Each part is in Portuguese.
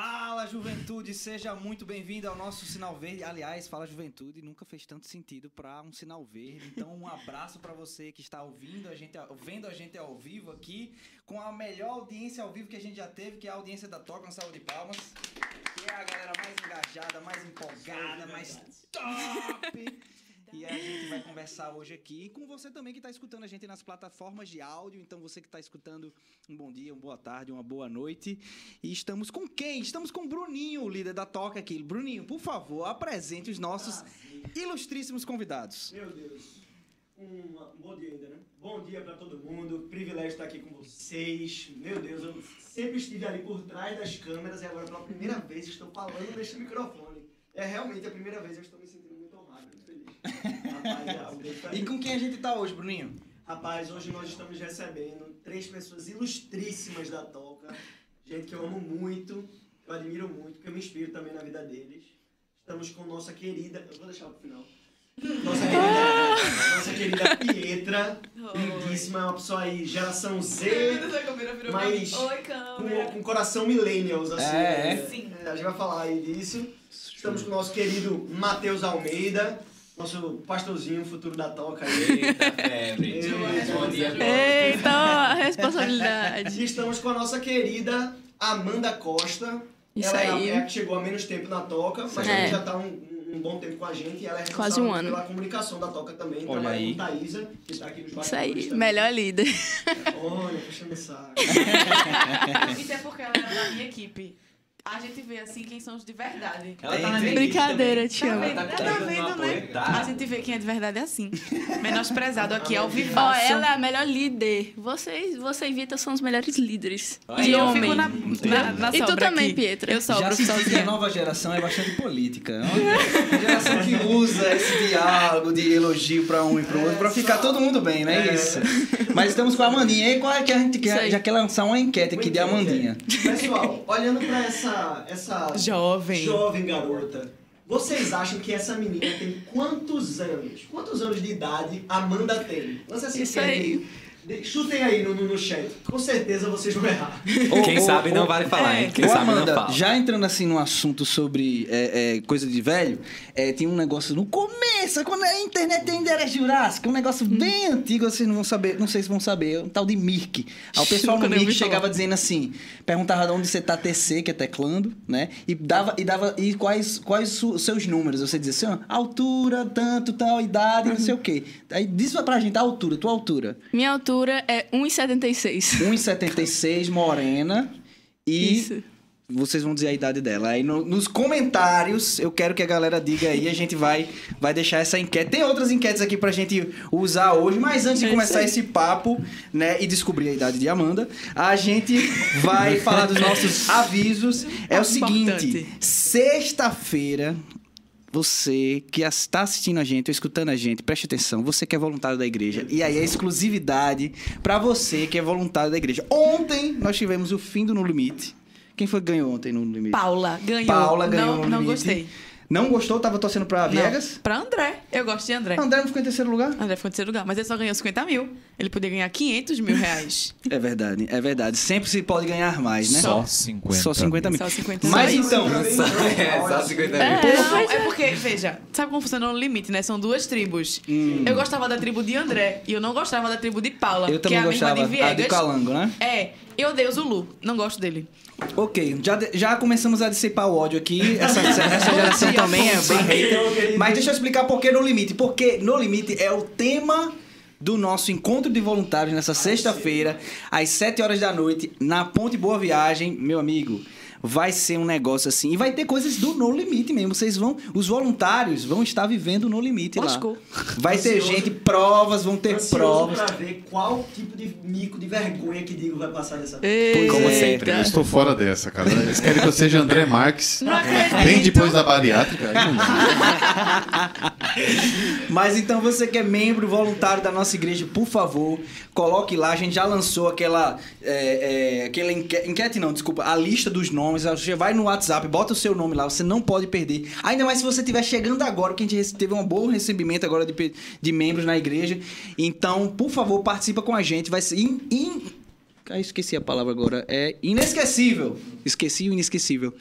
Fala juventude, seja muito bem-vindo ao nosso sinal verde. Aliás, fala juventude, nunca fez tanto sentido para um sinal verde. Então, um abraço para você que está ouvindo a gente, vendo a gente ao vivo aqui, com a melhor audiência ao vivo que a gente já teve, que é a audiência da Toca, uma salva de palmas. Que é a galera mais engajada, mais empolgada, mais top. E a gente vai conversar hoje aqui com você também que está escutando a gente nas plataformas de áudio. Então, você que está escutando, um bom dia, uma boa tarde, uma boa noite. E estamos com quem? Estamos com o Bruninho, o líder da Toca aqui. Bruninho, por favor, apresente os nossos ilustríssimos convidados. Meu Deus. Um, um bom dia ainda, né? Bom dia para todo mundo. Privilégio estar aqui com vocês. Meu Deus, eu sempre estive ali por trás das câmeras e agora pela primeira vez estou falando neste microfone. É realmente a primeira vez eu estou me sentindo muito honrado, muito feliz. Rapaz, é E com quem a gente está hoje, Bruninho? Rapaz, hoje nós estamos recebendo três pessoas ilustríssimas da Toca. Gente que eu amo muito, que eu admiro muito, que eu me inspiro também na vida deles. Estamos com nossa querida. Eu vou deixar pro final. Nossa querida, nossa querida Pietra, lindíssima, é uma pessoa aí, geração Z, mas com, com coração millennials, assim. É, é. né? Sim. É, a gente vai falar aí disso. Estamos com o nosso querido Matheus Almeida, nosso pastorzinho, futuro da Toca aí. Eita febre. Eita. Bom dia, boa Eita, a responsabilidade. E estamos com a nossa querida Amanda Costa. Isso ela é aí. é a que chegou há menos tempo na Toca, mas É. também já está um, um bom tempo com a gente. E ela é Quase um responsável ano. pela comunicação da Toca também. Olha trabalha aí. com Thaísa, que está aqui nos Isso aí, também. melhor líder. Olha, puxando o saco. Isso é porque ela é da minha equipe. A gente vê assim quem são os de verdade. Ela tá na minha Brincadeira, te Tá vendo? Tá Tá vendo, né? A gente vê quem é de verdade assim. Menosprezado aqui ao vivo. Ó, ela é a melhor líder. Vocês, você e Vitor são os melhores líderes. E eu homem. fico na, na, na E tu também, aqui. Pietra. Eu Já sobro senti que a sozinha. nova geração é bastante política. É uma geração que usa esse diálogo de elogio para um e para o outro para ficar todo mundo bem, não é, É. isso? Mas estamos com a Amandinha. E qual é que a gente quer? Já quer lançar uma enquete aqui de Amandinha. Pessoal, olhando pra essa, essa Jovem. jovem garota, vocês acham que essa menina tem quantos anos? Quantos anos de idade Amanda tem? Lança essa Isso aí. Chutem aí no, no, no chat. Com certeza vocês vão errar. Quem sabe não vale falar, hein? Quem Ô, sabe Amanda, não fala. já entrando assim num assunto sobre é, é, coisa de velho, é, tem um negócio no começo, quando a internet ainda era jurássica, um negócio Hum. bem antigo, vocês não vão saber, não sei se vão saber, um tal de Mirk. Aí o pessoal no Mirk ouvi falar. chegava dizendo assim, perguntava de onde você tá TC, que é teclando, né? E dava, e dava, e quais, quais os seus números? Você dizia assim, ó, altura, tanto, tal, idade, não sei o quê. Aí diz pra gente a altura, tua altura. Minha altura é 1,76. 1,76, morena. E Isso. vocês vão dizer a idade dela. Aí no- nos comentários, eu quero que a galera diga aí, a gente vai, vai deixar essa enquete. Tem outras enquetes aqui pra gente usar hoje, mas antes de É começar esse papo, né, e descobrir a idade de Amanda, a gente vai falar dos nossos avisos. É o seguinte, sexta-feira, você que está assistindo a gente ou escutando a gente, preste atenção, você que é voluntário da igreja. E aí é exclusividade pra você que é voluntário da igreja. Ontem nós tivemos o fim do No Limite. Quem foi que ganhou ontem no No Limite? Paula ganhou. Paula ganhou Não, no não limite. gostei. Não gostou? Tava torcendo pra Viegas? Não. Pra André. Eu gosto de André. André não ficou em terceiro lugar? André foi em terceiro lugar, mas ele só ganhou 50 mil. Ele podia ganhar 500 mil reais. É verdade, é verdade. Sempre se pode ganhar mais, né? Só 50. Só 50 mil. Só 50 Mas mil. então, É, só 50 mil. É, Não, é porque, veja, sabe como funciona no limite, né? São duas tribos. Hum. Eu gostava da tribo de André e eu não gostava da tribo de Paula, eu que também é a gostava. mesma de A de Viegas. Calango, né? É, eu odeio o Zulu, não gosto dele. Ok, já, já começamos a dissipar o ódio aqui. Essa, essa geração também é bem hater. Mas deixa eu explicar por que No Limite. Porque No Limite é o tema do nosso encontro de voluntários nessa sexta-feira, às 7 horas da noite, na Ponte Boa Viagem. Meu amigo, vai ser um negócio assim. E vai ter coisas do No Limite mesmo. Vocês vão. Os voluntários vão estar vivendo No Limite lá. Lascou. Vai ter Ansioso. gente, provas, vão ter Ansioso provas. pra ver qual tipo de mico de vergonha que Digo vai passar dessa vez. Como sempre, Eu né? estou fora dessa, cara. Eles querem que eu seja André Marques. Bem depois da bariátrica. Mas então você que é membro voluntário da nossa igreja, por favor, coloque lá. A gente já lançou aquela, é, é, aquela enque- enquete, não, desculpa, a lista dos nomes. Você vai no WhatsApp, bota o seu nome lá, você não pode perder. Ainda mais se você estiver chegando agora, que a gente teve um bom recebimento agora de, de membros na igreja. Então, por favor, participa com a gente. Vai ser in- in- Ah, esqueci a palavra agora. É inesquecível. Esqueci o inesquecível.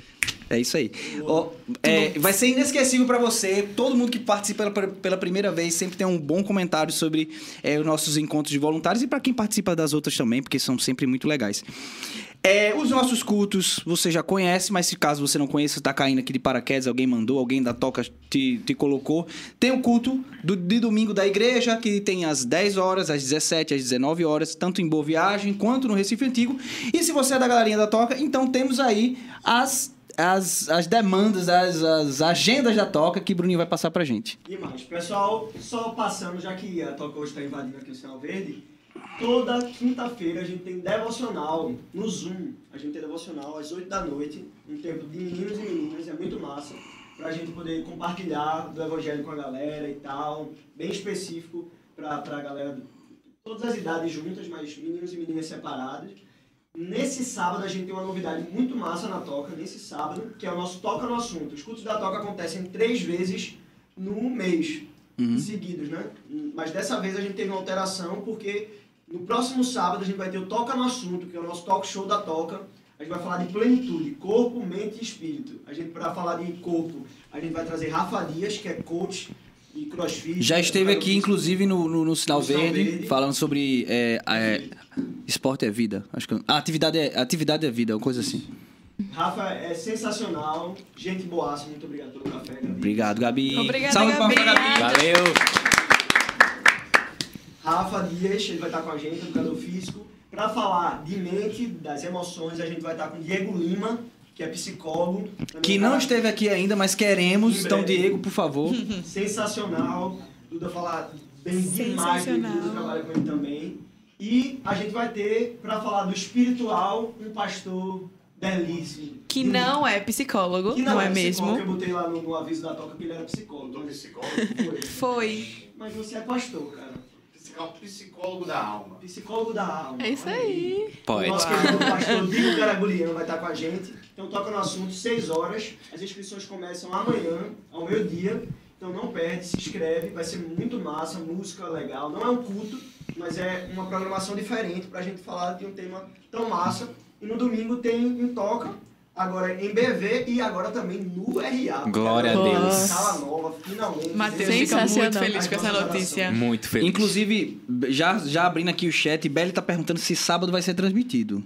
É isso aí. Ó, é, vai ser inesquecível pra você. Todo mundo que participa pela, pela primeira vez sempre tem um bom comentário sobre é, os nossos encontros de voluntários e pra quem participa das outras também, porque são sempre muito legais. É, os nossos cultos você já conhece, mas se caso você não conheça, tá caindo aqui de paraquedas, alguém mandou, alguém da Toca te, te colocou. Tem o culto do, de domingo da igreja, que tem às 10 horas, às 17, às 19 horas, tanto em Boa Viagem quanto no Recife Antigo. E se você é da galerinha da Toca, então temos aí as, as, as demandas, as, as agendas da Toca que o Bruninho vai passar pra gente. E mais, pessoal, só passando, já que a Toca hoje está invadindo aqui o Sinal Verde, toda quinta-feira a gente tem devocional no Zoom. A gente tem devocional às 8 da noite, um tempo de meninos e meninas, é muito massa, pra gente poder compartilhar do evangelho com a galera e tal, bem específico pra, pra galera todas as idades juntas, mas meninos e meninas separados. Nesse sábado a gente tem uma novidade muito massa na Toca, nesse sábado, que é o nosso Toca no Assunto. Os cultos da Toca acontecem três vezes no mês, seguidos, né? Mas dessa vez a gente teve uma alteração porque no próximo sábado a gente vai ter o Toca no Assunto, que é o nosso talk show da Toca. A gente vai falar de plenitude, corpo, mente e espírito. A gente, para falar de corpo, a gente vai trazer Rafa Dias, que é coach e crossfit. Já esteve aqui, inclusive, no, no, no Sinal No Verde, Verde. falando sobre é, é, esporte é vida. Acho que ah, atividade é atividade é vida, uma coisa assim. Rafa é sensacional, gente boaça, muito obrigado pelo café, Gabi. Obrigado, Gabi. Obrigada, Salve palmas pra Gabi. Valeu! Rafa Dias, ele vai estar com a gente, educador físico, para falar de mente, das emoções, a gente vai estar com Diego Lima, que é psicólogo. Que tá não esteve aqui ainda, mas queremos. Em Então, breve. Diego, por favor. sensacional. Duda falar bem demais. Duda trabalha com ele também. E a gente vai ter, para falar do espiritual, um pastor belíssimo. Que Lindo. não é psicólogo, Que não, é psicólogo, mesmo? Eu botei lá no, no aviso da toca que ele era psicólogo. psicólogo? Foi. Foi. Mas você é pastor, cara. Psicólogo da alma. Psicólogo da alma. É isso aí. O nosso querido pastor Diego Garaguliano vai estar com a gente. Então toca no assunto, 6 horas. As inscrições começam amanhã, ao meio-dia. Então não perde, se inscreve, vai ser muito massa, música legal. Não é um culto, mas é uma programação diferente pra gente falar de um tema tão massa. E no domingo tem em Toca, agora em BV e agora também no RA. Glória a Deus. Sala nova, finalmente. Matheus fica muito feliz com essa notícia. Muito feliz. Inclusive, já, já abrindo aqui o chat, Belly tá perguntando se sábado vai ser transmitido.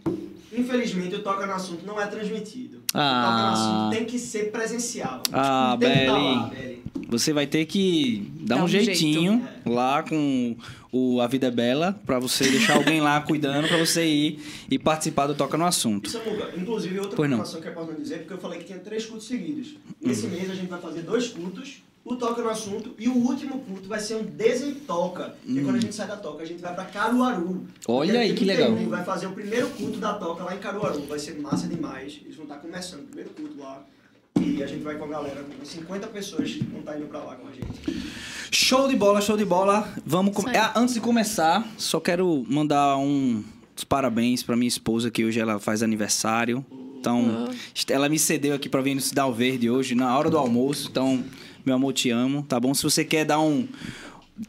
Infelizmente, o Toca no Assunto não é transmitido. Ah. O Toca no Assunto tem que ser presencial. Ah, tem que tá Belly. lá, Belly. Você vai ter que dar Dá um, um jeitinho lá com o A Vida é Bela pra você deixar alguém lá cuidando pra você ir e participar do Toca no Assunto. Samuca, inclusive, outra Pois não. informação que é importante dizer, porque eu falei que tinha três cultos seguidos. Nesse mês a gente vai fazer dois cultos, o Toca no Assunto, e o último culto vai ser um Desentoca. Que é quando a gente sai da Toca, a gente vai pra Caruaru. Olha aí, que 31, legal. Vai fazer o primeiro culto da Toca lá em Caruaru. Vai ser massa demais. Eles vão estar começando o primeiro culto lá. E a gente vai com a galera, com 50 pessoas que vão estar indo pra lá com a gente. Show de bola, show de bola. Vamos com... Ah, antes de começar, só quero mandar um os parabéns pra minha esposa que hoje ela faz aniversário. Então, ela me cedeu aqui pra vir no Cidal Verde hoje na hora do almoço. Então, meu amor, te amo, tá bom? Se você quer dar um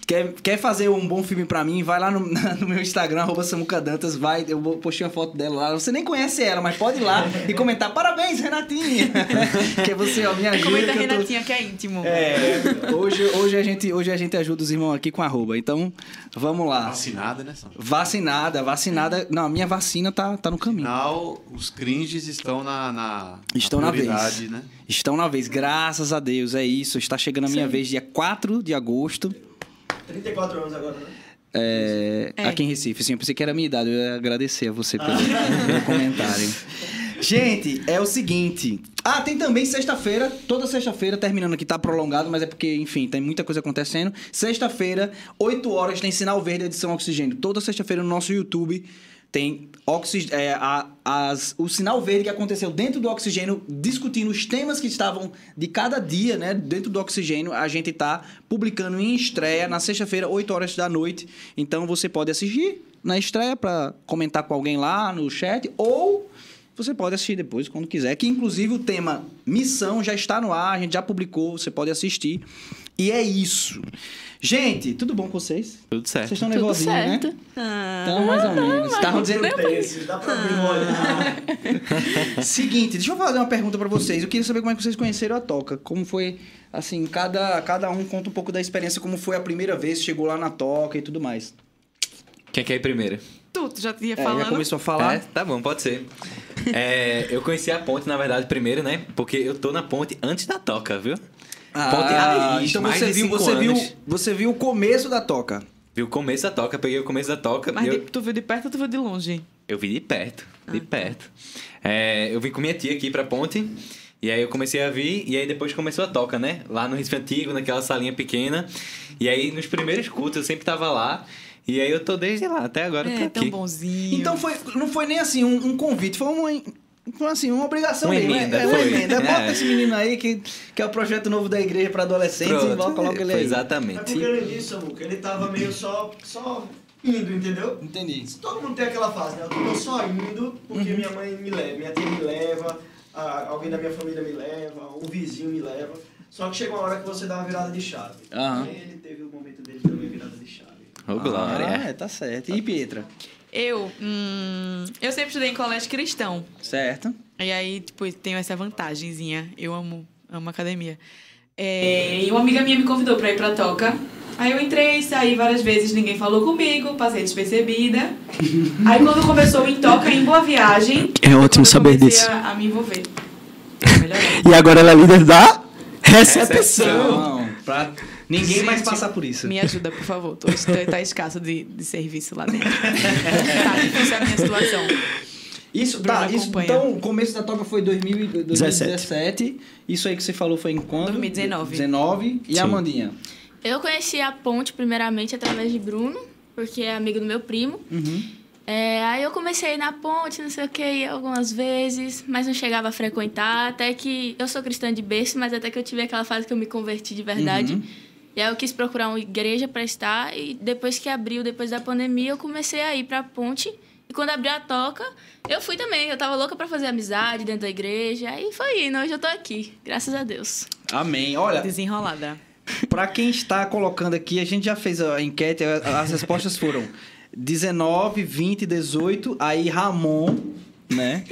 Quer, quer fazer um bom filme pra mim? Vai lá no, no meu Instagram, arroba Samuca Dantas, vai, eu vou- postei uma foto dela lá. Você nem conhece ela, mas pode ir lá e comentar, parabéns, Renatinha! que você, ó, me ajuda. Comenta que eu tô- Renatinha, que é íntimo. é, hoje, hoje, a gente, hoje a gente ajuda os irmãos aqui com arroba. Então, vamos lá. Vacinada, né, São? Vacinada, vacinada. Não, a minha vacina tá, tá no caminho. Afinal, os cringes estão na, na, Estão na vez. prioridade, né? Estão na vez, graças a Deus, é isso. Está chegando a minha vez, dia 4 de agosto, 34 anos agora, né? é, É. aqui em Recife. Sim, eu pensei que era a minha idade, eu ia agradecer a você pelo, pelo comentário. Gente, é o seguinte. Ah, tem também sexta-feira, toda sexta-feira, terminando aqui, tá prolongado, mas é porque, enfim, tem muita coisa acontecendo. Sexta-feira, 8 horas, tem Sinal Verde, edição Oxigênio. Toda sexta-feira no nosso YouTube tem oxi- é, a- as- o sinal verde que aconteceu dentro do oxigênio, discutindo os temas que estavam de cada dia, né? Dentro do oxigênio, a gente tá publicando em estreia na sexta-feira, 8 horas da noite. Então você pode assistir na estreia para comentar com alguém lá no chat ou você pode assistir depois, quando quiser. Que inclusive o tema Missão já está no ar, a gente já publicou, você pode assistir. E é isso. Gente, tudo bom com vocês? Tudo certo. Vocês estão Tudo nervosinhos, né? certo. Ah, Então, mais ou menos. Estavam dizendo. Esse, dá pra abrir olhar. Seguinte, deixa eu fazer uma pergunta pra vocês. Eu queria saber como é que vocês conheceram a Toca. Como foi, assim, cada, cada um conta um pouco da experiência, como foi a primeira vez, chegou lá na Toca e tudo mais. Quem quer ir primeiro? Tu, tu já tinha É, já falando. começou a falar. É, tá bom, pode ser. É, eu conheci a ponte, na verdade, primeiro, né? Porque eu tô na ponte antes da toca, viu? Ponte raiz, então mais você de viu, cinco você viu, anos. você viu o começo da Toca. Vi o começo da toca, peguei o começo da toca. Mas eu, tu viu de perto ou tu viu de longe? eu vi de perto, de perto. É, eu vim com minha tia aqui pra ponte. E aí eu comecei a vir, e aí depois começou a toca, né? Lá no Recife Antigo, naquela salinha pequena. E aí, nos primeiros cultos, eu sempre tava lá. E aí eu tô desde lá, até agora eu tô É, aqui. tão bonzinho. Então foi, não foi nem assim um, um convite, foi uma, foi assim, uma obrigação Uma mesmo. emenda, é, é uma foi. emenda. Bota É. esse menino aí que, que é o projeto novo da igreja pra adolescentes e Pronto, coloca ele foi aí. É exatamente. porque além disso, Samuca, ele tava meio só, só indo, entendeu? Entendi. Todo mundo tem aquela fase, né? Eu tô só indo porque Uhum. minha mãe me leva, minha tia me leva, a- alguém da minha família me leva, um vizinho me leva. Só que chega uma hora que você dá uma virada de chave. E ele teve o momento dele Ô, Glória. Ah, é, tá certo. E Pietra? Eu, hum, eu sempre estudei em colégio cristão. Certo. E aí, tipo, tenho essa vantagenzinha. Eu amo, amo academia. É, e uma amiga minha me convidou pra ir pra toca. Aí eu entrei, saí várias vezes, ninguém falou comigo, passei despercebida. Aí quando começou em toca em Boa Viagem, É ótimo saber disso. A, a me envolver. E agora ela é líder da Não, pra ninguém mais passar por isso. Me ajuda, por favor. Tô, tá, tá escasso de, de serviço lá dentro. tá, difícil a minha situação. Isso, Bruno tá, isso, então o começo da toca foi 2000, e- 2017. Isso aí que você falou foi em quando? 2019. 19. E a Sim. Amandinha? Eu conheci a ponte primeiramente através de Bruno, porque é amigo do meu primo. Uhum. É, aí eu comecei a na ponte, não sei o que, algumas vezes, mas não chegava a frequentar. Até que eu sou cristã de berço, mas até que eu tive aquela fase que eu me converti de verdade. Uhum. E aí eu quis procurar uma igreja para estar. E depois que abriu, depois da pandemia, eu comecei a ir pra ponte. E quando abriu a toca, eu fui também. Eu tava louca para fazer amizade dentro da igreja. Aí foi indo, hoje eu tô aqui, graças a Deus. Amém. Olha, Desenrolada. Pra quem está colocando aqui, a gente já fez a enquete, a- as respostas foram 19, 20, 18, aí Ramon, né?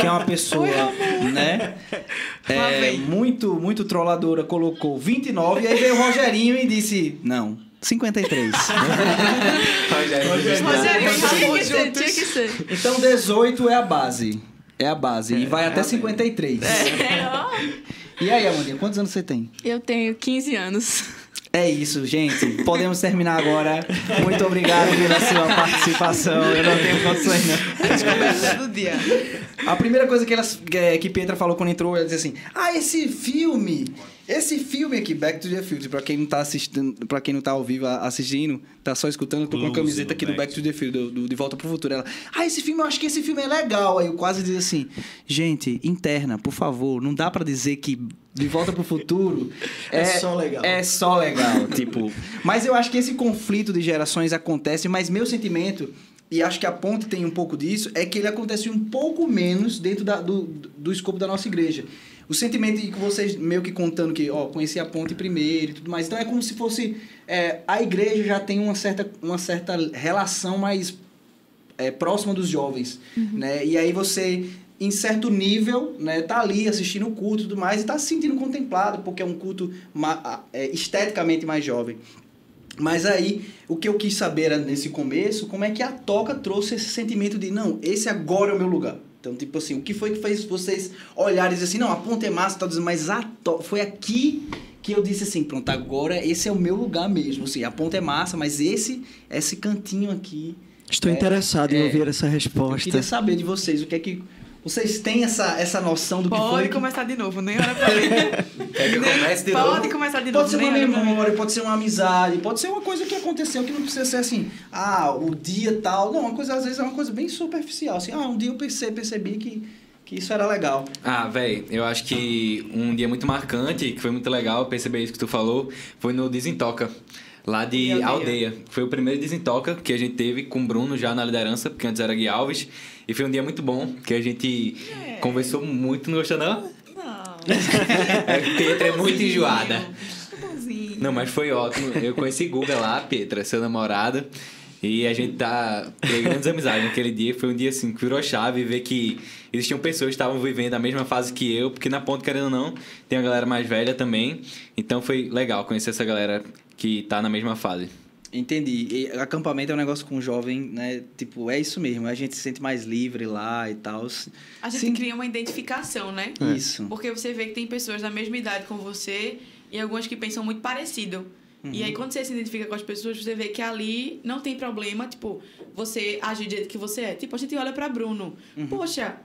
Que é uma pessoa, né? Lá É, muito, muito trolladora, colocou 29, e aí veio o Rogerinho e disse, não, 53. Rogerinho, Tinha que estamos ser, juntos. tinha que ser. então 18 é a base. É a base. E vai até 53. É. E aí, Amandinha, quantos anos você tem? Eu tenho 15 anos. É isso, gente. Podemos terminar agora. Muito obrigado pela sua participação. Eu não tenho condições, não. Descoberta do dia. A primeira coisa que, elas, que, que Pietra falou quando entrou, ela disse assim: Ah, esse filme, esse filme aqui, Back to the Future, pra quem não tá assistindo, pra quem não tá ao vivo a- assistindo, tá só escutando, eu tô com a camiseta aqui do Back Back to the Future, do, do De Volta pro Futuro. Ela, ah, esse filme, eu acho que esse filme é legal. Aí eu quase disse assim: Gente, interna, por favor, não dá pra dizer que De Volta pro Futuro É só legal. É só legal, tipo. Mas eu acho que esse conflito de gerações acontece, mas meu sentimento e acho que a ponte tem um pouco disso, é que ele acontece um pouco menos dentro da- do, do escopo da nossa igreja. O sentimento de que vocês meio que contando que, ó, conheci a ponte primeiro e tudo mais. Então é como se fosse. é, a igreja já tem uma certa, uma certa relação mais é, próxima dos jovens, né? E aí você, em certo nível, né, tá ali assistindo o culto e tudo mais e tá se sentindo contemplado, porque é um culto é, esteticamente mais jovem. Mas aí, o que eu quis saber era, nesse começo, como é que a toca trouxe esse sentimento de, não, esse agora é o meu lugar. Então, tipo assim, o que foi que fez vocês olharem e dizer assim, não, a ponta é massa, tá mas a to... foi aqui que eu disse assim, pronto, agora esse é o meu lugar mesmo. Assim, a ponta é massa, mas esse, esse cantinho aqui, Estou É, interessado é. em ouvir essa eu resposta. queria saber de vocês, o que é que... Vocês têm essa, essa noção do que foi? Pode começar de novo, nem hora pra mim. Quer que comece de Pode novo? começar de novo, Pode ser uma olha memória, pode ser uma amizade, pode ser uma coisa que aconteceu que não precisa ser assim, ah, o dia tal. Não, uma coisa às vezes é uma coisa bem superficial. Assim, ah, um dia eu percebi, percebi que, que isso era legal. Ah, véi, eu acho que um dia muito marcante, que foi muito legal perceber isso que tu falou, foi no Desentoca. Lá de aldeia. Aldeia. Foi o primeiro desentoca que a gente teve com o Bruno já na liderança, porque antes era Gui Alves. E foi um dia muito bom, que a gente conversou muito, não gostou não? Não. É, Pietra é muito enjoada. Bonzinho. Não, mas foi ótimo. Eu conheci Guga lá, Pietra, seu namorado. E a gente tá criando grandes amizades naquele dia. Foi um dia assim que virou a chave ver que existiam pessoas que estavam vivendo a mesma fase que eu, porque na ponta, querendo ou não, tem a galera mais velha também. Então foi legal conhecer essa galera que tá na mesma fase. Entendi. E acampamento é um negócio com jovem, né? Tipo, é isso mesmo. A gente se sente mais livre lá e tal. A gente Sim. cria uma identificação, né? Isso. Porque você vê que tem pessoas da mesma idade com você e algumas que pensam muito parecido. E aí, quando você se identifica com as pessoas, você vê que ali não tem problema, tipo, você agir do jeito que você é. Tipo, a gente olha pra Bruno. Poxa,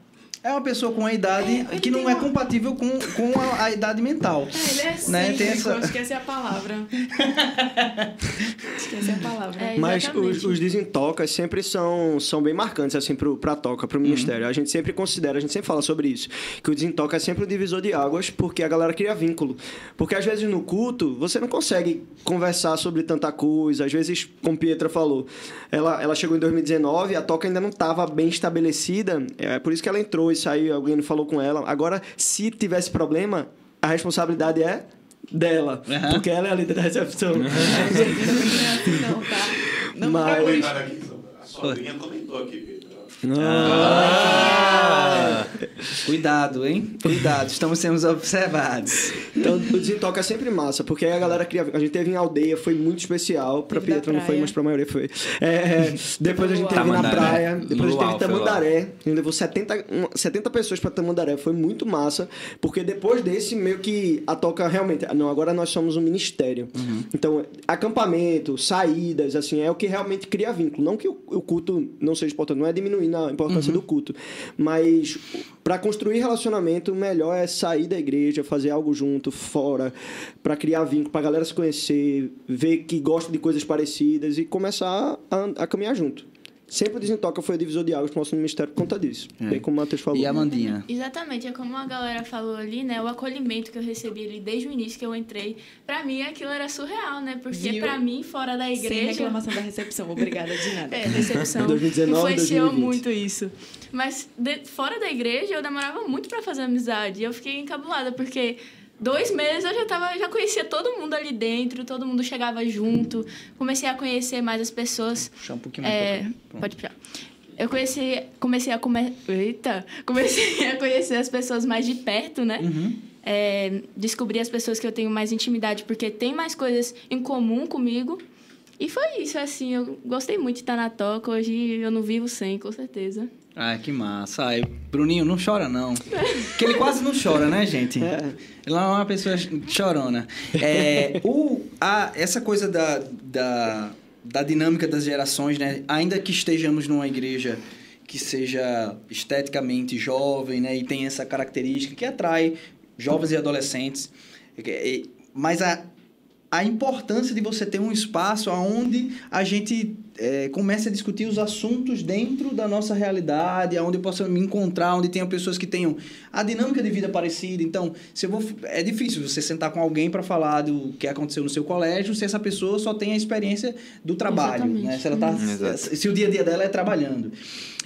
É uma pessoa com a idade É, que não é uma- compatível com, com a, a idade mental. é, ele é Né, tem excêntrico, essa- essa é a palavra. Esquece a palavra. É, Mas os, os desintocas sempre são, são bem marcantes, assim, pro, pra toca, pro ministério. A gente sempre considera, a gente sempre fala sobre isso, que o desintoca é sempre o divisor de águas, porque a galera cria vínculo. Porque às vezes no culto, você não consegue conversar sobre tanta coisa. Às vezes, como Pietra falou, ela, ela chegou em 2019, a toca ainda não estava bem estabelecida, é por isso que ela entrou e saiu, alguém não falou com ela. Agora, se tivesse problema, a responsabilidade é dela, Aham. porque ela é a líder da recepção. Não é assim, não, tá? Não Mas-. Comentário aqui, a sobrinha comentou aqui. Ah! Cuidado, hein? Cuidado, estamos sendo observados. Então, o desintoca é sempre massa, porque aí a galera cria. A gente teve em aldeia, foi muito especial. Pra Teve Pietra não foi, mas pra maioria foi. É, depois a gente teve na Tamandaré. praia, depois a gente Luau, teve. Tamandaré. A gente levou 70, um, 70 pessoas pra Tamandaré, foi muito massa, porque depois desse, meio que a toca realmente. Não, agora nós somos um ministério. Então, acampamento, saídas, assim, é o que realmente cria vínculo. Não que o, o culto não seja importante, não é diminuindo a importância do culto, mas para construir relacionamento, o melhor é sair da igreja, fazer algo junto, fora, para criar vínculo, pra galera se conhecer, ver que gosta de coisas parecidas e começar a, a caminhar junto. Sempre o Desentoca foi o divisor de águas pro nosso ministério por conta disso. Bem como o Matheus falou. E a Mandinha? Exatamente, é como a galera falou ali, né? O acolhimento que eu recebi ali desde o início que eu entrei, pra mim aquilo era surreal, né? Porque pra mim, fora da Sem igreja. reclamação da recepção. Obrigada de nada. É, decepção. 2019, Influenciou 2020. muito isso. Mas de- fora da igreja, eu demorava muito pra fazer amizade. E eu fiquei encabulada, porque dois meses eu já, tava, já conhecia todo mundo ali dentro, todo mundo chegava junto. Comecei a conhecer mais as pessoas. Puxar um pouquinho mais É, pode puxar. Eu conheci, comecei a comer, eita, comecei a conhecer as pessoas mais de perto, né? Uhum. É, descobri as pessoas que eu tenho mais intimidade porque tem mais coisas em comum comigo. E foi isso, assim, eu gostei muito de estar na toca. Hoje eu não vivo sem, com certeza. Ah, que massa. Ai, Bruninho, não chora não. Porque ele quase não chora, né, gente? É. Ele não é uma pessoa chorona. É, o, a, essa coisa da, da, da dinâmica das gerações, né? Ainda que estejamos numa igreja que seja esteticamente jovem, né? E tem essa característica que atrai jovens e adolescentes. É, é, Mas a, a importância de você ter um espaço onde a gente é, comece a discutir os assuntos dentro da nossa realidade, onde eu possa me encontrar, onde tenha pessoas que tenham a dinâmica de vida parecida. Então, se eu vou, é difícil você sentar com alguém para falar do que aconteceu no seu colégio, se essa pessoa só tem a experiência do trabalho, né? Se ela tá, Exato. se o dia a dia dela é trabalhando.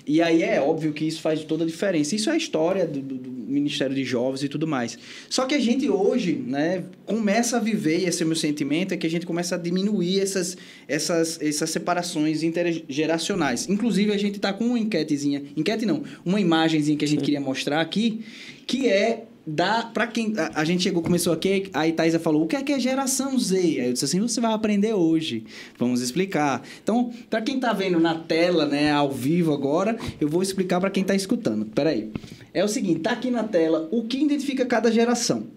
E aí é óbvio que isso faz toda a diferença. Isso é a história do, do- do Ministério de Jovens e tudo mais. Só que a gente hoje, né, começa a viver, e esse é o meu sentimento, é que a gente começa a diminuir essas, essas, essas separações intergeracionais. Inclusive, a gente tá com uma enquetezinha, enquete não, uma imagenzinha que a gente queria mostrar aqui, que é da para quem a, a gente chegou começou aqui aí Thaisa falou o que é que é geração Z? Aí eu disse assim você vai aprender hoje vamos explicar. Então para quem tá vendo na tela né ao vivo agora eu vou explicar para quem tá escutando. Peraí. É o seguinte tá aqui na tela o que identifica cada geração.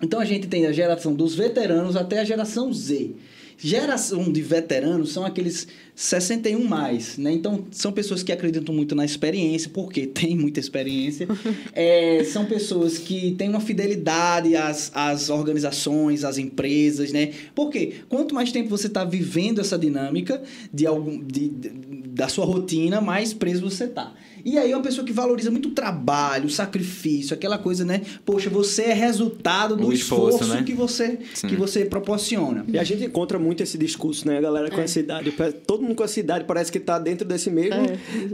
Então a gente tem a geração dos veteranos até a geração Z. Geração de veteranos são aqueles 61 mais, né? Então são pessoas que acreditam muito na experiência, porque tem muita experiência. É, são pessoas que têm uma fidelidade às, às organizações, às empresas, né? Porque quanto mais tempo você está vivendo essa dinâmica de algum de, de- da sua rotina, mais preso você tá. E aí é uma pessoa que valoriza muito o trabalho, o sacrifício, aquela coisa, né? Poxa, você é resultado do O esforço, esforço, né? que, você, Sim. que você proporciona. É. E a gente encontra muito esse discurso, né? A galera com essa idade. Todo mundo com essa idade parece que tá dentro desse mesmo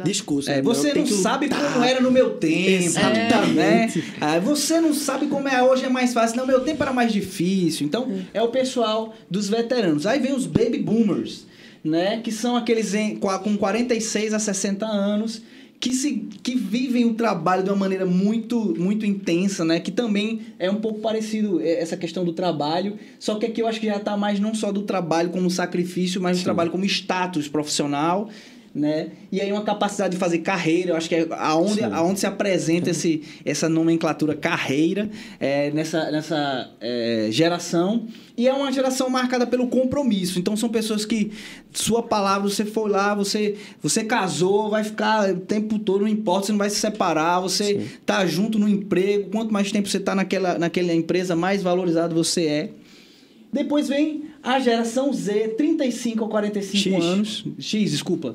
discurso. É, né? você não sabe lutar. como era no meu tempo, Exatamente. né? Ah, você não sabe como é hoje, é mais fácil. Não, meu tempo era mais difícil. Então, é o pessoal dos veteranos. Aí vem os baby boomers, né? Que são aqueles em- com 46 a 60 anos que, se, que vivem o trabalho de uma maneira muito, muito intensa, né? Que também é um pouco parecido eh, essa questão do trabalho, só que aqui eu acho que já está mais não só do trabalho como sacrifício, mas do trabalho como status profissional, né? E aí uma capacidade de fazer carreira, eu acho que é aonde, aonde se apresenta esse, essa nomenclatura carreira é, nessa, nessa é, geração. E é uma geração marcada pelo compromisso. Então são pessoas que sua palavra, você foi lá, você, você casou, vai ficar o tempo todo, não importa, você não vai se separar, você tá junto no emprego, quanto mais tempo você tá naquela, naquela empresa, mais valorizado você é. Depois vem a geração Z, 35 a 45 X. anos. X, desculpa.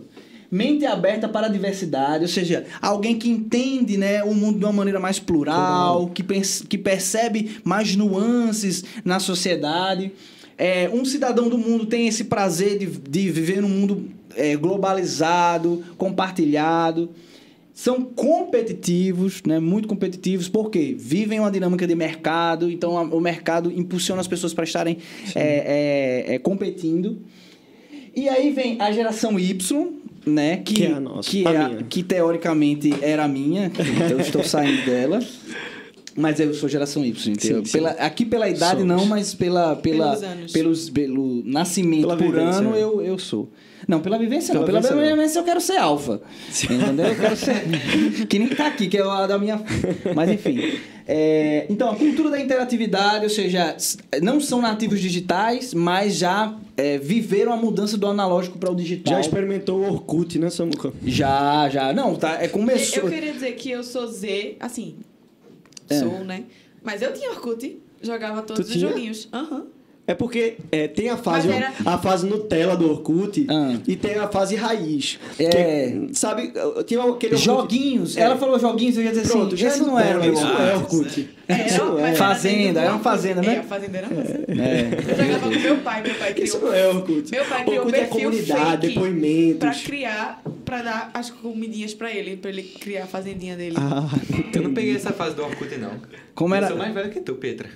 Mente aberta para a diversidade, ou seja, alguém que entende né, o mundo de uma maneira mais plural, que, que percebe mais nuances na sociedade. É, um cidadão do mundo tem esse prazer de, de viver num mundo é, globalizado, compartilhado são competitivos, né? Muito competitivos, porque vivem uma dinâmica de mercado, então a- o mercado impulsiona as pessoas para estarem é, é, é, competindo. E aí vem a geração Y, né? Que, Que é a nossa, que, a é que teoricamente era minha, que eu estou saindo dela. Mas eu sou geração Y, entendeu? Sim, sim. Pela, aqui pela idade Somos. não, mas pela, pela, Pelos anos. pelos, pelo nascimento Pela por vivência, ano é. eu, eu sou. Não, pela vivência não. Pela Pela vivência, não. vivência eu quero ser alfa. Entendeu? Eu quero ser. que nem tá aqui, que é a da minha. Mas enfim. É, então, a cultura da interatividade, ou seja, não são nativos digitais, mas já é, viveram a mudança do analógico para o digital. Já experimentou o Orkut, né, Samuca? Já, já. Não, tá. É, começou. Eu queria dizer que eu sou Z, assim. Sou, né? Mas eu tinha Orkut, jogava todos Tu os tinha? joguinhos. Aham. É porque é, tem a fase, era- a fase Nutella do Orkut Ah. e tem a fase raiz. É. Que, sabe, tinha aquele Orkut- Joguinhos. É. Ela falou joguinhos, eu ia dizer Pronto, assim. já Esse não era o Nutella, meu. Isso não é Orkut. Era, Isso não mas é. era Fazenda, dentro do era uma Orkut. fazenda, né? É, a fazenda era fazenda. É. Eu jogava com meu pai, meu pai criou. Isso não é Orkut. Meu pai criou um Orkut é perfil comunidade, fake depoimentos. Pra criar, pra dar as comidinhas pra ele, pra ele criar a fazendinha dele. Ah, Eu não peguei essa fase do Orkut, não. Como era- Eu sou mais velho que tu, Petra.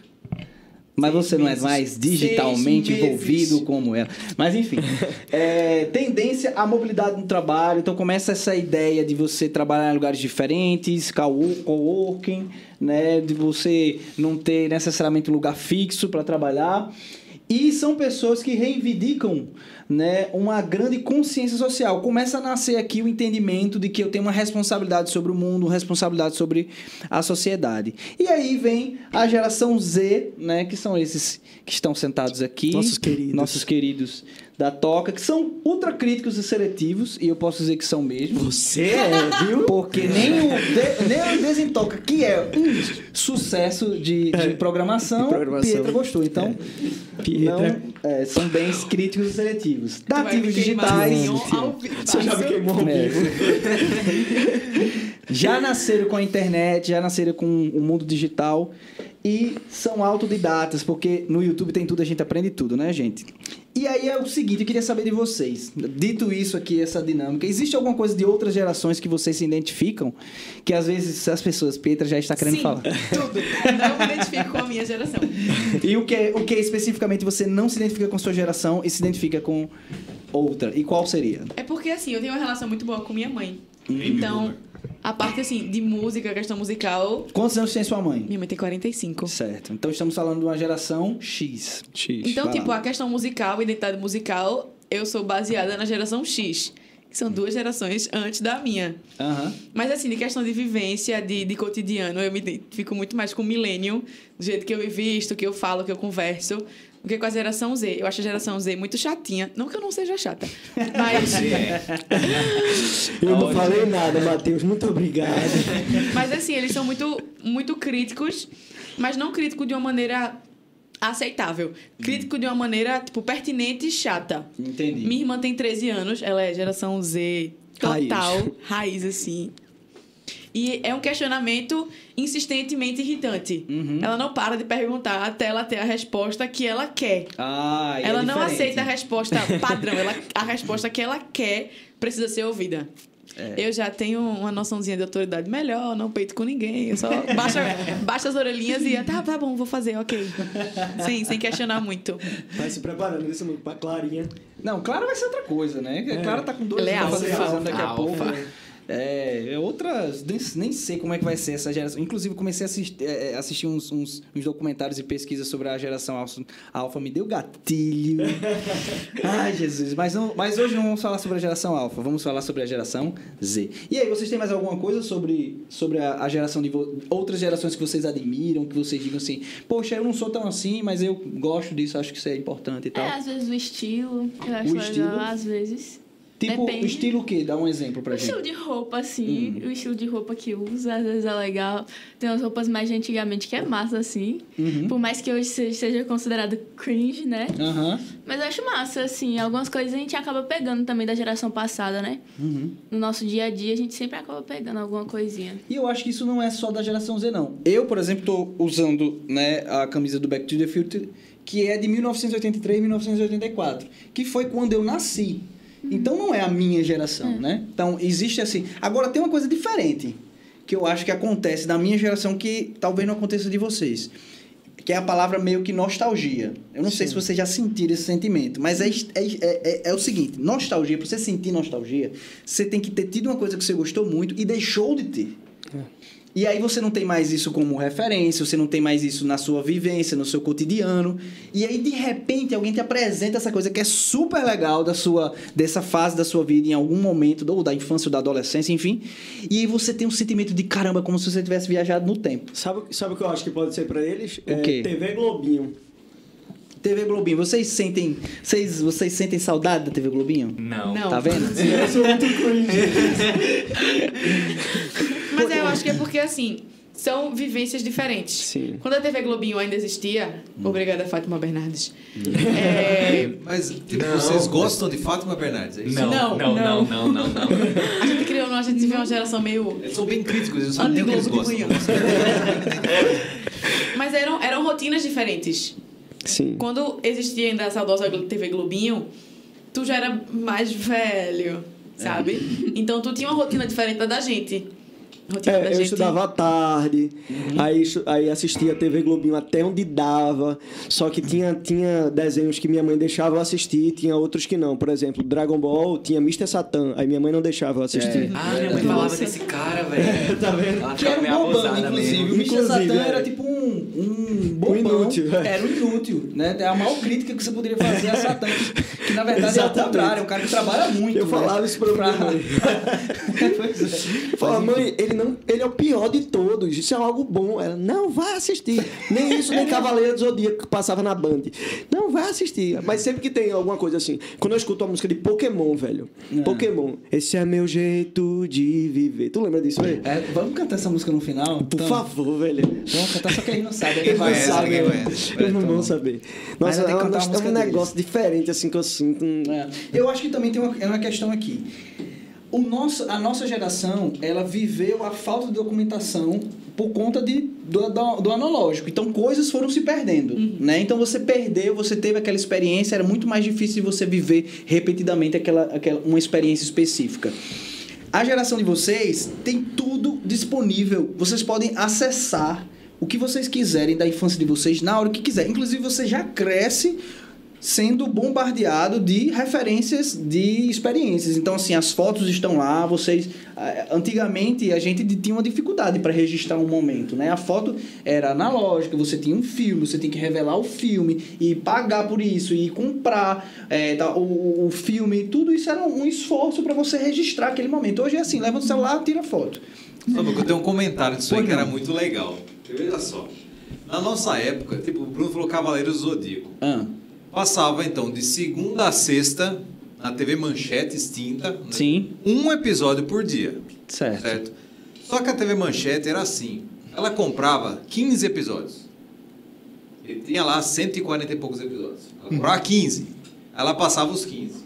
Mas você não é mais digitalmente envolvido como ela. Mas enfim, é, tendência à mobilidade no trabalho. Então começa essa ideia de você trabalhar em lugares diferentes, co- coworking, né? De você não ter necessariamente um lugar fixo para trabalhar. E são pessoas que reivindicam né, uma grande consciência social. Começa a nascer aqui o entendimento de que eu tenho uma responsabilidade sobre o mundo, uma responsabilidade sobre a sociedade. E aí vem a geração Z, né, que são esses que estão sentados aqui. Nossos queridos. Nossos queridos da Toca, que são ultra críticos e seletivos, e eu posso dizer que são mesmo. você é, viu? Porque nem o, de, nem o Desentoca, que é um sucesso de, de programação, de programação. Pietra gostou. Então, Pietra. não, é, são bens críticos e seletivos. Nativos queimar digitais. Você já me queimou ao É. vivo. já nasceram com a internet, já nasceram com o mundo digital e são autodidatas, porque no YouTube tem tudo, a gente aprende tudo, né, gente? E aí é o seguinte, eu queria saber de vocês. Dito isso aqui, essa dinâmica, existe alguma coisa de outras gerações que vocês se identificam? Que às vezes as pessoas, Petra já está querendo Sim, falar. tudo. Não me identifico com a minha geração. E o que, o que especificamente você não se identifica com sua geração e se identifica com outra? E qual seria? É porque, assim, eu tenho uma relação muito boa com minha mãe. Hum. Então, a parte, assim, de música, questão musical... Quantos anos tem sua mãe? Minha mãe tem 45. Certo. Então estamos falando de uma geração X. X. Então, vai tipo, lá. a questão musical, identidade musical, eu sou baseada na geração X. Que são duas gerações antes da minha. Aham. Mas assim, de questão de vivência, de, de cotidiano, eu me identifico muito mais com o millennium, do jeito que eu me visto, que eu falo, que eu converso, do que com a geração Z. Eu acho a geração Z muito chatinha. Não que eu não seja chata, mas, Eu não falei nada, Matheus. Muito obrigado. mas assim, eles são muito, muito críticos, mas não críticos de uma maneira aceitável. Crítico de uma maneira, tipo, pertinente e chata. Entendi. Minha irmã tem 13 anos, ela é geração Z total, Raiz. raiz, assim. E é um questionamento insistentemente irritante. Uhum. Ela não para de perguntar até ela ter a resposta que ela quer. Ah, e é ela não aceita a resposta padrão. Ela, a resposta que ela quer precisa ser ouvida. É. Eu já tenho uma noçãozinha de autoridade melhor, não peito com ninguém. Eu só baixa, baixa as orelhinhas e tá, tá bom, vou fazer, ok. Sim, sem questionar muito. Vai se preparando isso pra Clarinha. Não, Clara vai ser outra coisa, né? Clara tá com dois Ela é anos fazendo daqui a pouco. É, é outras. Nem, nem sei como é que vai ser essa geração. Inclusive, comecei a assistir, é, assistir uns, uns, uns documentários e pesquisas sobre a geração alfa. alfa me deu gatilho. Ai, Jesus. Mas, não, mas hoje não vamos falar sobre a geração alfa, vamos falar sobre a geração Z. E aí, vocês têm mais alguma coisa sobre, sobre a, a geração de outras gerações que vocês admiram, que vocês digam assim, poxa, eu não sou tão assim, mas eu gosto disso, acho que isso é importante e tal. É, às vezes o estilo, eu acho O legal, estilo? às vezes. Tipo, depende. estilo o quê? Dá um exemplo pra O gente. estilo de roupa, assim, Hum. o estilo de roupa que usa, às vezes é legal. Tem umas roupas mais de antigamente que é massa, assim. Uhum. Por mais que hoje seja, considerado cringe, né? Aham. Mas eu acho massa, assim. Algumas coisas a gente acaba pegando também da geração passada, né? Uhum. No nosso dia a dia, a gente sempre acaba pegando alguma coisinha. E eu acho que isso não é só da geração Z, não. Eu, por exemplo, tô usando né, a camisa do Back to the Future, que é de 1983 1984, que foi quando eu nasci. Então não é a minha geração, né? Então existe assim. Agora tem uma coisa diferente que eu acho que acontece da minha geração que talvez não aconteça de vocês. Que é a palavra meio que nostalgia. Eu não sei se vocês já sentiram esse sentimento, mas é, é, é, é o seguinte: nostalgia, pra você sentir nostalgia, você tem que ter tido uma coisa que você gostou muito e deixou de ter. E aí você não tem mais isso como referência, você não tem mais isso na sua vivência, no seu cotidiano. E aí, de repente, alguém te apresenta essa coisa que é super legal da sua, dessa fase da sua vida, em algum momento, ou da infância ou da adolescência, enfim. E aí você tem um sentimento de caramba, como se você tivesse viajado no tempo. Sabe, sabe o que eu acho que pode ser pra eles? O É quê? TV Globinho. TV Globinho, vocês sentem. Vocês, vocês sentem saudade da TV Globinho? Não. Não. Tá vendo? Eu sou muito cringe. Mas eu acho que é porque, assim, são vivências diferentes. Sim. Quando a TV Globinho ainda existia, obrigada, Fátima Bernardes. É, Mas, tipo, vocês gostam de Fátima Bernardes? É isso? Não, Não, não, não. não, não, não, não. a gente criou, a gente viveu uma geração meio Eles são bem críticos, eles não sabem nem o que eles gostam. Mas eram, eram rotinas diferentes. Sim. Quando existia ainda a saudosa TV Globinho, tu já era mais velho, sabe? Então tu tinha uma rotina diferente da da gente. Rotina da É, eu gente. estudava à tarde, aí, estu- aí assistia TV Globinho até onde dava. Só que tinha, tinha desenhos que minha mãe deixava eu assistir, tinha outros que não. Por exemplo, Dragon Ball tinha Mr. Satan, aí minha mãe não deixava eu assistir. Ah, minha mãe falava desse cara, velho. Tá vendo? Ela Que era um meio bobão, abusada inclusive. mesmo. O Mr. Satan é. era tipo um, um bobão. inútil, é. Era um inútil, né? É a maior crítica que você poderia fazer a Satan. Que, que, na verdade é o Exatamente. contrário. É um cara que trabalha muito. Eu né? falava isso pra minha mãe. pois é. Eu falava, mãe, ele, não, ele é o pior de todos, isso é algo bom. Ela, não, vai assistir. Nem isso, nem Cavaleiro do Zodíaco que passava na Band. Não, vai assistir. Mas sempre que tem alguma coisa assim, quando eu escuto uma música de Pokémon, velho. Pokémon, esse é meu jeito de viver. Tu lembra disso, velho? É, vamos cantar essa música no final? Por Então, favor, velho. Vamos cantar, só que eles não sabem. Eles não sabem, conhece. Eles não vão saber. Nossa, é, um, a é um deles. negócio diferente, assim, que eu sinto. um- É. Eu acho que também tem uma, é uma questão aqui. O nosso, a nossa geração, ela viveu a falta de documentação por conta de, do, do, do analógico. Então, coisas foram se perdendo, né? Então, você perdeu, você teve aquela experiência, era muito mais difícil de você viver repetidamente aquela, aquela, uma experiência específica. A geração de vocês tem tudo disponível. Vocês podem acessar o que vocês quiserem da infância de vocês na hora que quiser. Inclusive, você já cresce sendo bombardeado de referências de experiências. Então, assim, as fotos estão lá, vocês... ah, Antigamente, a gente tinha uma dificuldade para registrar um momento, né? A foto era analógica, você tinha um filme, você tinha que revelar o filme e pagar por isso, e comprar é, tá, o, o filme, tudo isso era um esforço para você registrar aquele momento. Hoje é assim, leva no celular, tira foto. Sabe, eu tenho um comentário disso aí que era muito legal. Veja só. Na nossa época, tipo, o Bruno falou Cavaleiros do Zodíaco. Ah, Passava, então, de segunda a sexta, na TV Manchete extinta, né? sim, um episódio por dia, certo. certo? Só que a TV Manchete era assim. Ela comprava 15 episódios. Ele tinha lá 140 e poucos episódios. Ela comprava 15. Ela passava os 15.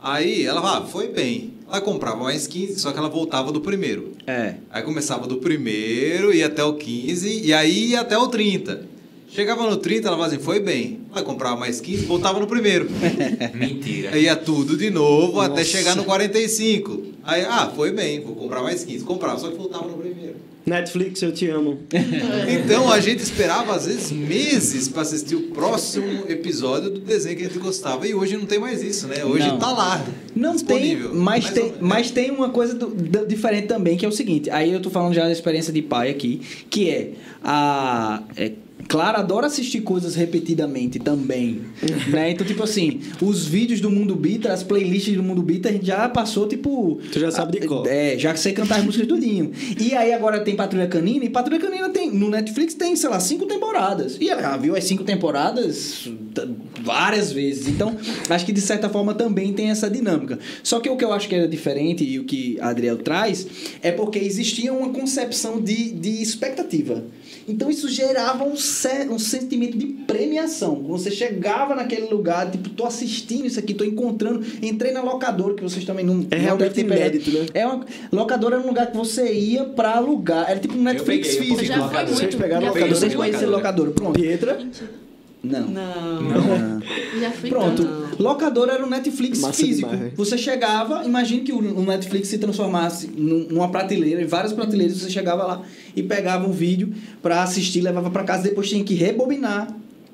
Aí ela ah, foi bem. Ela comprava mais 15, só que ela voltava do primeiro. É. Aí começava do primeiro, ia até o 15, e aí ia até o 30. Chegava no 30, ela falava assim, foi bem. Aí comprava mais 15, voltava no primeiro. Mentira. Aí ia tudo de novo até chegar no 45. Aí, ah, foi bem, vou comprar mais 15. Comprava, só que voltava no primeiro. Netflix, eu te amo. Então a gente esperava às vezes meses para assistir o próximo episódio do desenho que a gente gostava. E hoje não tem mais isso, né? Hoje Não. tá lá. Não disponível. tem, mas Mais tem, mas tem uma coisa do- do- diferente também, que é o seguinte. Aí eu tô falando já da experiência de pai aqui, que é a. É, Clara adora assistir coisas repetidamente também, né? Então, tipo assim, os vídeos do Mundo Bita, as playlists do Mundo Bita, a gente já passou, tipo... Tu já sabe de cor. É, já sei cantar as músicas tudinho. E aí agora tem Patrulha Canina, e Patrulha Canina tem, no Netflix tem, sei lá, cinco temporadas. E ela viu as cinco temporadas várias vezes. Então, acho que de certa forma também tem essa dinâmica. Só que o que eu acho que era diferente e o que Adriel traz é porque existia uma concepção de, de expectativa. Então isso gerava um, um sentimento de premiação. Quando você chegava naquele lugar, tipo, tô assistindo isso aqui, tô encontrando, entrei na locadora, que vocês também não. É não realmente pegado. inédito, né? É uma locadora era um lugar que você ia pra alugar. Era tipo um Netflix peguei um pouquinho físico. de locadora. Vocês pegaram Já locadora? Vocês muito. conheceram locadora, pronto. Pietra? Não. Não. Não. Já fui Pronto. tanto. Locadora era um Netflix Massa físico. demais, você chegava, imagine que o Netflix se transformasse num- numa prateleira, em várias prateleiras, você chegava lá e pegava um vídeo pra assistir, levava pra casa, depois tinha que rebobinar.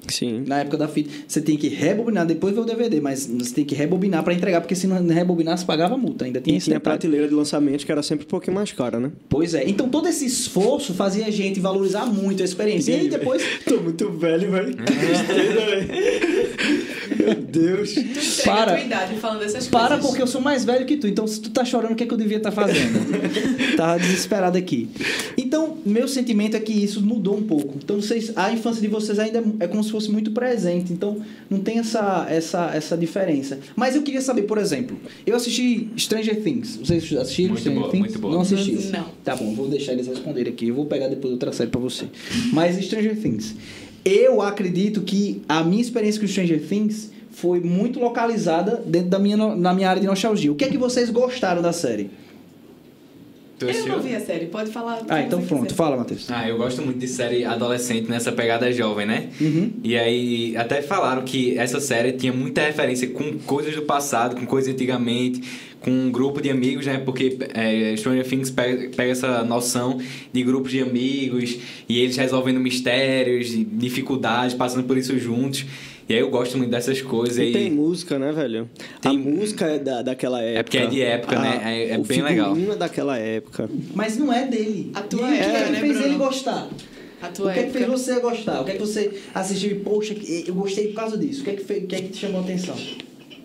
Sim. Na época da fita, você tem que rebobinar, depois ver o DVD, mas você tem que rebobinar pra entregar, porque se não rebobinar, você pagava multa. Ainda tinha E tinha detalhe. prateleira de lançamento que era sempre um pouquinho mais cara, né? Pois é. Então todo esse esforço fazia a gente valorizar muito a experiência. E aí depois. Tô muito velho, velho. Que tristeza, velho. Meu Deus. Tu Para. a tua idade falando dessas Para coisas. porque eu sou mais velho que tu. Então, se tu tá chorando, o que, é que eu devia estar fazendo? Tava desesperado aqui. Então, meu sentimento é que isso mudou um pouco. Então, vocês, a infância de vocês ainda é como se fosse muito presente. Então, não tem essa, essa, essa diferença. Mas eu queria saber, por exemplo, eu assisti Stranger Things. Vocês assistiram Muito Stranger boa, Things? muito boa. Não assisti. Não. Tá bom, vou deixar eles responderem aqui. Eu vou pegar depois outra série pra você. Mas Stranger Things. Eu acredito que a minha experiência com Stranger Things foi muito localizada dentro da minha, na minha área de nostalgia. O que é que vocês gostaram da série? Tu Eu assistiu? não vi a série, pode falar. Ah, então pronto. quiser. Fala, Matheus. Ah, eu gosto muito de série adolescente nessa pegada jovem, né? Uhum. E aí, até falaram que essa série tinha muita referência com coisas do passado, com coisas antigamente, com um grupo de amigos, né? Porque é, Stranger Things pega, pega essa noção de grupos de amigos e eles resolvendo mistérios, dificuldades, passando por isso juntos. E aí eu gosto muito dessas coisas. E aí tem música, né, velho? A Tem- música é da, daquela época. É porque é de época, né? É- é o bem legal. é daquela época. Mas não é dele. A tua e o que é época, que né, fez Bruno? ele gostar? A O tua que é que fez você gostar? O que é que você assistiu e, poxa, eu gostei por causa disso? O que é que, fez, o que, é que te chamou a atenção?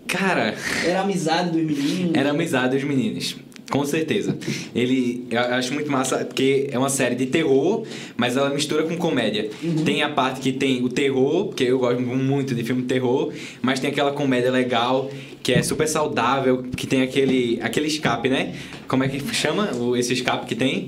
Cara, Era a amizade dos meninos? Era a amizade dos meninos. Com certeza. Ele, eu acho muito massa, porque é uma série de terror, mas ela mistura com comédia. Tem a parte que tem o terror, que eu gosto muito de filme de terror, mas tem aquela comédia legal, que é super saudável, que tem aquele, aquele escape, né? Como é que chama esse escape que tem?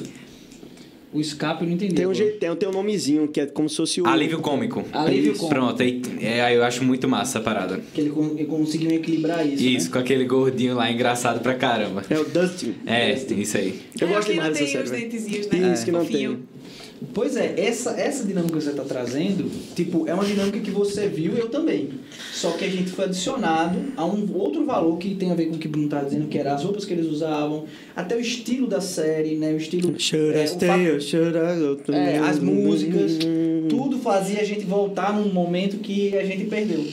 O escape eu não entendi. Tem um, jeito, tem, tem um nomezinho que é como se fosse o. Alívio cômico. Alívio Isso. cômico. Pronto, aí, é, eu acho muito massa a parada. Que ele, ele conseguiu equilibrar isso. Isso, Né? com aquele gordinho lá, engraçado pra caramba. É o Dustin. É, isso aí. Eu É, gosto demais dessa tem série. os dentezinhos, né? Isso que não Fofinho. tem. Pois é, essa, essa dinâmica que você está trazendo, tipo, é uma dinâmica que você viu e eu também. Só que a gente foi adicionado a um outro valor que tem a ver com o que o Bruno está dizendo, que era as roupas que eles usavam, até o estilo da série, né? O estilo. Should é, I o stay fato- or should I go? é, as músicas, tudo fazia a gente voltar num momento que a gente perdeu.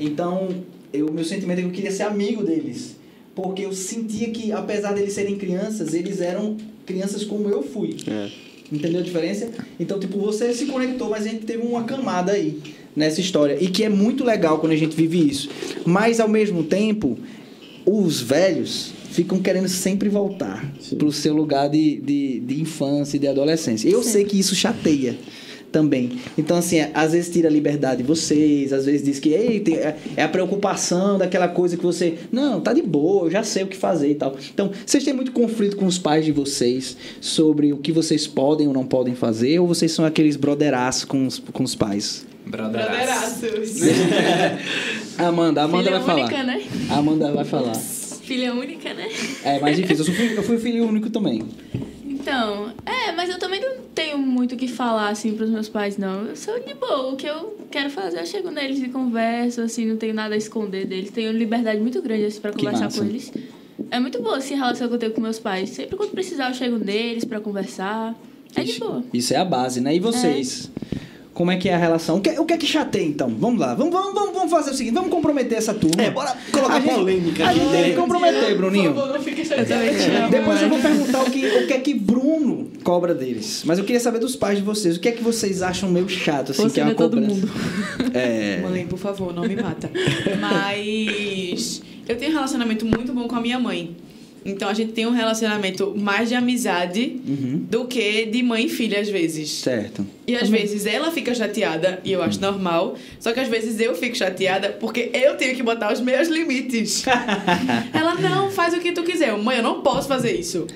Então, eu, meu sentimento é que eu queria ser amigo deles. Porque eu sentia que, apesar deles serem crianças, eles eram crianças como eu fui. É. Entendeu a diferença? Então, tipo, você se conectou, mas a gente teve uma camada aí nessa história. E que é muito legal quando a gente vive isso. Mas, ao mesmo tempo, os velhos ficam querendo sempre voltar pro seu lugar de, de, de infância e de adolescência. Eu sei que isso chateia também. Então, assim, é, às vezes tira a liberdade de vocês, às vezes diz que Ei, tem- é é a preocupação daquela coisa que você. Não, tá de boa, eu já sei o que fazer e tal. Então, vocês têm muito conflito com os pais de vocês sobre o que vocês podem ou não podem fazer, ou vocês são aqueles brotheraços com os, com os pais? Brotheraço. Brotheraços. Amanda, Amanda Filha vai falar. única, né? Amanda vai falar. Filha única, né? É mais difícil. Eu, filho- eu fui filho único também. Então, é, mas eu também não tenho muito o que falar, assim, pros meus pais, não. Eu sou de boa. O que eu quero fazer, eu chego neles e converso, assim, não tenho nada a esconder deles. Tenho liberdade muito grande, assim, pra conversar com eles. É muito boa, assim, a relação que eu tenho com meus pais. Sempre quando precisar, eu chego neles pra conversar. É de boa. Isso é a base, né? E vocês? Como é que é a relação? O que, o que é que chateia, então? Vamos lá. Vamos, vamos, vamos, vamos fazer o seguinte. Vamos comprometer essa turma. É, bora colocar A polêmica A gente tem que comprometer, Bruninho. Por favor, não fique chateado. amo. Depois eu vou perguntar o que, o que é que Bruno cobra deles. Mas eu queria saber dos pais de vocês. O que é que vocês acham meio chato, assim, Você que é uma não é todo cobrança? mundo. É. Mãe, por favor, não me mata. Mas eu tenho um relacionamento muito bom com a minha mãe. Então a gente tem um relacionamento mais de amizade Uhum. do que de mãe e filha, às vezes. Certo. E às vezes ela fica chateada, e eu acho normal. Só que às vezes eu fico chateada porque eu tenho que botar os meus limites. ela, não, faz o que tu quiser. Mãe, eu não posso fazer isso.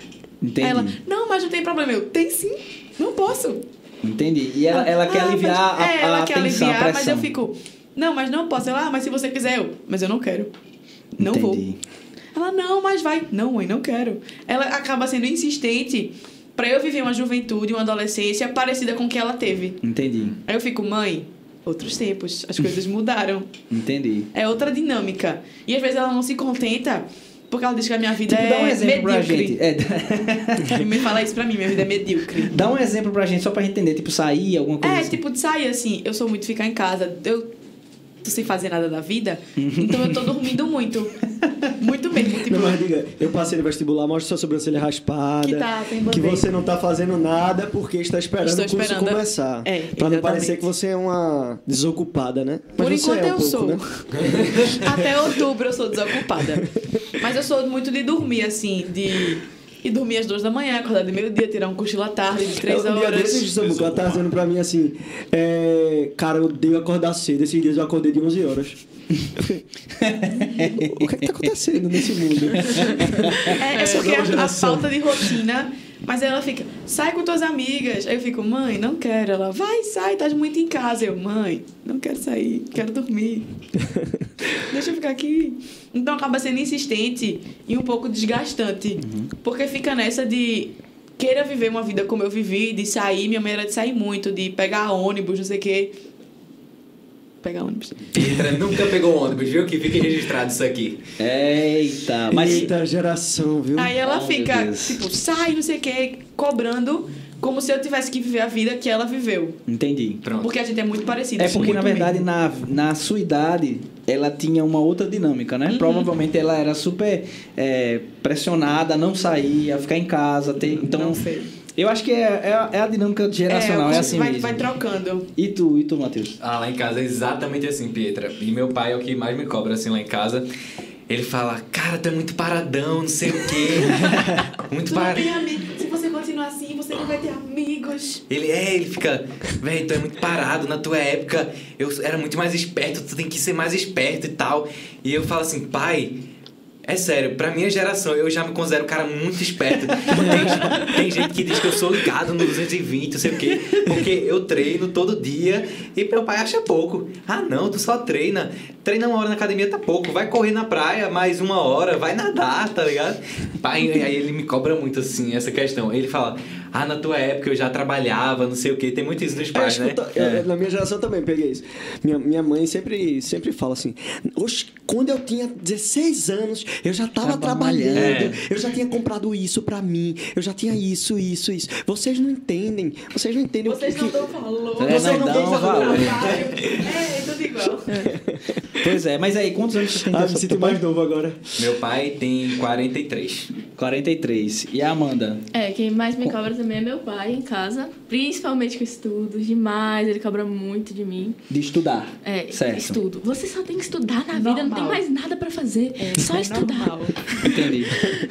Entendi. Ela, não, mas não tem problema. Eu, tem sim, não posso. Entendi. E ela, ela quer "Ah, aliviar mas- a, é, a ela quer tensão, aliviar, a mas pressão. eu fico, não, mas não posso. Ela, ah, mas se você quiser, eu, mas eu não quero. Não vou. Ela, não, mas vai. Não, mãe, não quero. Ela acaba sendo insistente pra eu viver uma juventude, uma adolescência parecida com o que ela teve. Entendi. Aí eu fico, mãe, outros tempos, as coisas mudaram. Entendi. É outra dinâmica. E às vezes ela não se contenta porque ela diz que a minha vida Tipo, é dá um exemplo pra medíocre. gente. É, me fala isso pra mim, minha vida é medíocre. dá um exemplo pra gente, só pra gente entender. Tipo, sair, alguma coisa É, assim. tipo, de sair assim, eu sou muito ficar em casa. Eu tô sem fazer nada da vida, então eu tô dormindo muito. Muito mesmo. Tipo, Não, mas diga, eu passei no vestibular, mostra sua sobrancelha raspada. Que tá, tem que band-aid. você não tá fazendo nada porque está esperando Estou o curso esperando. começar. É, pra não parecer que você é uma desocupada, né? Por você enquanto é um eu pouco, sou. Né? Até outubro eu sou desocupada. Mas eu sou muito de dormir, assim, de ir dormir às duas da manhã, acordar de meio-dia, tirar um cochilo à tarde de três um dia horas. desses, Samuca, ela tá dizendo pra mim assim: é, Cara, eu odeio acordar cedo. Esses dias eu acordei de 11 horas. O que é que tá acontecendo nesse mundo? É, Essa porque nova a, falta de rotina. Mas aí ela fica, sai com tuas amigas. Aí eu fico, mãe, não quero. Ela, vai, sai, estás muito em casa. Eu, mãe, não quero sair, quero dormir. Deixa eu ficar aqui. Então acaba sendo insistente e um pouco desgastante. Porque fica nessa de queira viver uma vida como eu vivi, de sair, minha mãe era de sair muito, de pegar ônibus, não sei o quê. Pegar ônibus. Pietra nunca pegou ônibus, viu? Que fique registrado isso aqui. Eita, mas. Eita geração, viu? Aí ela Oh, fica, tipo, sai, não sei o quê, cobrando como se eu tivesse que viver a vida que ela viveu. Entendi. Pronto. Porque a gente é muito parecido. É porque, na verdade, mesmo. na, na sua idade, ela tinha uma outra dinâmica, né? Provavelmente ela era super é, pressionada não sair, a ficar em casa. Ter, então, Não sei. Eu acho que é, é, a- é a dinâmica geracional, é, é, assim vai, mesmo. vai trocando. E tu, e tu, Matheus? Ah, lá em casa é exatamente assim, Pietra. E meu pai é o que mais me cobra assim lá em casa. Ele fala, cara, tu é muito paradão, não sei o quê. muito paradão. tem amigo. Se você continuar assim, você não vai ter amigos. Ele é, ele fica, velho, tu é muito parado. Na tua época eu era muito mais esperto, tu tem que ser mais esperto e tal. E eu falo assim, pai. É sério, pra minha geração, eu já me considero um cara muito esperto. Tem, tem gente que diz que eu sou ligado no 220, não sei o quê. Porque eu treino todo dia e meu pai acha pouco. Ah, não, tu só treina. Treina uma hora na academia tá pouco. Vai correr na praia mais uma hora, vai nadar, tá ligado? Pai, aí ele me cobra muito assim, essa questão. Ele fala, ah, na tua época eu já trabalhava, não sei o quê. Tem muito isso dos É, pais, né? escuta, é, Na minha geração também peguei isso. Minha, minha mãe sempre, sempre fala assim: Oxe, quando eu tinha 16 anos, eu já tava Trabalhando. trabalhando, É. eu já tinha comprado isso pra mim, eu já tinha isso, isso, isso. Vocês não entendem, vocês não entendem Vocês o que. não dão valor. É, vocês não não dão valor. trabalho. É, tudo igual. Pois é, mas aí, quantos anos você tem? Ah, me sinto mais novo agora. Meu pai tem 43. 43. E a Amanda? É, quem mais me cobra também é meu pai em casa. Principalmente com estudos, demais. Ele cobra muito de mim. De estudar. É, Certo. estudo. Você só tem que estudar na vida, não tem Normal. mais nada pra fazer. só é estudar. normal. Entendi.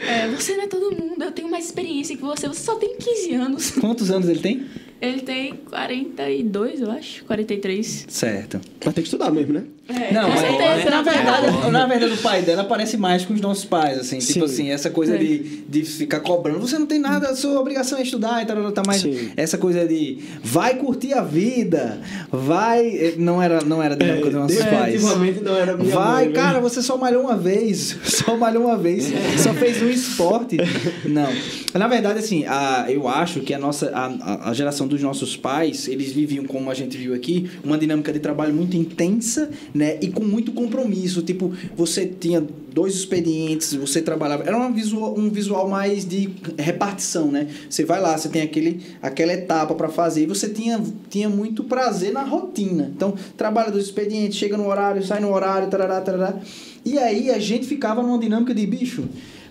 É, você não é todo mundo, eu tenho mais experiência que você. Você só tem 15 anos. Quantos anos ele tem? Ele tem 42, eu acho. 43. Certo. Mas tem que estudar mesmo, né? É, Não, mas certeza. na verdade, na verdade o pai dela parece mais com os nossos pais, assim, Sim. tipo assim, essa coisa É. de, de ficar cobrando, você não tem nada, a sua obrigação é estudar e tal, tá mais Sim. essa coisa de vai curtir a vida, vai, eh, não era não era dinâmica dos nossos pais. não era minha Vai, mãe, né? cara, você só malhou uma vez. Só malhou uma vez. Só fez um esporte. Não. Na verdade, assim, a, eu acho que a nossa. A, a- geração dos nossos pais, eles viviam, como a gente viu aqui, uma dinâmica de trabalho muito intensa, né? E com muito compromisso. Tipo, você tinha dois expedientes, você trabalhava. Era um visual, um visual mais de repartição, né? Você vai lá, você tem aquele, aquela etapa para fazer e você tinha, tinha muito prazer na rotina. Então, trabalha dois expedientes, chega no horário, sai no horário, tarará, tarará. E aí a gente ficava numa dinâmica de bicho.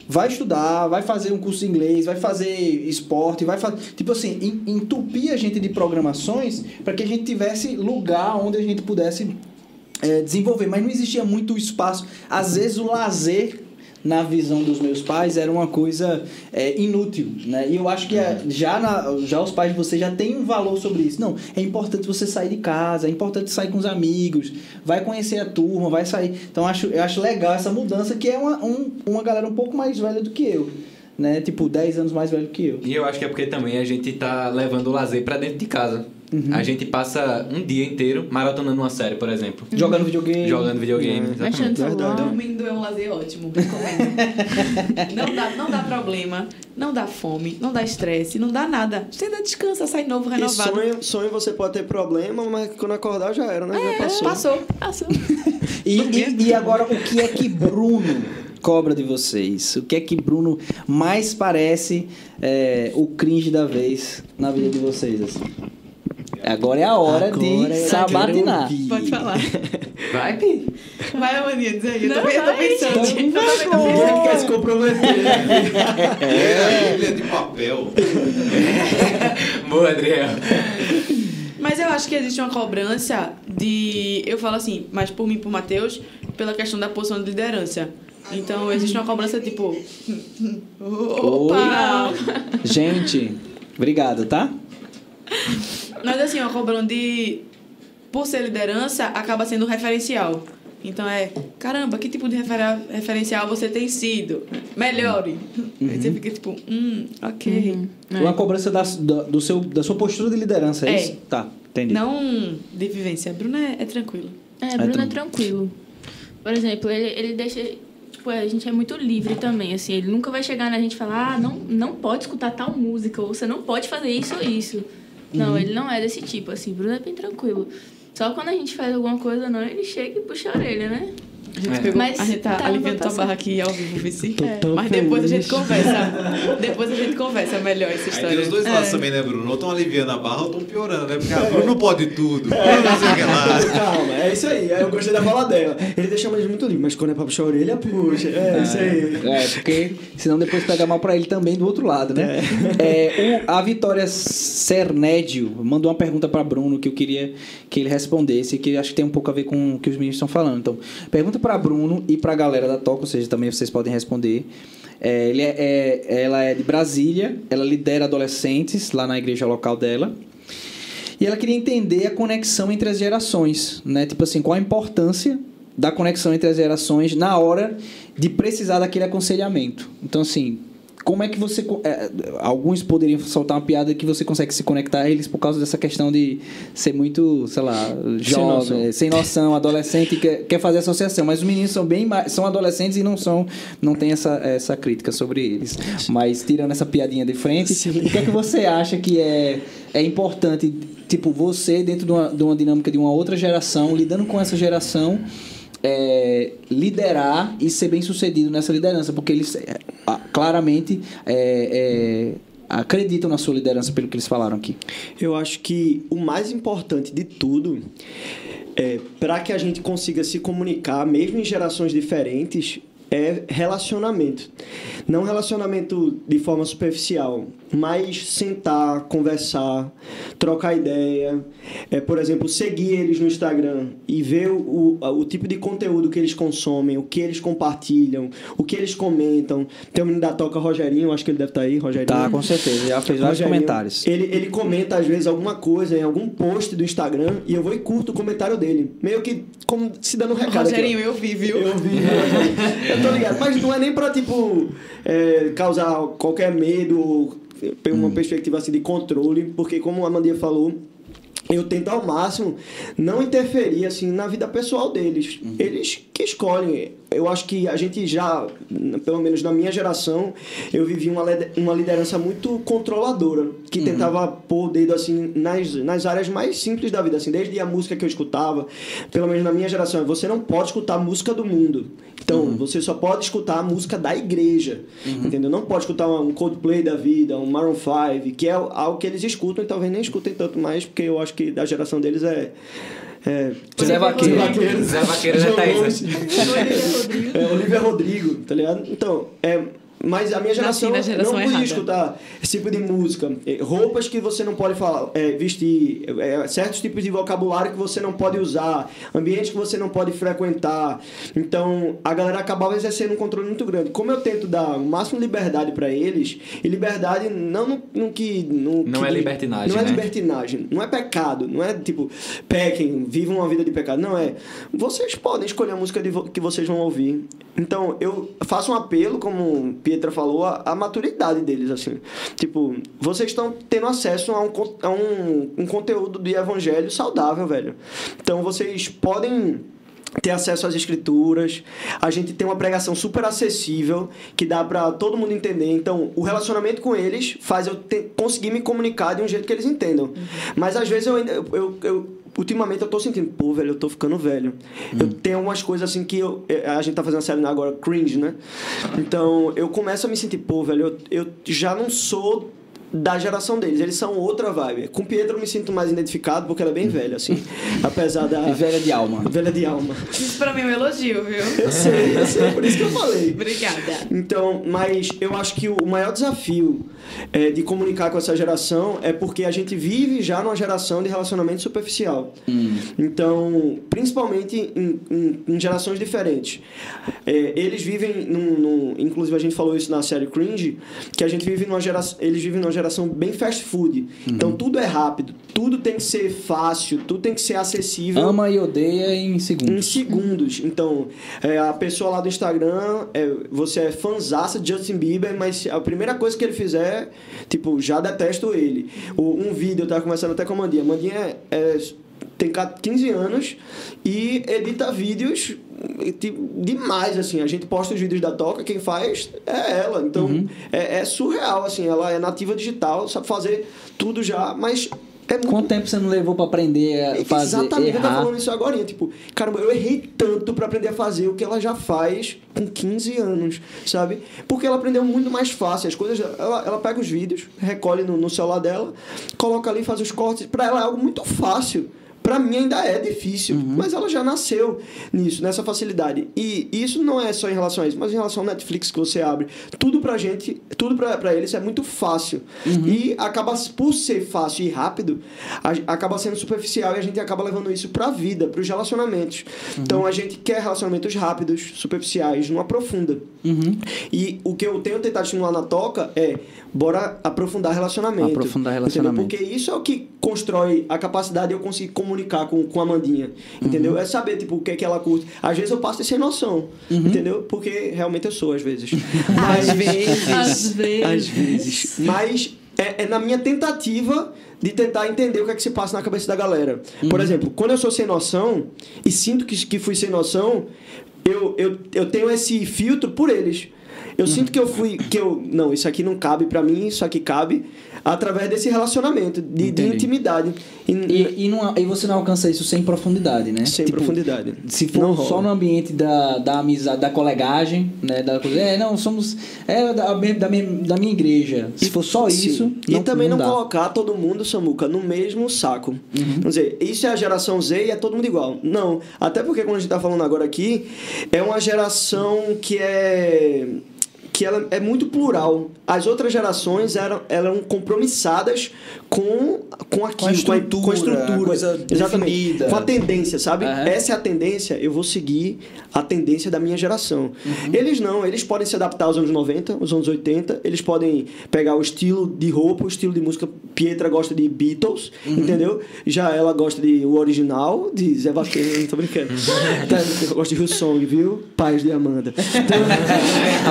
Vai estudar, vai fazer um curso de inglês, vai fazer esporte, vai fazer. Tipo assim, en- entupir a gente de programações para que a gente tivesse lugar onde a gente pudesse é, desenvolver, mas não existia muito espaço. Às vezes o lazer, na visão dos meus pais, era uma coisa é, inútil, né? E eu acho que é, já, na, já os pais de vocês já têm um valor sobre isso. Não, é importante você sair de casa, é importante sair com os amigos, vai conhecer a turma, vai sair. Então eu acho, eu acho legal essa mudança, que é uma, um, uma galera um pouco mais velha do que eu, né? Tipo, 10 anos mais velho que eu. E eu acho que é porque também a gente tá levando o lazer pra dentro de casa. A gente passa um dia inteiro maratonando uma série, por exemplo. Jogando videogame. Jogando videogame. Mexendo Exatamente. celular. Dormindo é um lazer ótimo, recomendo. não, dá, não dá problema, não dá fome, não dá estresse, não dá nada. Você ainda descansa, sai novo, E renovado. sonho, sonho você pode ter problema, mas quando acordar já era, né? já passou. Passou. Passou. E, e, e agora, o que é que Bruno cobra de vocês? O que é que Bruno mais parece é, o cringe da vez na vida de vocês? Assim? Agora é a hora Agora de é- sabatinar. Pode falar. Vai, Pi. Vai, Maninha, diz aí. Eu Não, também tô vai, pensando. gente. Eu também tô pensando. quer se comprometer. né? É, a Bíblia de papel. Boa, Adriel. Mas eu acho que existe uma cobrança de. Eu falo assim, mas por mim e por Matheus, pela questão da posição de liderança. Então existe uma cobrança tipo. Opa! Gente, obrigado, tá? Mas assim, uma cobrança de. Por ser liderança, acaba sendo referencial. Então é, caramba, que tipo de refer- referencial você tem sido? Melhore. Aí você fica tipo, hum, ok. Uma cobrança da, da, do seu, da sua postura de liderança, é, É. isso? Tá, entendi. Não de vivência. Bruna é, é tranquilo. É, Bruno tran- é tranquilo. Por exemplo, ele, ele deixa. Tipo, a gente é muito livre também, assim. Ele nunca vai chegar na gente e falar, ah, não, não pode escutar tal música, ou você não pode fazer isso ou isso. Não, ele não é desse tipo, assim. Bruno é bem tranquilo. Só quando a gente faz alguma coisa, não, ele chega e puxa a orelha, né? A gente, É. pegou, Mas a gente tá, tá, aliviando tua vai barra aqui ao vivo, Vici. Tão Mas depois a gente conversa. depois a gente conversa melhor essa Aí história. tem os dois lados também, né, Bruno? Ou estão aliviando a barra ou estão piorando, né? Porque a Bruno pode tudo. Bruno não sei o que lá. Calma, é isso aí. Eu gostei da fala dela. Ele deixa mais muito livre, mas quando é pra puxar a orelha, puxa. É isso aí. É, porque senão depois pega mal pra ele também do outro lado, né? É, o- a Vitória Cernédio mandou uma pergunta pra Bruno que eu queria que ele respondesse, que acho que tem um pouco a ver com o que os meninos estão falando. Então, pergunta pra Bruno e pra galera da Toca, ou seja, também vocês podem responder. É, ele é- é- ela é de Brasília, ela lidera adolescentes lá na igreja local dela. E ela queria entender a conexão entre as gerações, né? Tipo assim, qual a importância da conexão entre as gerações na hora de precisar daquele aconselhamento. Então, assim, como é que você. é, alguns poderiam soltar uma piada que você consegue se conectar a eles por causa dessa questão de ser muito, sei lá, jovem, sem noção, adolescente, e quer, quer fazer associação. Mas os meninos são bem são adolescentes e não são. Não tem essa, essa crítica sobre eles. Mas tirando essa piadinha de frente, o que é que você acha que é, é importante, tipo, você dentro de uma, de uma dinâmica de uma outra geração, lidando com essa geração é, liderar e ser bem sucedido nessa liderança, porque eles é, claramente é, é, acreditam na sua liderança pelo que eles falaram aqui. Eu acho que o mais importante de tudo é para que a gente consiga se comunicar, mesmo em gerações diferentes, é relacionamento. Não relacionamento de forma superficial, mas sentar, conversar, trocar ideia. É, por exemplo, seguir eles no Instagram e ver o, o, o tipo de conteúdo que eles consomem, o que eles compartilham, o que eles comentam. Tem o menino da Toca Rogerinho, acho que ele deve estar aí, Rogerinho. Tá, com certeza. Já fez vários comentários. Ele, ele comenta, às vezes, alguma coisa em algum post do Instagram e eu vou e curto o comentário dele. Meio que como se dando um recado. aqui. Rogerinho, eu vi, viu? Eu vi, Rogerinho. eu tô ligado. Mas não é nem pra, tipo, é, causar qualquer medo uma perspectiva assim de controle, porque como a Amandia falou, eu tento ao máximo não interferir assim na vida pessoal deles. Eles que escolhem. Eu acho que a gente já, pelo menos na minha geração, eu vivi uma, uma liderança muito controladora, que tentava pôr o dedo assim nas, nas áreas mais simples da vida, assim, desde a música que eu escutava, pelo menos na minha geração, você não pode escutar a música do mundo. Então, você só pode escutar a música da igreja, entendeu? Não pode escutar um Coldplay da vida, um Maroon 5, que é algo que eles escutam e talvez nem escutem tanto mais, porque eu acho que da geração deles é... é Zé Vaqueiro. Zé Vaqueiro já João tá aí, Olivia Rodrigo, tá ligado? Então, é. Mas a minha geração, na geração não podia errada. escutar esse tipo de música. É, Roupas que você não pode falar, é, vestir, é, certos tipos de vocabulário que você não pode usar, ambientes que você não pode frequentar. Então, a galera acabava exercendo um controle muito grande. Como eu tento dar o máximo de liberdade pra eles, e liberdade não no, no que... No Não que- é libertinagem, Não é né? libertinagem, não é pecado, não é tipo, pequem, vivam uma vida de pecado. Não é. Vocês podem escolher a música de vo- que vocês vão ouvir. Então, eu faço um apelo, como Pietra falou, à, à maturidade deles, assim. Tipo, vocês estão tendo acesso a, um, a um, um conteúdo de evangelho saudável, velho. Então, vocês podem ter acesso às escrituras. A gente tem uma pregação super acessível que dá pra todo mundo entender. Então, o relacionamento com eles faz eu te- conseguir me comunicar de um jeito que eles entendam. Mas às vezes eu ainda eu, eu, eu- ultimamente eu tô sentindo, pô, velho, eu tô ficando velho. Eu tenho umas coisas assim que eu, eh, a gente tá fazendo a série agora cringe, né? Então, eu começo a me sentir, pô, velho, eu, eu já não sou da geração deles, eles são outra vibe. Com Pietro eu me sinto mais identificado porque ela é bem velha, assim. Apesar da. E velha de alma. Velha de alma. Isso pra mim é um elogio, viu? Eu sei, eu sei, por isso que eu falei. Obrigada. Então, mas eu acho que o maior desafio é, de comunicar com essa geração é porque a gente vive já numa geração de relacionamento superficial. Então, principalmente em, em- em gerações diferentes. É, eles vivem num, num- Inclusive, a gente falou isso na série Cringe, que a gente vive numa geração. Eles vivem numa geração bem fast food. Então, tudo é rápido, tudo tem que ser fácil, tudo tem que ser acessível Ama e odeia em em segundos. segundos. Então, é, a pessoa lá do Instagram, é, você é fanzaça de Justin Bieber, mas a primeira coisa que ele fizer, tipo, já detesto ele. O, um vídeo, eu tava conversando até com a Mandinha. Mandinha é, é- tem 15 anos e edita vídeos tipo, demais, assim. A gente posta os vídeos da Toca, quem faz é ela. Então, é, é surreal, assim. Ela é nativa digital, sabe fazer tudo já, mas... É muito Quanto tempo você não levou pra aprender a fazer Exatamente, eu errar? falando isso agora. Tipo, caramba, eu errei tanto pra aprender a fazer o que ela já faz com 15 anos, sabe? Porque ela aprendeu muito mais fácil. As coisas. Ela, ela pega os vídeos, recolhe no, no celular dela, coloca ali, faz os cortes. Pra ela é algo muito fácil. Pra mim ainda é difícil, mas ela já nasceu nisso, nessa facilidade. E isso não é só em relação a isso, mas em relação ao Netflix que você abre. Tudo pra gente, tudo pra, pra eles é muito fácil. E acaba, por ser fácil e rápido, a- acaba sendo superficial e a gente acaba levando isso pra vida, pros relacionamentos. Então a gente quer relacionamentos rápidos, superficiais, não aprofunda. E o que eu tenho tentado estimular na toca é bora aprofundar relacionamento. Aprofundar Entendeu? relacionamento. Porque isso é o que constrói a capacidade de eu conseguir comunicar com, com a Mandinha. Entendeu? É saber, tipo, o que é que ela curte. Às vezes eu passo sem noção. Entendeu? Porque realmente eu sou, às vezes. Mas, Às vezes. Às vezes. às vezes. Mas é, é na minha tentativa de tentar entender o que é que se passa na cabeça da galera. Por exemplo, quando eu sou sem noção e sinto que, que fui sem noção, eu, eu, eu tenho esse filtro por eles. Eu sinto que eu fui. que eu Não, isso aqui não cabe pra mim, isso aqui cabe. Através desse relacionamento, de, de intimidade. E, E, e, não, e você não alcança isso sem profundidade, né? sem Tipo, profundidade. Se for Não rola. só no ambiente da, da amizade, da colegagem, né? Da coisa, é, não, somos. É da, da, minha, da minha igreja. Se for só isso. e também não, dá. colocar todo mundo, Samuca, no mesmo saco. Uhum. Quer dizer, isso é a geração Z e é todo mundo igual. Não. Até porque, como a gente tá falando agora aqui, é uma geração que é. Que ela é muito plural. As outras gerações eram, eram compromissadas com, com aquilo, Com a estrutura, com a estrutura. coisa Exatamente. definida. Com a tendência, sabe? Aham. Essa é a tendência, eu vou seguir a tendência da minha geração. Uhum. Eles não, eles podem se adaptar aos anos 90, aos anos 80, eles podem pegar o estilo de roupa, o estilo de música. Pietra gosta de Beatles, Uhum. entendeu? Já ela gosta de o original, de Zé Vaqueiro, tô brincando. Uhum. Tá, eu gosto de Hillsong, viu? Paz de Amanda. Então,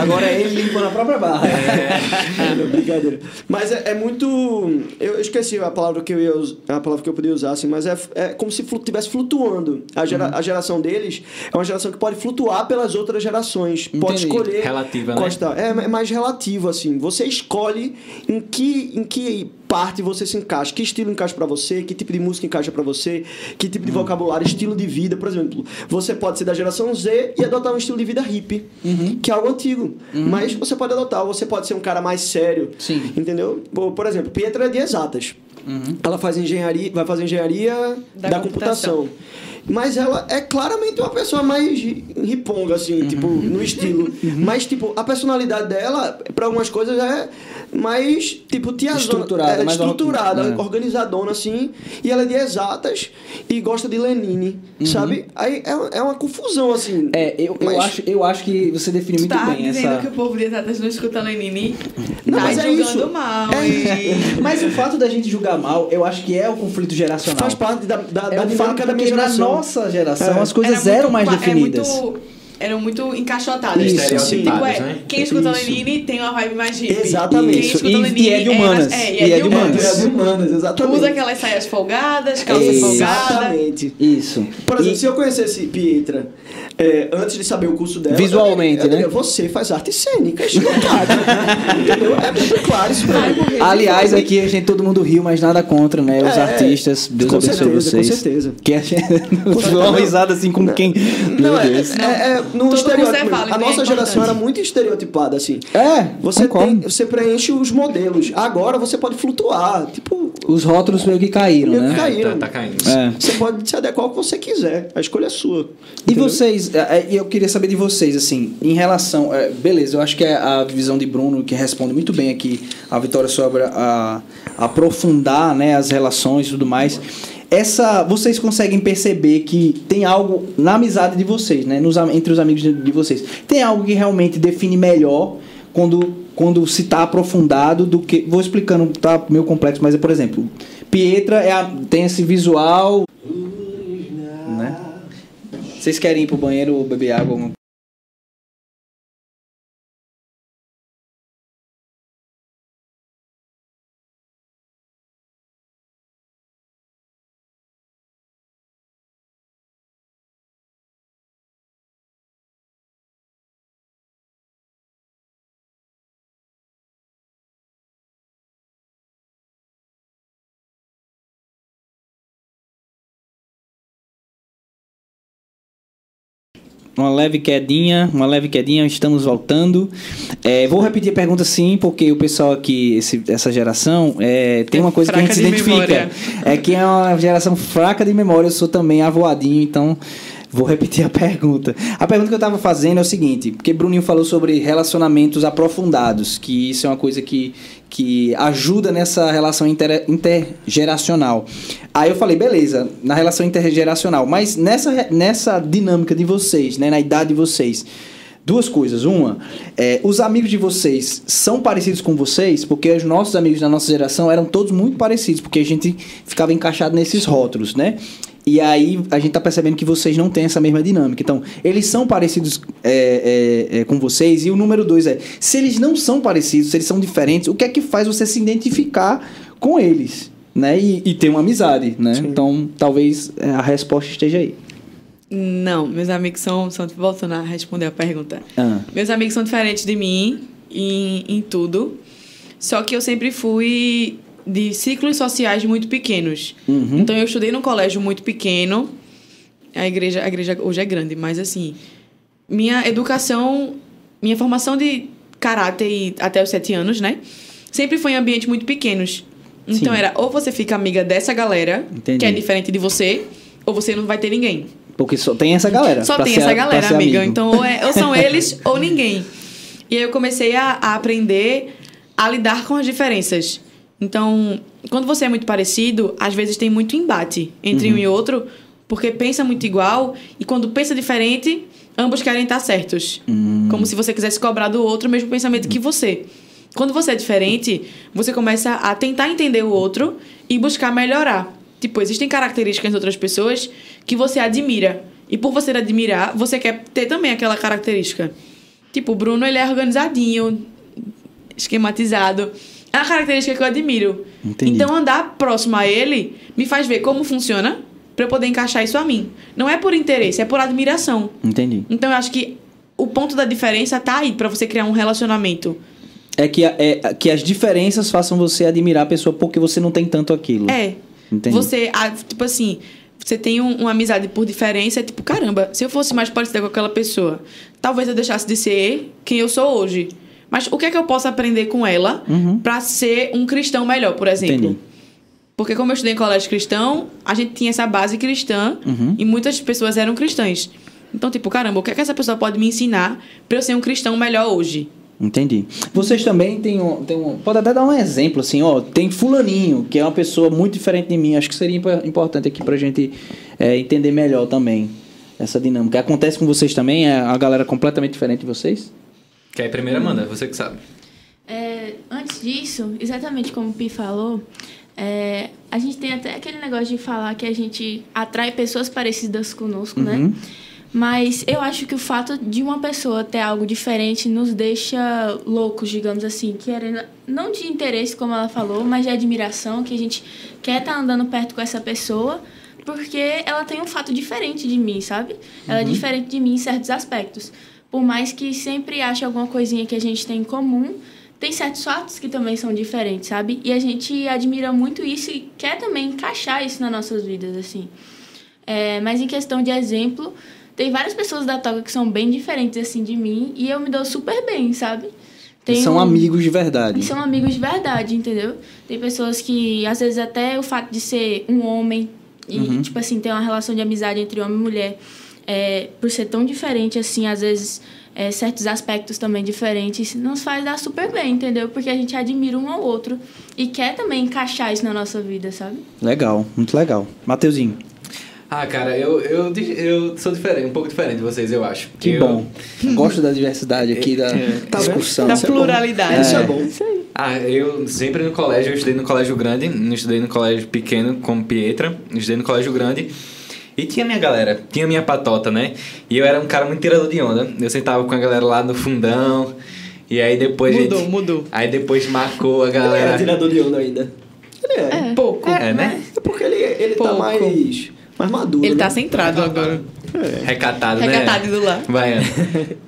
Agora é ele limpando a própria barra. é, não, brincadeira. Mas é, é muito. Eu esqueci a palavra que eu ia a palavra que eu podia usar, assim, mas é, é como se estivesse flutuando. A, gera, Uhum. a geração deles é uma geração que pode flutuar pelas outras gerações. Pode Entendi. escolher. Relativa, né? É, é mais relativo, assim. Você escolhe em que, em que parte você se encaixa, que estilo encaixa pra você, que tipo de música encaixa pra você, que tipo de Uhum. vocabulário, estilo de vida, por exemplo. Você pode ser da geração Z e adotar um estilo de vida hippie, Uhum. que é algo antigo. Mas você pode adotar, você pode ser um cara mais sério. Sim. Entendeu? Por, exemplo, Pietra é de exatas. Ela faz engenharia, vai fazer engenharia da, Da computação. computação. Mas ela é claramente uma pessoa mais riponga, assim, tipo, no estilo. Mas, tipo, a personalidade dela, pra algumas coisas, é mais, tipo, tiazona. Estruturada, é, mais estruturada, or- é. organizadona, assim. E ela é de exatas e gosta de Lenine, sabe? Aí é, é uma confusão, assim. É, eu, eu, Mas- acho, eu acho que você define muito tá bem essa. que o povo de exatas não escuta Lenine? Não, tá mas é julgando isso. mal, É hein? Mas o fato da gente julgar mal, eu acho que é o conflito geracional. Faz parte da, da, é da dinâmica da minha geração. Nossa geração É. as coisas Era eram mais qua- é definidas. muito- eram muito encaixotadas. Isso, Tipo, é, né? quem escuta Isso. Lenine tem uma vibe mais hippie. Exatamente. Quem escuta E- Lenine e é de humanas. É, E é de humanas. É de humanas, exatamente. Usa aquelas saias folgadas, calça folgada. Exatamente. Isso. Por exemplo, E- se eu conhecesse Pietra é, antes de saber o curso dela. Visualmente, eu diria, né? eu diria, Você faz artes cênicas, cara. Entendeu? É muito claro isso pra mim. Aliás, aqui a gente todo mundo riu, mas nada contra, né? Os É, artistas. Deus com abençoe certeza, vocês. com certeza. Que a gente uma risada assim com quem. Não, Meu é, Deus. é, é no Todo estereótipo. é a é nossa importante. geração era muito estereotipada, assim. É, Você, tem, você preenche os modelos. Agora você pode flutuar. Tipo, Os rótulos meio que caíram, meio que né? caíram. Tá, tá caindo. É. Você pode se adequar ao que você quiser. A escolha é sua. E Entendeu? vocês, é, é, eu queria saber de vocês, assim, em relação. é, beleza, eu acho que é a visão de Bruno que responde muito bem aqui a Vitória sobre a, a aprofundar né, as relações e tudo mais. Essa, vocês conseguem perceber que tem algo na amizade de vocês, né? Nos, entre os amigos de, de vocês. Tem algo que realmente define melhor quando, quando se está aprofundado do que. Vou explicando, tá meio complexo, mas é, por exemplo, Pietra é a- tem esse visual. Né? Vocês querem ir pro banheiro ou beber água? Uma leve quedinha, uma leve quedinha, estamos voltando. É, vou repetir a pergunta sim, porque o pessoal aqui, esse- essa geração, é, tem uma coisa que a gente se de identifica. memória. É que é uma geração fraca de memória, eu sou também avoadinho, então vou repetir a pergunta. A pergunta que eu estava fazendo é o seguinte, porque Bruninho falou sobre relacionamentos aprofundados, que isso é uma coisa que, que ajuda nessa relação inter, intergeracional. Aí eu falei, beleza, na relação intergeracional, mas nessa, nessa dinâmica de vocês, né, na idade de vocês, Duas coisas. Uma, é, os amigos de vocês são parecidos com vocês, porque os nossos amigos da nossa geração eram todos muito parecidos, porque a gente ficava encaixado nesses rótulos, né? E aí a gente tá percebendo que vocês não têm essa mesma dinâmica. Então, eles são parecidos é, é, é, com vocês. E o número dois é, se eles não são parecidos, se eles são diferentes, o que é que faz você se identificar com eles? Né? E, e ter uma amizade, né? Então, talvez é, a resposta esteja aí. Não, meus amigos são, são. Voltando a responder a pergunta. Ah. Meus amigos são diferentes de mim em, em tudo. Só que eu sempre fui de ciclos sociais muito pequenos. Uhum. Então eu estudei num colégio muito pequeno. A igreja, a igreja hoje é grande, mas assim, minha educação, minha formação de caráter até os sete anos, né? Sempre foi em ambientes muito pequenos. Então Sim. era ou você fica amiga dessa galera, Entendi. que é diferente de você, ou você não vai ter ninguém. Porque só tem essa galera. Só tem ser- essa galera, amiga. amigo. Então, ou, é- ou são eles ou ninguém. E aí eu comecei a, a aprender a lidar com as diferenças. Então, quando você é muito parecido, às vezes tem muito embate entre Uhum. um e outro, porque pensa muito igual, e quando pensa diferente, ambos querem estar certos. Hum. Como se você quisesse cobrar do outro o mesmo pensamento que você. Quando você é diferente, você começa a tentar entender o outro e buscar melhorar. Tipo, existem características de outras pessoas que você admira. E por você admirar, você quer ter também aquela característica. Tipo, o Bruno, ele é organizadinho, esquematizado. É uma característica que eu admiro. Entendi. Então, andar próximo a ele me faz ver como funciona para eu poder encaixar isso a mim. Não é por interesse, é por admiração. Entendi. Então, eu acho que o ponto da diferença tá aí para você criar um relacionamento. É que, é que as diferenças façam você admirar a pessoa porque você não tem tanto aquilo. É. Entendi. Você, tipo assim, você tem um- uma amizade por diferença, é tipo, caramba, se eu fosse mais parecida com aquela pessoa, talvez eu deixasse de ser quem eu sou hoje. Mas o que é que eu posso aprender com ela Uhum. pra ser um cristão melhor, por exemplo? Entendi. Porque como eu estudei em colégio cristão, a gente tinha essa base cristã Uhum. e muitas pessoas eram cristãs. Então, tipo, caramba, o que é que essa pessoa pode me ensinar pra eu ser um cristão melhor hoje? Entendi. Vocês também têm um, têm um. Pode até dar um exemplo, assim, ó. Tem Fulaninho, que é uma pessoa muito diferente de mim. Acho que seria impo- importante aqui pra gente é, entender melhor também essa dinâmica. Acontece com vocês também? É a galera completamente diferente de vocês? Quer ir primeiro, Amanda? Você que sabe. É, antes disso, exatamente como o Pi falou, é, a gente tem até aquele negócio de falar que a gente atrai pessoas parecidas conosco, né? Uhum. Mas eu acho que o fato de uma pessoa ter algo diferente nos deixa loucos, digamos assim, querendo não de interesse, como ela falou, mas de admiração, que a gente quer estar andando perto com essa pessoa, porque ela tem um fato diferente de mim, sabe? Ela é diferente de mim em certos aspectos. Por mais que sempre ache alguma coisinha que a gente tem em comum, tem certos fatos que também são diferentes, sabe? E a gente admira muito isso e quer também encaixar isso nas nossas vidas, assim. É, mas em questão de exemplo, tem várias pessoas da Toga que são bem diferentes, assim, de mim e eu me dou super bem, sabe? Tem São amigos de verdade. são amigos de verdade, entendeu? Tem pessoas que, às vezes, até o fato de ser um homem e, Uhum. tipo assim, ter uma relação de amizade entre homem e mulher, é, por ser tão diferente, assim, às vezes, é, certos aspectos também diferentes, nos faz dar super bem, entendeu? Porque a gente admira um ao outro e quer também encaixar isso na nossa vida, sabe? Legal, muito legal. Mateuzinho, Ah, cara, eu, eu, eu sou diferente, um pouco diferente de vocês, eu acho. que Eu- bom. Gosto da diversidade aqui, da Tá vendo? discussão. Da Isso é bom. pluralidade. Isso é bom. Ah, eu sempre no colégio, eu estudei no colégio grande, não estudei no colégio pequeno como Pietra, eu estudei no colégio grande. E tinha minha galera, tinha minha patota, né? E eu era um cara muito tirador de onda. Eu sentava com a galera lá no fundão. E aí depois a Mudou, gente, mudou. Aí depois marcou a Ele é galera. tirador de onda ainda. Ele é. Pouco. É, né? É porque ele, ele tá mais, mais maduro. Ele né? tá centrado agora. Recatado, né? Recatado do lá. Baiano.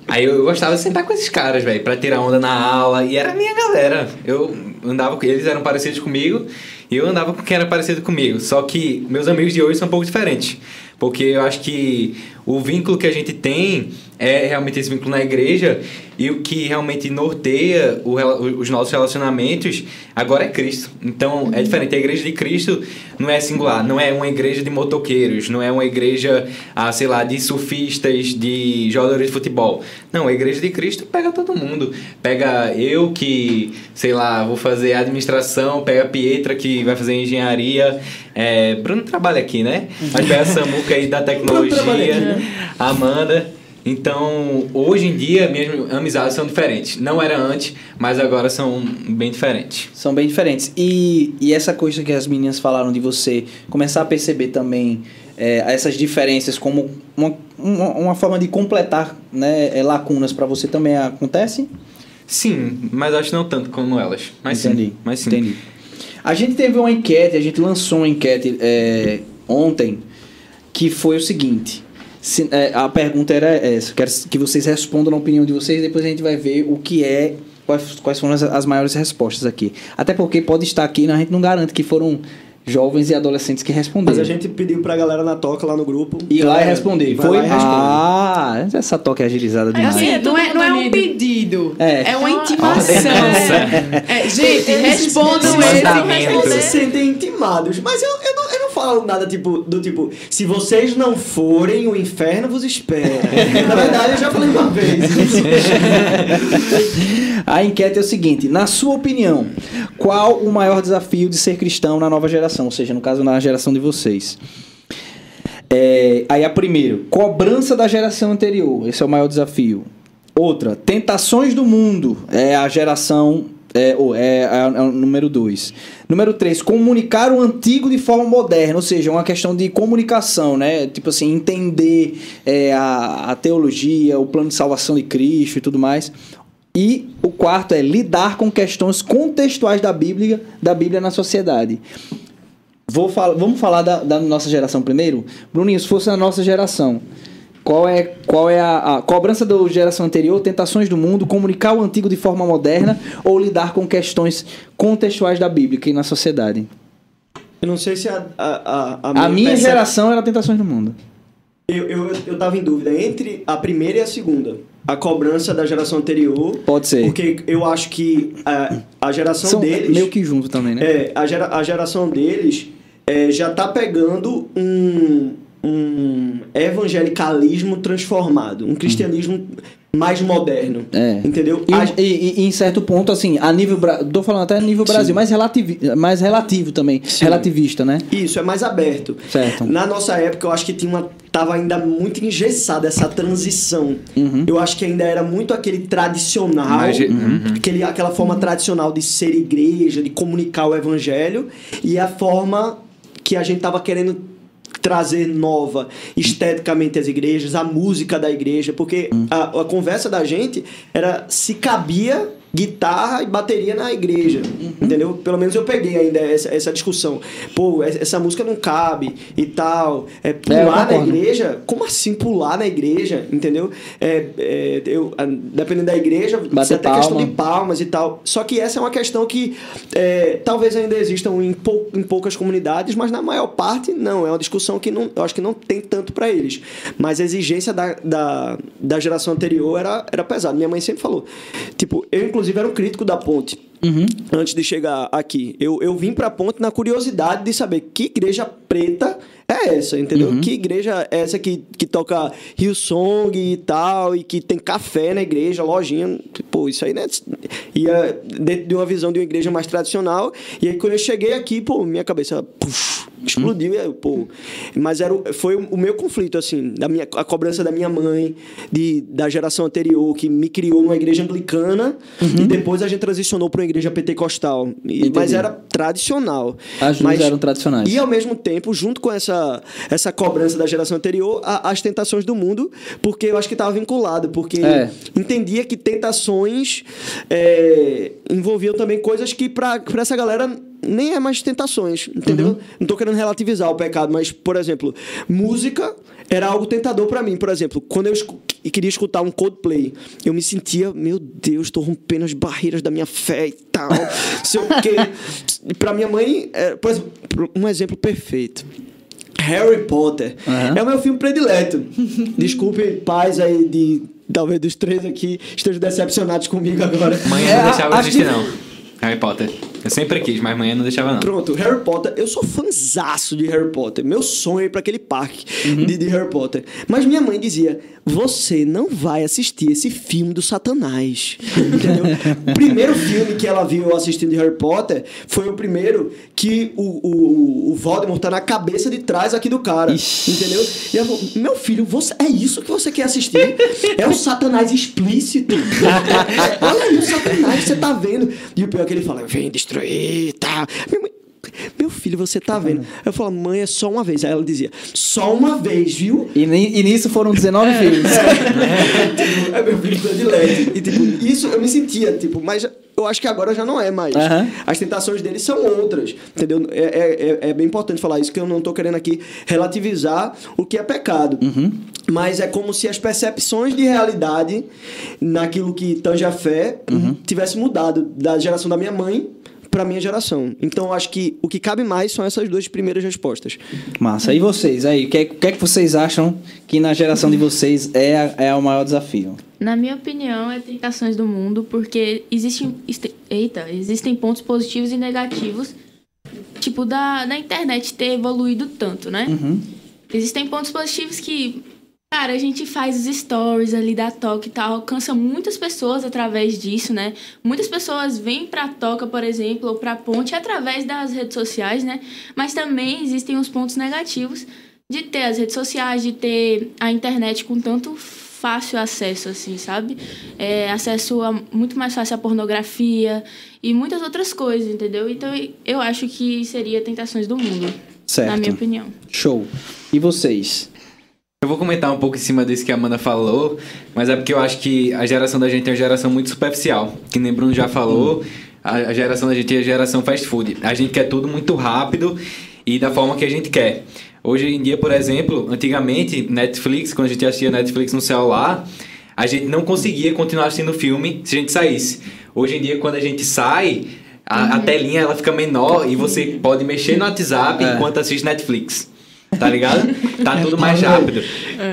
Aí eu, eu gostava de sentar com esses caras, velho, pra tirar onda na aula. E era a minha galera. Eu andava com eles, eram parecidos comigo. E eu andava com quem era parecido comigo. Só que meus amigos de hoje são um pouco diferentes. Porque eu acho que o vínculo que a gente tem é realmente esse vínculo na igreja. E o que realmente norteia o os nossos relacionamentos agora é Cristo. Então é diferente. A igreja de Cristo não é singular, não é uma igreja de motoqueiros, não é uma igreja, ah, sei lá, de surfistas, de jogadores de futebol. Não, a igreja de Cristo pega todo mundo. Pega eu que, sei lá, vou fazer administração, pega a Pietra que vai fazer engenharia. É, Bruno trabalha aqui, né? Mas pega a Samuca aí da tecnologia, a Amanda. Então, hoje em dia, minhas amizades são diferentes. Não era antes, mas agora são bem diferentes. São bem diferentes. E, e essa coisa que as meninas falaram de você começar a perceber também é, essas diferenças como uma, uma, uma forma de completar né, é, lacunas para você também acontece? Sim, mas acho que não tanto como elas. Mas Entendi. sim, mas sim. Entendi. A gente teve uma enquete, a gente lançou uma enquete é, ontem, que foi o seguinte. se- é, a pergunta era essa, quero que vocês respondam na opinião de vocês, depois a gente vai ver o que é quais, quais foram as, as maiores respostas aqui. Até porque pode estar aqui, né, a gente não garante que foram jovens e adolescentes que responderam. Mas a gente pediu pra galera na toca lá no grupo. Ir lá e Galera, responder. vai Foi? lá e responde. Ah, essa toca é agilizada demais. Assim, é não, é, não é um pedido. É. É, uma É intimação. É, gente, respondam eles-. Eles se sentem intimados. Mas eu, eu, não, falo nada tipo, do tipo, se vocês não forem, o inferno vos espera. Na verdade, eu já falei uma vez. A enquete é o seguinte: na sua opinião, qual o maior desafio de ser cristão na nova geração? Ou seja, no caso, na geração de vocês. É, aí a primeiro, cobrança da geração anterior. Esse é o maior desafio. Outra, tentações do mundo. É a geração. É, ou é, é o número dois. Número três, comunicar o antigo de forma moderna, ou seja, uma questão de comunicação, né? Tipo assim, entender é, a, a teologia, o plano de salvação de Cristo e tudo mais. E o quarto é lidar com questões contextuais da Bíblia, da Bíblia na sociedade. Vou fal vamos falar da, da nossa geração primeiro? Bruninho, se fosse a nossa geração, qual é, qual é a, a cobrança da geração anterior, tentações do mundo, comunicar o antigo de forma moderna ou lidar com questões contextuais da Bíblia e na sociedade? Eu não sei se a, a, a, A minha percep- geração era tentações do mundo. Eu, eu, eu tava em dúvida entre a primeira e a segunda. A cobrança da geração anterior. Pode ser. Porque eu acho que a, a geração São deles. meio que junto também, né? É, a, gera, a geração deles é, já tá pegando um, um evangelicalismo transformado, um cristianismo mais moderno. É. Entendeu? E, A- e- e- em certo ponto, assim, a nível. Tô falando até a nível Brasil, mais, relativi mais relativo também. Relativista, né? Isso, é mais aberto. Certo. Na nossa época, eu acho que tinha uma. Tava ainda muito engessada essa transição. Uhum. Eu acho que ainda era muito aquele tradicional. Mas, uhum. Aquele, aquela forma tradicional de ser igreja, de comunicar o evangelho. E a forma que a gente tava querendo trazer nova esteticamente as igrejas, a música da igreja, porque a, a conversa da gente era se cabia guitarra e bateria na igreja, entendeu? Pelo menos eu peguei ainda essa, essa discussão. Pô, essa música não cabe e tal. É, É, pular na concordo. igreja? Como assim pular na igreja? Entendeu? É, é, eu, dependendo da igreja, Bater até questão palma. de palmas e tal. Só que essa é uma questão que é, talvez ainda existam em, pou- em poucas comunidades, mas na maior parte não. É uma discussão que não, eu acho que não tem tanto para eles. Mas a exigência da, da, da geração anterior era, era pesada. Minha mãe sempre falou. Tipo, eu inclusive era um crítico da ponte. Antes de chegar aqui, eu, eu vim pra ponte na curiosidade de saber que igreja preta é essa, entendeu? Que igreja é essa que, que toca Hillsong e tal, e que tem café na igreja, lojinha. Pô, isso aí, né? Ia dentro de uma visão de uma igreja mais tradicional. E aí, quando eu cheguei aqui, pô, minha cabeça puf, explodiu. e aí, pô, mas era, foi o, meu conflito, assim, da minha, a cobrança da minha mãe, de, da geração anterior, que me criou numa igreja anglicana, e depois a gente transicionou para uma igreja pentecostal. E- mas era tradicional. As duas Mas- eram tradicionais. E ao mesmo tempo, junto com essa, essa cobrança da geração anterior, as tentações do mundo, porque eu acho que estava vinculado, porque É. entendia que tentações é, envolviam também coisas que para essa galera nem é mais tentações, entendeu? Uhum. Não tô querendo relativizar o pecado, mas, por exemplo, música era algo tentador para mim. Por exemplo, quando eu escu- queria escutar um Coldplay, eu me sentia, meu Deus, tô rompendo as barreiras da minha fé e tal. sei o quê. Pra minha mãe, é, por exemplo, um exemplo perfeito. Harry Potter Aham. é o meu filme predileto. Desculpe, pais aí de talvez dos três aqui estejam decepcionados comigo agora. Mãe É, não deixava acho assistir, que- não. Harry Potter. Eu sempre quis, mas mãe não deixava, não. Pronto, Harry Potter, eu sou fanzaço de Harry Potter. Meu sonho é ir pra aquele parque de, de Harry Potter. Mas minha mãe dizia: você não vai assistir esse filme do Satanás. Entendeu? o primeiro filme que ela viu assistindo de Harry Potter foi o primeiro que o, o, o Voldemort tá na cabeça de trás aqui do cara. Ixi. Entendeu? E ela falou: meu filho, você, é isso que você quer assistir? É o Satanás explícito. Olha aí o Satanás que você tá vendo. E o pior que ele fala: vem destruir tal. Minha mãe, meu filho, você tá vendo? Eu falo, mãe, é só uma vez. Aí ela dizia, só uma vez, viu? E, e nisso foram 19 filmes. é meu filho predileto. E, tipo, isso eu me sentia, tipo, mas eu acho que agora já não é mais. As tentações dele são outras, entendeu? É, é, é- é bem importante falar isso, que eu não tô querendo aqui relativizar o que é pecado. Mas é como se as percepções de realidade naquilo que tange a fé tivesse mudado da geração da minha mãe para minha geração. Então eu acho que o que cabe mais são essas duas primeiras respostas. Massa. E vocês aí? O que, é- que é que vocês acham que na geração de vocês é, é o maior desafio? Na minha opinião, é tentações do mundo, porque existem, eita, existem pontos positivos e negativos, tipo, da, da internet ter evoluído tanto, né? Existem pontos positivos que, cara, a gente faz os stories ali da Toca e tal, alcança muitas pessoas através disso, né? Muitas pessoas vêm pra Toca, por exemplo, ou pra Ponte através das redes sociais, né? Mas também existem os pontos negativos de ter as redes sociais, de ter a internet com tanto fácil acesso, assim, sabe? É, acesso a, muito mais fácil à pornografia e muitas outras coisas, entendeu? Então eu acho que seria tentações do mundo, Certo. na minha opinião. Show. E vocês? Eu vou comentar um pouco em cima disso que a Amanda falou, mas é porque eu acho que a geração da gente é uma geração muito superficial. Que nem Bruno já falou, a a geração da gente é a geração fast food. A gente quer tudo muito rápido e da forma que a gente quer. Hoje em dia, por exemplo, antigamente, Netflix, quando a gente assistia Netflix no celular, a gente não conseguia continuar assistindo o filme se a gente saísse. Hoje em dia, quando a gente sai, a, a telinha ela fica menor e você pode mexer no WhatsApp É. enquanto assiste Netflix. Tá ligado? Tá tudo mais rápido.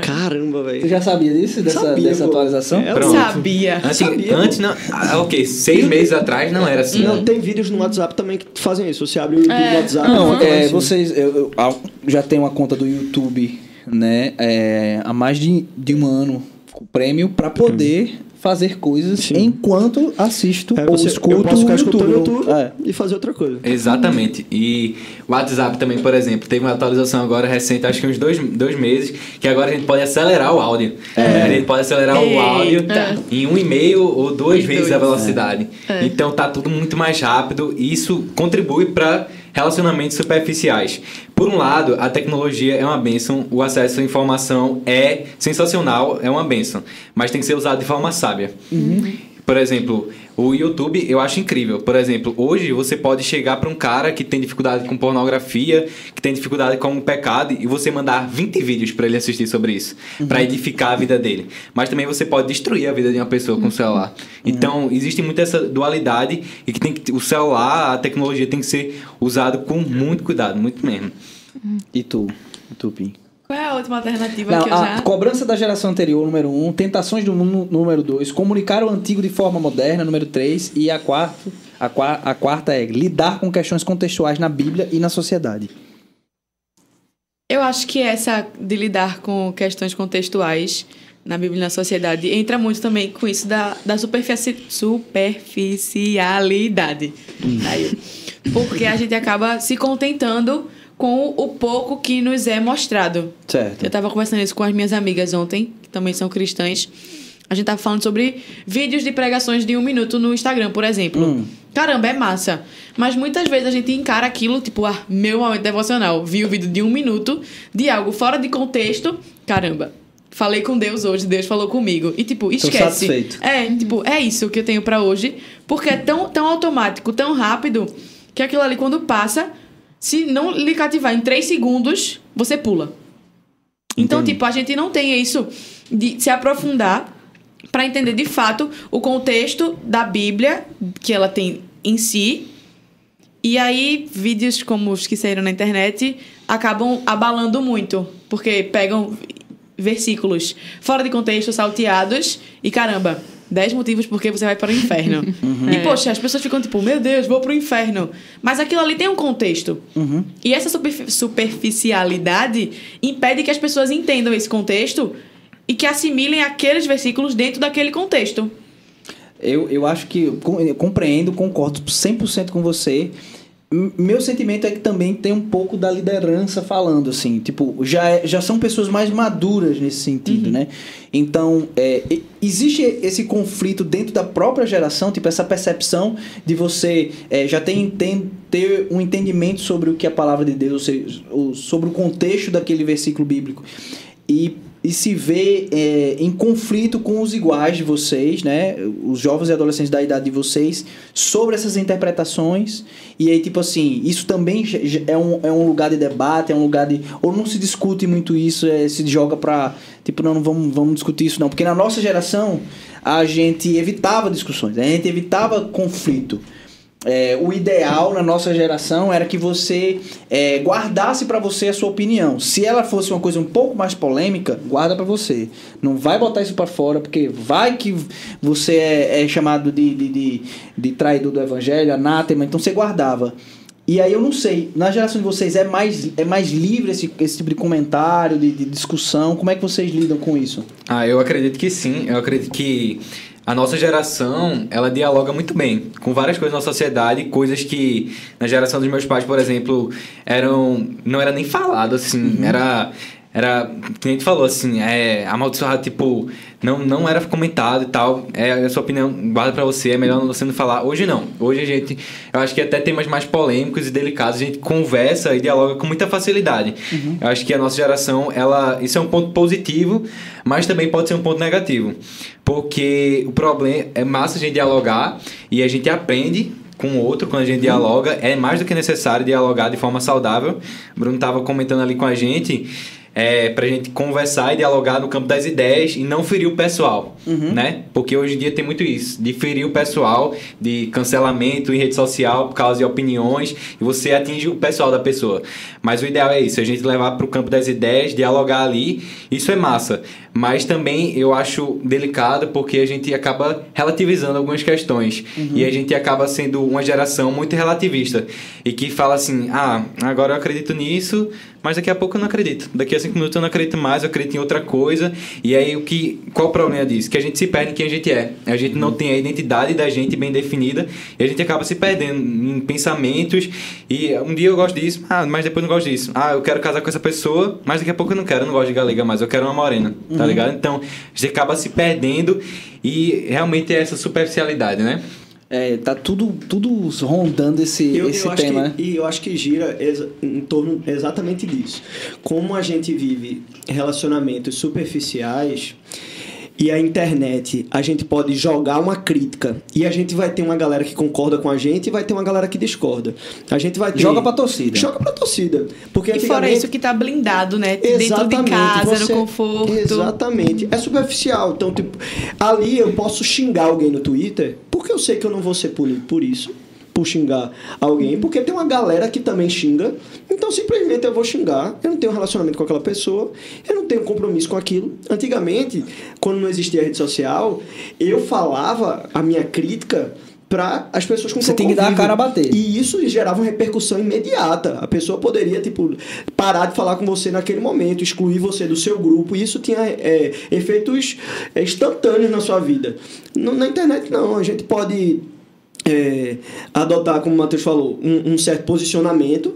Caramba, Tu velho. já sabia disso? Dessa, Sabia, dessa pô. atualização? É, Pronto. Sabia. Antes, Sabia, antes não. Ah, ok, seis meses atrás não era assim. Não, tem vídeos no WhatsApp também que fazem isso. Você abre o YouTube no WhatsApp Não, e é, vocês. Eu, eu ah, já tenho uma conta do YouTube, né? é, há mais de, de um ano prêmio pra poder fazer coisas Sim. enquanto assisto É, ou você- escuto eu posso ficar YouTube. YouTube É. e fazer outra coisa. Exatamente. E o WhatsApp também, por exemplo, teve uma atualização agora recente, acho que uns dois, dois meses, que agora a gente pode acelerar o áudio. A gente pode acelerar o áudio Eita. em um e meio ou duas vezes a dois. velocidade. Então tá tudo muito mais rápido e isso contribui para relacionamentos superficiais. Por um lado, a tecnologia é uma benção, o acesso à informação é sensacional, é uma benção, mas tem que ser usado de forma sábia. Por exemplo, o YouTube eu acho incrível. Por exemplo, hoje você pode chegar para um cara que tem dificuldade com pornografia, que tem dificuldade com um pecado, e você mandar 20 vídeos para ele assistir sobre isso, para edificar a vida dele. Mas também você pode destruir a vida de uma pessoa com o celular. Então, existe muito essa dualidade e que tem que o celular, a tecnologia tem que ser usado com muito cuidado, muito mesmo. E tu? E tu, Pim? Qual é a última alternativa Não, que eu já... cobrança da geração anterior, número um, tentações do mundo, número dois, comunicar o antigo de forma moderna, número três, e a quarta, a, a quarta é lidar com questões contextuais na Bíblia e na sociedade. Eu acho que essa de lidar com questões contextuais na Bíblia e na sociedade entra muito também com isso da, da superfici- superficialidade. Aí, porque a gente acaba se contentando com o pouco que nos é mostrado. Certo. Eu tava conversando isso com as minhas amigas ontem, que também são cristãs. A gente tava falando sobre vídeos de pregações de um minuto no Instagram, por exemplo. Caramba, é massa. Mas muitas vezes a gente encara aquilo, tipo, ah, meu momento devocional. Vi o vídeo de um minuto de algo fora de contexto. Caramba. Falei com Deus hoje, Deus falou comigo. E, tipo, esquece. satisfeito. É, tipo, é isso que eu tenho pra hoje. Porque é tão, tão automático, tão rápido, que aquilo ali, quando passa, se não lhe cativar em três segundos, você pula. Então, Entendi. tipo, a gente não tem isso de se aprofundar para entender de fato o contexto da Bíblia que ela tem em si. E aí, vídeos como os que saíram na internet acabam abalando muito, porque pegam versículos fora de contexto, salteados, e caramba, 10 motivos porque você vai para o inferno. E, poxa, as pessoas ficam tipo, meu Deus, vou pro inferno. Mas aquilo ali tem um contexto. E essa superfi- superficialidade impede que as pessoas entendam esse contexto e que assimilem aqueles versículos dentro daquele contexto. Eu, eu acho que eu compreendo, concordo 100% com você. Meu sentimento é que também tem um pouco da liderança falando, assim. Tipo, já, é- já são pessoas mais maduras nesse sentido, né? Então, é, existe esse conflito dentro da própria geração, tipo, essa percepção de você é, já ter, enten- ter um entendimento sobre o que é a palavra de Deus, ou seja, sobre o contexto daquele versículo bíblico. E e se vê é, em conflito com os iguais de vocês, né? Os jovens e adolescentes da idade de vocês, sobre essas interpretações. E aí, tipo assim, isso também é um, é um lugar de debate, é um lugar de. Ou não se discute muito isso, é, se joga pra. Tipo, não, não vamos, vamos discutir isso, não. Porque na nossa geração, a gente evitava discussões, a gente evitava conflito. É, o ideal na nossa geração era que você é, guardasse pra você a sua opinião. Se ela fosse uma coisa um pouco mais polêmica, guarda pra você. Não vai botar isso pra fora, porque vai que você é, é chamado de, de, de, de traidor do evangelho, anátema, então você guardava. E aí eu não sei, na geração de vocês é mais, é mais livre esse, esse tipo de comentário, de, de discussão? Como é que vocês lidam com isso? Ah, eu acredito que sim. Eu acredito que a nossa geração, ela dialoga muito bem com várias coisas na sociedade, coisas que na geração dos meus pais, por exemplo, eram não era nem falado assim, era era, a gente falou assim, é amaldiçoado, tipo, não, não era comentado e tal. É a sua opinião, guarda pra você, é melhor você não falar. Hoje não. Hoje a gente, eu acho que até temas mais polêmicos e delicados, a gente conversa e dialoga com muita facilidade. Eu acho que a nossa geração, ela, isso é um ponto positivo, mas também pode ser um ponto negativo. Porque o problema é massa a gente dialogar e a gente aprende com o outro quando a gente dialoga. É mais do que necessário dialogar de forma saudável. O Bruno estava comentando ali com a gente. É, pra gente conversar e dialogar no campo das ideias e não ferir o pessoal, né? Porque hoje em dia tem muito isso, de ferir o pessoal, de cancelamento em rede social por causa de opiniões, e você atinge o pessoal da pessoa. Mas o ideal é isso, a gente levar pro campo das ideias, dialogar ali, isso é massa. Mas também eu acho delicado porque a gente acaba relativizando algumas questões. E a gente acaba sendo uma geração muito relativista. E que fala assim, ah, agora eu acredito nisso, mas daqui a pouco eu não acredito. Daqui a cinco minutos eu não acredito mais, eu acredito em outra coisa. E aí o que. Qual o problema disso? Que a gente se perde em quem a gente é. A gente não tem a identidade da gente bem definida e a gente acaba se perdendo em pensamentos. E um dia eu gosto disso, ah, mas depois eu não gosto disso. Ah, eu quero casar com essa pessoa, mas daqui a pouco eu não quero, eu não gosto de galega mais, eu quero uma morena, tá ligado? Então, a gente acaba se perdendo e realmente é essa superficialidade, né? É, tá tudo, tudo rondando esse, Eu, esse eu tema, né? que, e eu acho que gira em torno exatamente disso. Como a gente vive relacionamentos superficiais e a internet, a gente pode jogar uma crítica e a gente vai ter uma galera que concorda com a gente e vai ter uma galera que discorda. A gente vai ter... Joga pra torcida. Joga pra torcida. Porque E fora antigamente- isso que tá blindado, né? Dentro de Exatamente, casa, você- no conforto. Exatamente. É superficial. Então, tipo, ali eu posso xingar alguém no Twitter, porque eu sei que eu não vou ser punido por isso. Por xingar alguém, porque tem uma galera que também xinga, então simplesmente eu vou xingar. Eu não tenho relacionamento com aquela pessoa, eu não tenho compromisso com aquilo. Antigamente, quando não existia rede social, eu falava a minha crítica para as pessoas com Você tem que dar a cara a bater. E isso gerava uma repercussão imediata. A pessoa poderia, tipo, parar de falar com você naquele momento, excluir você do seu grupo. E isso tinha é, efeitos é, instantâneos na sua vida. No- na internet, não. A gente pode é, adotar, como o Matheus falou, um, um certo posicionamento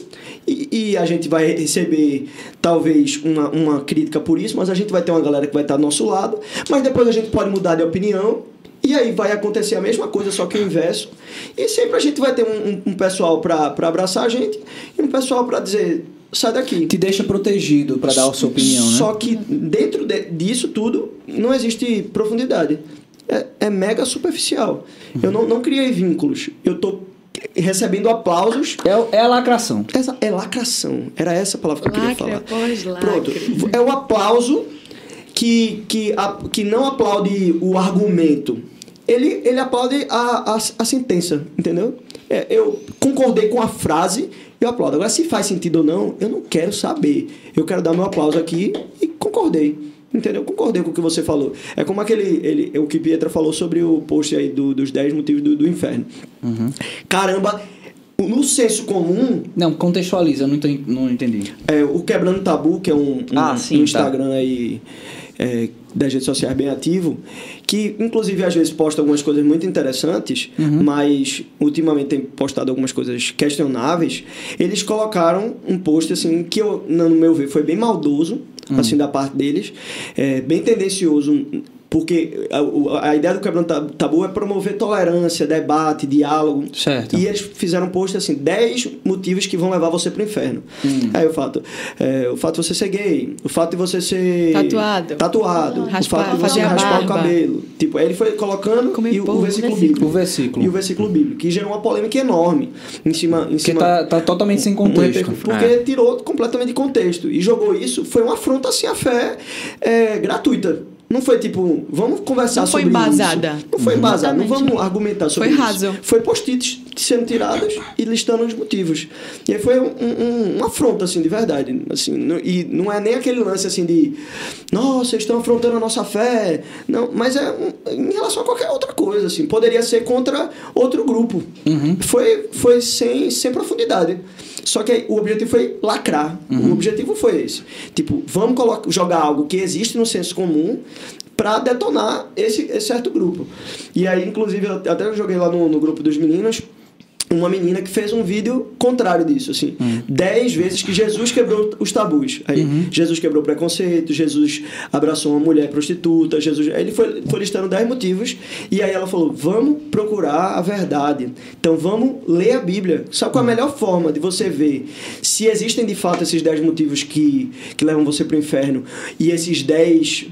e, e a gente vai receber talvez uma, uma crítica por isso, mas a gente vai ter uma galera que vai estar do nosso lado, mas depois a gente pode mudar de opinião e aí vai acontecer a mesma coisa, só que o inverso. E sempre a gente vai ter um, um- um pessoal para abraçar a gente e um pessoal para dizer, sai daqui. Te deixa protegido pra dar a sua opinião, né? Só que dentro de- disso tudo não existe profundidade. É, é mega superficial. Eu não, não criei vínculos. Eu tô recebendo aplausos. É, é lacração. Essa é lacração. Era essa a palavra que eu queria Lacre falar. após Pronto. É o aplauso que, que, a- que não aplaude o argumento. Ele, ele aplaude a, a, a sentença, entendeu? É, eu concordei com a frase, eu aplaudo. Agora, se faz sentido ou não, eu não quero saber. Eu quero dar meu aplauso aqui e concordei. Entendeu? Concordei com o que você falou. É como aquele. Ele, o que Pietra falou sobre o post aí do- dos 10 motivos do, do inferno. Caramba, no senso comum, Não, contextualiza, eu não, enten- não entendi. é, o Quebrando Tabu, que é um, um, Ah, sim, um tá. Instagram aí é, das redes sociais bem ativo, que inclusive às vezes posta algumas coisas muito interessantes, Uhum. mas ultimamente tem postado algumas coisas questionáveis. Eles colocaram um post assim que eu, no meu ver, foi bem maldoso, Hum. assim da parte deles, é, bem tendencioso Porque a, a ideia do quebrando Tab- tabu é promover tolerância, debate, diálogo. Certo. E eles fizeram um post assim, 10 motivos que vão levar você pro inferno. Hum. Aí o fato, é, o fato de você ser gay, o fato de você ser Tatuado. tatuado, Raspar- o fato de você raspar o cabelo. Tipo, aí ele foi colocando Comer e o, o versículo versículo. bíblico. O versículo. E o versículo bíblico, que gerou uma polêmica enorme em cima, em Porque cima tá, tá totalmente sem um contexto. repercu- Porque tirou completamente de contexto. E jogou isso, foi uma afronta assim à fé é, gratuita. Não foi tipo, vamos conversar Não foi sobre embasada. isso. Não foi embasada, não vamos argumentar sobre Foi isso. raso. Foi post-its sendo tirados e listando os motivos. E aí foi um, um, uma afronta, assim, de verdade. Assim, não- e não é nem aquele lance assim de nossa, vocês estão afrontando a nossa fé. Não, mas é um- em relação a qualquer outra coisa, assim. Poderia ser contra outro grupo. Foi, foi sem, sem profundidade. Só que aí, o objetivo foi lacrar. O objetivo foi esse. Tipo, vamos colocar, jogar algo que existe no senso comum para detonar esse, esse certo grupo. E aí, inclusive, eu até joguei lá no, no grupo dos meninos uma menina que fez um vídeo contrário disso, assim. Dez vezes que Jesus quebrou os tabus. Aí, Jesus quebrou preconceito, Jesus abraçou uma mulher prostituta, Jesus... Aí ele foi, foi listando dez motivos, e aí ela falou, vamos procurar a verdade. Então, vamos ler a Bíblia. Sabe qual é a melhor forma de você ver se existem, de fato, esses dez motivos que, que levam você para o inferno, e esses dez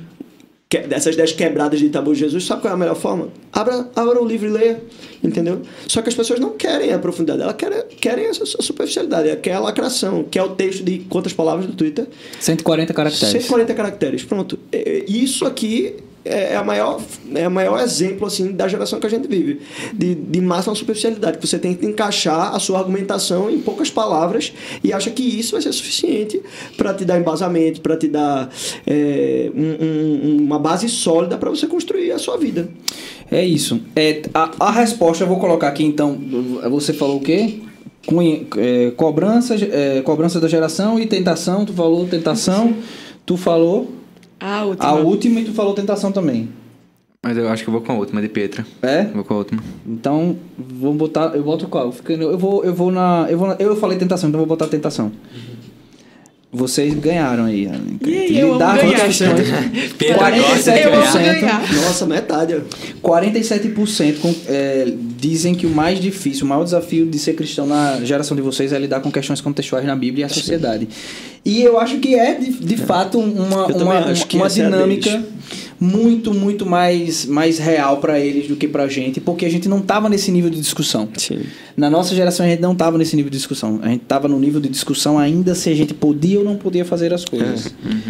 que- dessas dez quebradas de tabu de Jesus, sabe qual é a melhor forma? Abra, abra o livro e leia, entendeu? Só que as pessoas não querem a profundidade, elas querem, querem essa essa superficialidade, quer a lacração, quer o texto de quantas palavras do Twitter? 140 caracteres. 140 caracteres, pronto. É, Isso aqui é a maior, é o maior exemplo assim da geração que a gente vive, de, de máxima superficialidade, que você tenta encaixar a sua argumentação em poucas palavras e acha que isso vai ser suficiente para te dar embasamento, para te dar é, um- um- uma base sólida para você construir a sua vida. É isso. É, a, a resposta eu vou colocar aqui então. Você falou o quê? Cunha- é, cobrança, é, cobrança da geração e tentação. Tu falou tentação. Tu falou A última. a última e tu falou tentação também. Mas eu acho que eu vou com a última de Petra. É? Vou com a última. Então, vamos botar. Eu boto qual? Eu vou, eu vou na. Eu, vou na- eu falei tentação, então eu vou botar tentação. Vocês ganharam aí. Ih, eu amo Lidar com ganhar. Petra gosta de Eu amo ganhar. Nossa, metade. ó. 47% com, é, dizem que o mais difícil, o maior desafio de ser cristão na geração de vocês é lidar com questões contextuais na Bíblia e a sociedade. E eu acho que é, de, de fato, uma, Eu uma, uma, é a dinâmica deles. muito, muito mais, mais real para eles do que pra gente, porque a gente não tava nesse nível de discussão. Sim. Na nossa geração a gente não tava nesse nível de discussão. A gente tava no nível de discussão ainda se a gente podia ou não podia fazer as coisas.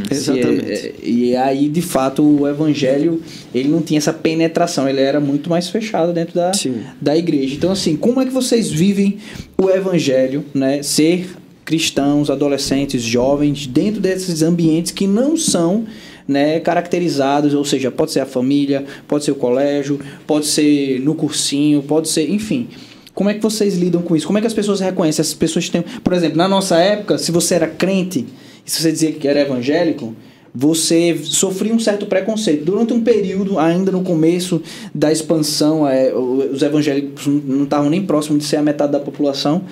Se Exatamente. é- é- e aí, de fato, o evangelho, ele não tinha essa penetração, ele era muito mais fechado dentro da, Sim. da igreja. Então, assim, como é que vocês vivem o evangelho, né? Ser cristãos, adolescentes, jovens, dentro desses ambientes que não são né, caracterizados, ou seja, pode ser a família, pode ser o colégio, pode ser no cursinho, pode ser, enfim. Como é que vocês lidam com isso? Como é que as pessoas reconhecem? As pessoas têm, por exemplo, na nossa época, se você era crente, se você dizia que era evangélico, você sofria um certo preconceito. Durante um período, ainda no começo da expansão, é, os evangélicos não estavam nem próximos de ser a metade da população.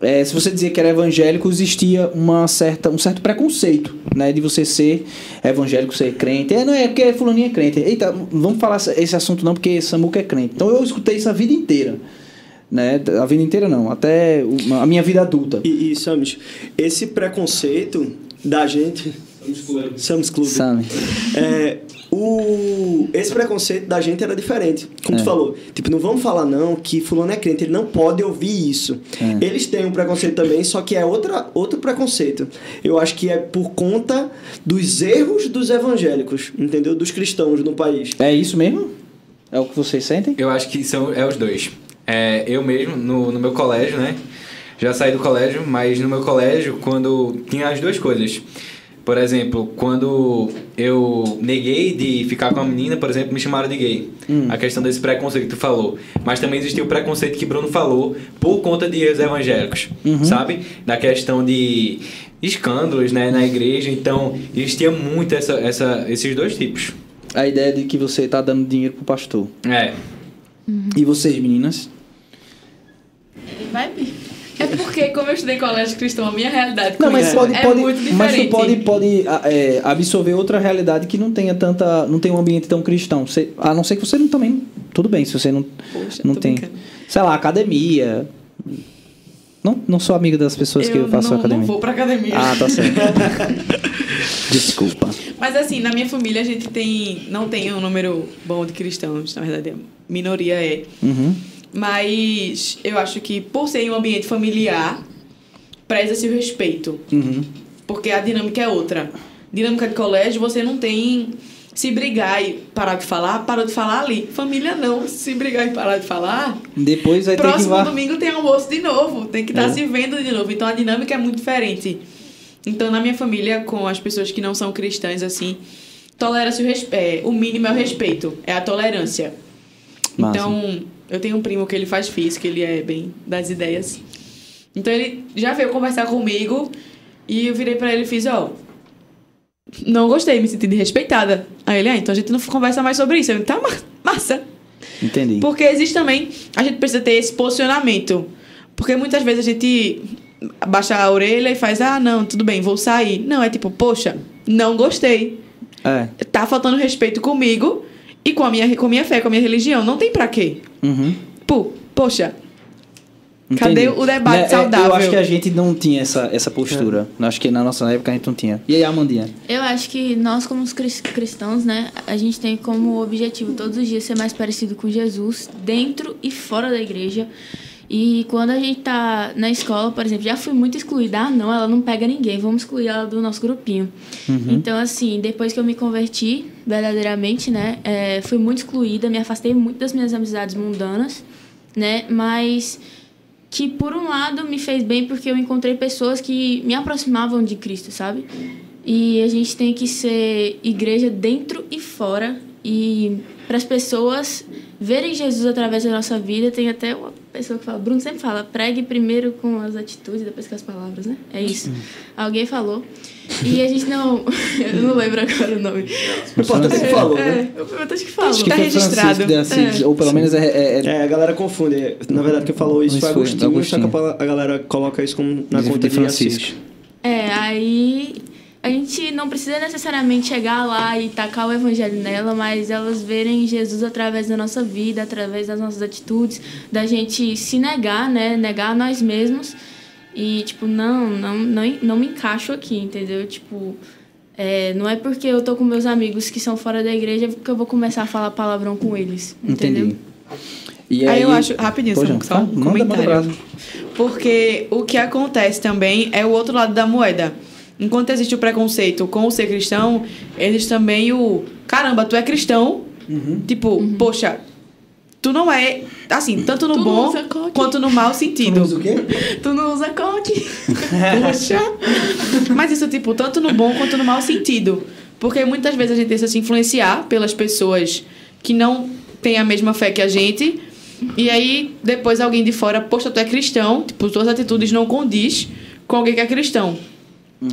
É, se você dizia que era evangélico, existia uma certa, um certo preconceito, né? De você ser evangélico, ser crente. É, não é porque fulaninho é crente. Eita, não vamos falar esse assunto não, porque Samuca é crente. Então eu escutei isso a vida inteira. Né? A vida inteira não, até a minha vida adulta. E, e Samus, esse preconceito da gente. Sam's Club. Sabe? É, o, esse preconceito da gente era diferente. Como É. tu falou, tipo, não vamos falar não que fulano é crente, ele não pode ouvir isso. É. Eles têm um preconceito também, só que é outra, outro preconceito. Eu acho que é por conta dos erros dos evangélicos, entendeu? Dos cristãos no país. É isso mesmo? É o que vocês sentem? Eu acho que são é os dois. É, eu mesmo, no, no meu colégio, né? Já saí do colégio, mas no meu colégio, quando tinha as duas coisas. Por exemplo, quando eu neguei de ficar com a menina, por exemplo, me chamaram de gay. A questão desse preconceito que tu falou. Mas também existia o preconceito que Bruno falou por conta de erros evangélicos, sabe? Da questão de escândalos né, na igreja. Então, existia muito essa, essa, esses dois tipos. A ideia de que você tá dando dinheiro pro pastor. É, E vocês, meninas? Vibe? É porque, como eu estudei colégio cristão, a minha realidade Não, mas pode, é pode, muito diferente. mas tu pode, pode a- é, absorver outra realidade que não tenha tanta, não tem um ambiente tão cristão. Você- a não ser que você não também, tudo bem, se você não, Poxa, não tem, brincando. sei lá, academia. Não, não sou amigo das pessoas que eu façam não, academia. não vou pra academia. Ah, tá certo. Desculpa. Mas assim, na minha família a gente tem. Não tem um número bom de cristãos, na verdade, a minoria é. Uhum. Mas eu acho que por ser em um ambiente familiar, preza-se o respeito. Uhum. Porque a dinâmica é outra. Dinâmica de colégio, você não tem. Se brigar e parar de falar, parou de falar ali. Família não. Se brigar e parar de falar, Depois vai ter que próximo domingo tem almoço de novo. Tem que estar É. se vendo de novo. Então a dinâmica é muito diferente. Então, na minha família, com as pessoas que não são cristãs, assim, tolera-se o respeito. o mínimo é o respeito, é a tolerância. Massa. Então, eu tenho um primo que ele faz física, ele é bem das ideias. Então, ele já veio conversar comigo e eu virei pra ele e fiz: Ó, não gostei, me senti desrespeitada. Aí ele, ah, então a gente não conversa mais sobre isso. Eu, tá ma- massa. Entendi. Porque existe também, a gente precisa ter esse posicionamento. Porque muitas vezes a gente baixa a orelha e faz, ah, não, tudo bem, vou sair. Não, é tipo, poxa, não gostei. É. Tá faltando respeito comigo e com a minha, com a minha fé, com a minha religião. Não tem pra quê. Uhum. Pô, poxa, Cadê Entendi. o debate Né, é, saudável? Eu acho que a gente não tinha essa, essa postura. Eu Acho que na nossa época a gente não tinha. E aí, Amandinha? Eu acho que nós, como os cris- cristãos, né, a gente tem como objetivo todos os dias ser mais parecido com Jesus, dentro e fora da igreja. E quando a gente tá na escola, por exemplo, já fui muito excluída. Ah, não, ela não pega ninguém, vamos excluir ela do nosso grupinho. Então, assim, depois que eu me converti, verdadeiramente, né, é, fui muito excluída, me afastei muito das minhas amizades mundanas, né, mas que por um lado me fez bem porque eu encontrei pessoas que me aproximavam de Cristo, sabe? E a gente tem que ser igreja dentro e fora e para as pessoas verem Jesus através da nossa vida, tem até uma pessoa que fala, Bruno sempre fala, pregue primeiro com as atitudes, depois com as palavras, né? É isso. Alguém falou. E a gente não, eu não lembro agora o nome. O importante é que falou, né? É, o importante que falou. Acho que Tá registrado. De Assis, É. ou pelo menos é, é- é- É, a galera confunde. Na verdade, quem falou isso Isso foi Agostinho, Agostinho. só que a galera coloca isso como na de- conta de de Francisco. Francisco. É, aí a gente não precisa necessariamente chegar lá e tacar o evangelho nela, mas elas verem Jesus através da nossa vida, através das nossas atitudes, da gente se negar, né? Negar a nós mesmos. E, tipo, não, não, não, não me encaixo aqui, entendeu? Tipo, é, não é porque eu tô com meus amigos que são fora da igreja que eu vou começar a falar palavrão com eles, entendeu? entendi. E Aí eu acho, rapidinho, Pô, só, um manda, manda comentário. brasa. Porque o que acontece também é o outro lado da moeda. Enquanto existe o preconceito com o ser cristão, existe também o caramba, tu é cristão. Tipo, poxa, tu não é. Assim, tanto no Tu não bom usa quanto no mau sentido. o quê? Tu não usa coque. Poxa. Mas isso, tipo, tanto no bom quanto no mau sentido. Porque muitas vezes a gente deixa se influenciar pelas pessoas que não têm a mesma fé que a gente. E aí, depois alguém de fora, poxa, tu é cristão. Tipo, tuas atitudes não condiz com alguém que é cristão.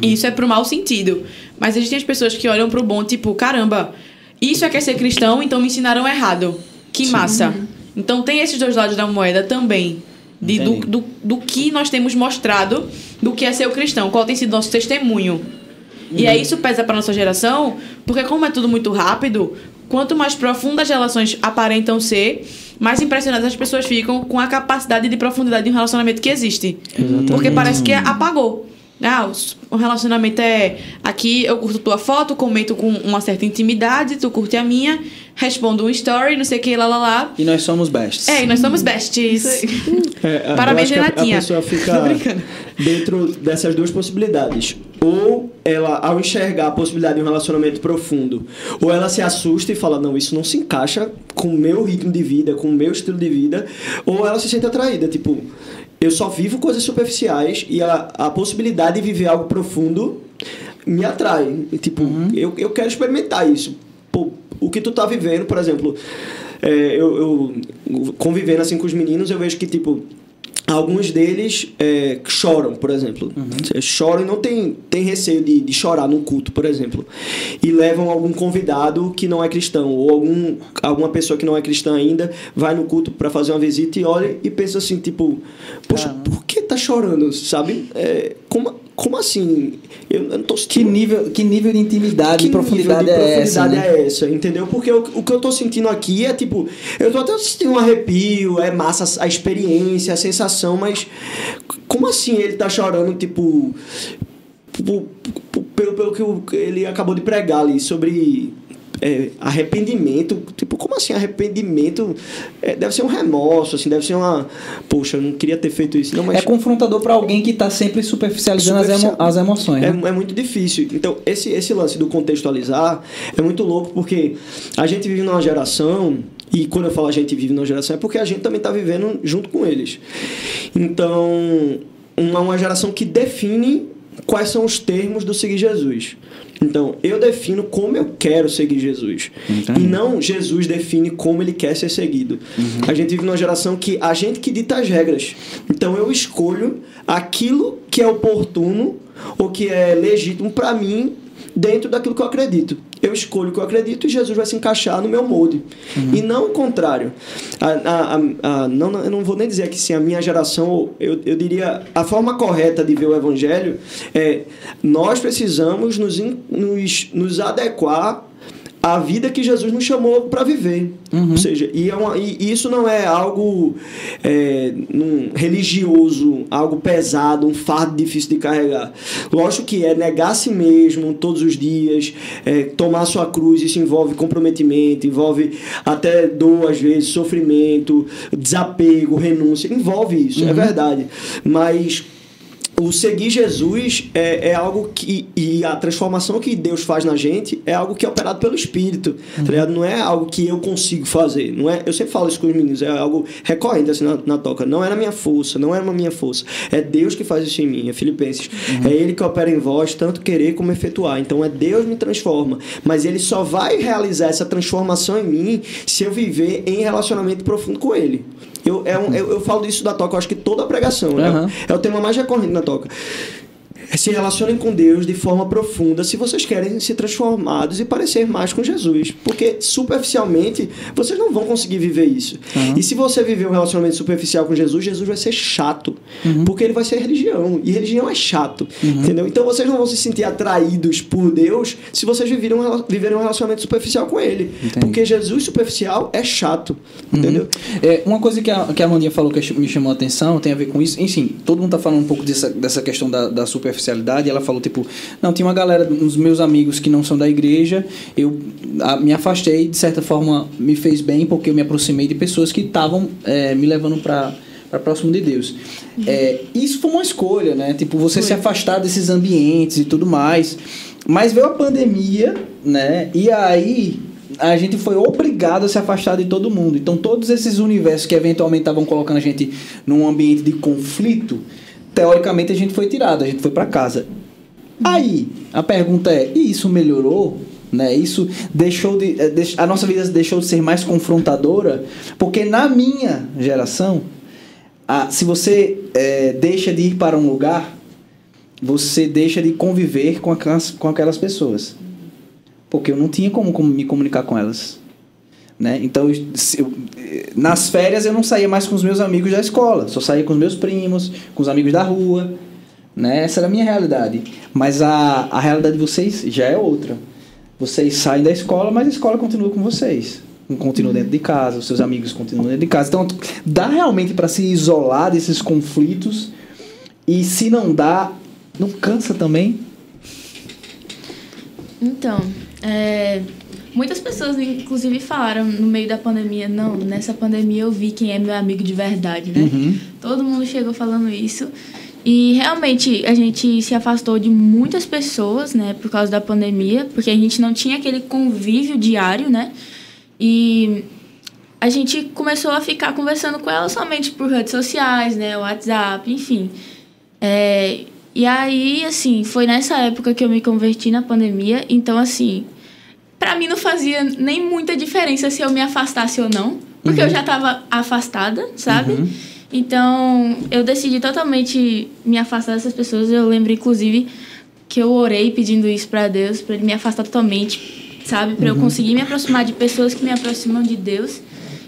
E isso é pro mau sentido. Mas existem as pessoas que olham pro bom, tipo, caramba, isso é que é ser cristão, então me ensinaram errado. Que massa. Então tem esses dois lados da moeda também. De, do, do, do que nós temos mostrado do que é ser o cristão, qual tem sido nosso testemunho. E aí isso pesa para nossa geração, porque como é tudo muito rápido, quanto mais profundas as relações aparentam ser, mais impressionadas as pessoas ficam com a capacidade de profundidade de um relacionamento que existe. Porque parece que apagou. Ah, o relacionamento é aqui eu curto tua foto, comento com uma certa intimidade, tu curte a minha, respondo um story, não sei o que, lá lá lá. E nós somos bestes. É, e nós somos besties. É, Parabéns, que a- Renatinha. A pessoa Tô fica brincando. dentro dessas duas possibilidades. Ou ela, ao enxergar a possibilidade de um relacionamento profundo, ou ela se assusta e fala: Não, isso não se encaixa com o meu ritmo de vida, com o meu estilo de vida, ou ela se sente atraída. Tipo, eu só vivo coisas superficiais e a, a possibilidade de viver algo profundo me atrai. Tipo, eu, eu quero experimentar isso. Pô, o que tu tá vivendo, por exemplo, é, eu, eu convivendo assim com os meninos, eu vejo que, tipo, Alguns deles é, choram, por exemplo. Uhum. Choram e não tem, tem receio de, de chorar num culto, por exemplo. E levam algum convidado que não é cristão, ou algum, alguma pessoa que não é cristã ainda, vai no culto para fazer uma visita e olha e pensa assim, tipo, poxa, por que tá chorando, sabe? É, como, como assim? Eu, eu não tô Que sentindo nível, que nível de intimidade, que de profundidade nível de é essa, profundidade né? é essa, entendeu? Porque o, o que eu tô sentindo aqui é tipo, eu tô até sentindo um arrepio, é massa a experiência, a sensação, mas como assim ele tá chorando, tipo, po- po- pelo, pelo que ele acabou de pregar ali sobre é, arrependimento, tipo, como assim arrependimento? É, deve ser um remorso, assim, deve ser uma, poxa, eu não queria ter feito isso, não, mas É confrontador pra alguém que tá sempre superficializando as, emo- Superficial. as emoções, né? é, é muito difícil. Então, esse, esse lance do contextualizar é muito louco porque a gente vive numa geração, e quando eu falo a gente vive numa geração, é porque a gente também está vivendo junto com eles. Então, uma, uma geração que define quais são os termos do seguir Jesus. Então, eu defino como eu quero seguir Jesus. Entendi. E não Jesus define como ele quer ser seguido. A gente vive numa geração que a gente que dita as regras. Então, eu escolho aquilo que é oportuno ou que é legítimo para mim dentro daquilo que eu acredito. Eu escolho o que eu acredito e Jesus vai se encaixar no meu molde. E não o contrário. A, a, a, não, eu não vou nem dizer que sim, a minha geração, eu, eu diria, a forma correta de ver o evangelho é nós precisamos nos, nos, nos adequar à vida que Jesus nos chamou para viver. Ou seja, e, é uma- e isso não é algo é, num religioso, algo pesado, um fardo difícil de carregar. Lógico que é negar a si mesmo todos os dias, é, tomar sua cruz, isso envolve comprometimento, envolve até dor, às vezes, sofrimento, desapego, renúncia, envolve isso, é verdade. Mas o seguir Jesus é, é algo que. E a transformação que Deus faz na gente é algo que é operado pelo Espírito. Tá ligado? Não é algo que eu consigo fazer. Não é, eu sempre falo isso com os meninos, é algo recorrente assim na, na toca. Não é na minha força, não é na minha força. É Deus que faz isso em mim. É Filipenses. É Ele que opera em vós, tanto querer como efetuar. Então é Deus me transforma. Mas Ele só vai realizar essa transformação em mim se eu viver em relacionamento profundo com Ele. Eu, é um- eu, eu falo isso da toca, eu acho que toda a pregação. né? É o tema mais recorrente na toca. Se relacionem com Deus de forma profunda se vocês querem ser transformados e parecer mais com Jesus. Porque superficialmente vocês não vão conseguir viver isso. E se você viver um relacionamento superficial com Jesus, Jesus vai ser chato. Porque ele vai ser religião. E religião é chato. Entendeu? Então vocês não vão se sentir atraídos por Deus se vocês viverem um, viverem um relacionamento superficial com ele. Porque Jesus superficial é chato. Entendeu? É, uma coisa que a, que a Amandinha falou que me chamou a atenção tem a ver com isso. Enfim, todo mundo tá falando um pouco dessa, dessa questão da, da superficialidade. E ela falou, tipo, não, tinha uma galera, uns meus amigos que não são da igreja, eu a- me afastei, de certa forma me fez bem, porque eu me aproximei de pessoas que estavam é, me levando para para próximo de Deus. É, isso foi uma escolha, né? Tipo, você se afastar desses ambientes e tudo mais. Mas veio a pandemia, né? E aí a gente foi obrigado a se afastar de todo mundo. Então, todos esses universos que eventualmente estavam colocando a gente num ambiente de conflito, teoricamente a gente foi tirado, a gente foi para casa. Aí, a pergunta é: e isso melhorou? Né? Isso deixou de. eh, A nossa vida deixou de ser mais confrontadora? Porque na minha geração, a- se você eh, deixa de ir para um lugar, você deixa de conviver com aquelas, com aquelas pessoas. Porque eu não tinha como, como me comunicar com elas. Né? Então, eu- nas férias eu não saía mais com os meus amigos da escola, só saía com os meus primos, com os amigos da rua. Né? Essa era a minha realidade. Mas a, a realidade de vocês já é outra. Vocês saem da escola, mas a escola continua com vocês. Continua dentro de casa, os seus amigos continuam dentro de casa. Então, dá realmente para se isolar desses conflitos. E se não dá, não cansa também? Então, é, muitas pessoas, inclusive, falaram no meio da pandemia: não, nessa pandemia eu vi quem é meu amigo de verdade, né? Uhum. Todo mundo chegou falando isso. E realmente a gente se afastou de muitas pessoas, né, por causa da pandemia, porque a gente não tinha aquele convívio diário, né? E a gente começou a ficar conversando com ela somente por redes sociais, né, WhatsApp, enfim. É, e aí, assim, foi nessa época que eu me converti na pandemia, então assim, Pra mim não fazia nem muita diferença se eu me afastasse ou não, porque eu já tava afastada, sabe? Então, eu decidi totalmente me afastar dessas pessoas. Eu lembro, inclusive, que eu orei pedindo isso pra Deus, pra Ele me afastar totalmente, sabe? Pra eu conseguir me aproximar de pessoas que me aproximam de Deus.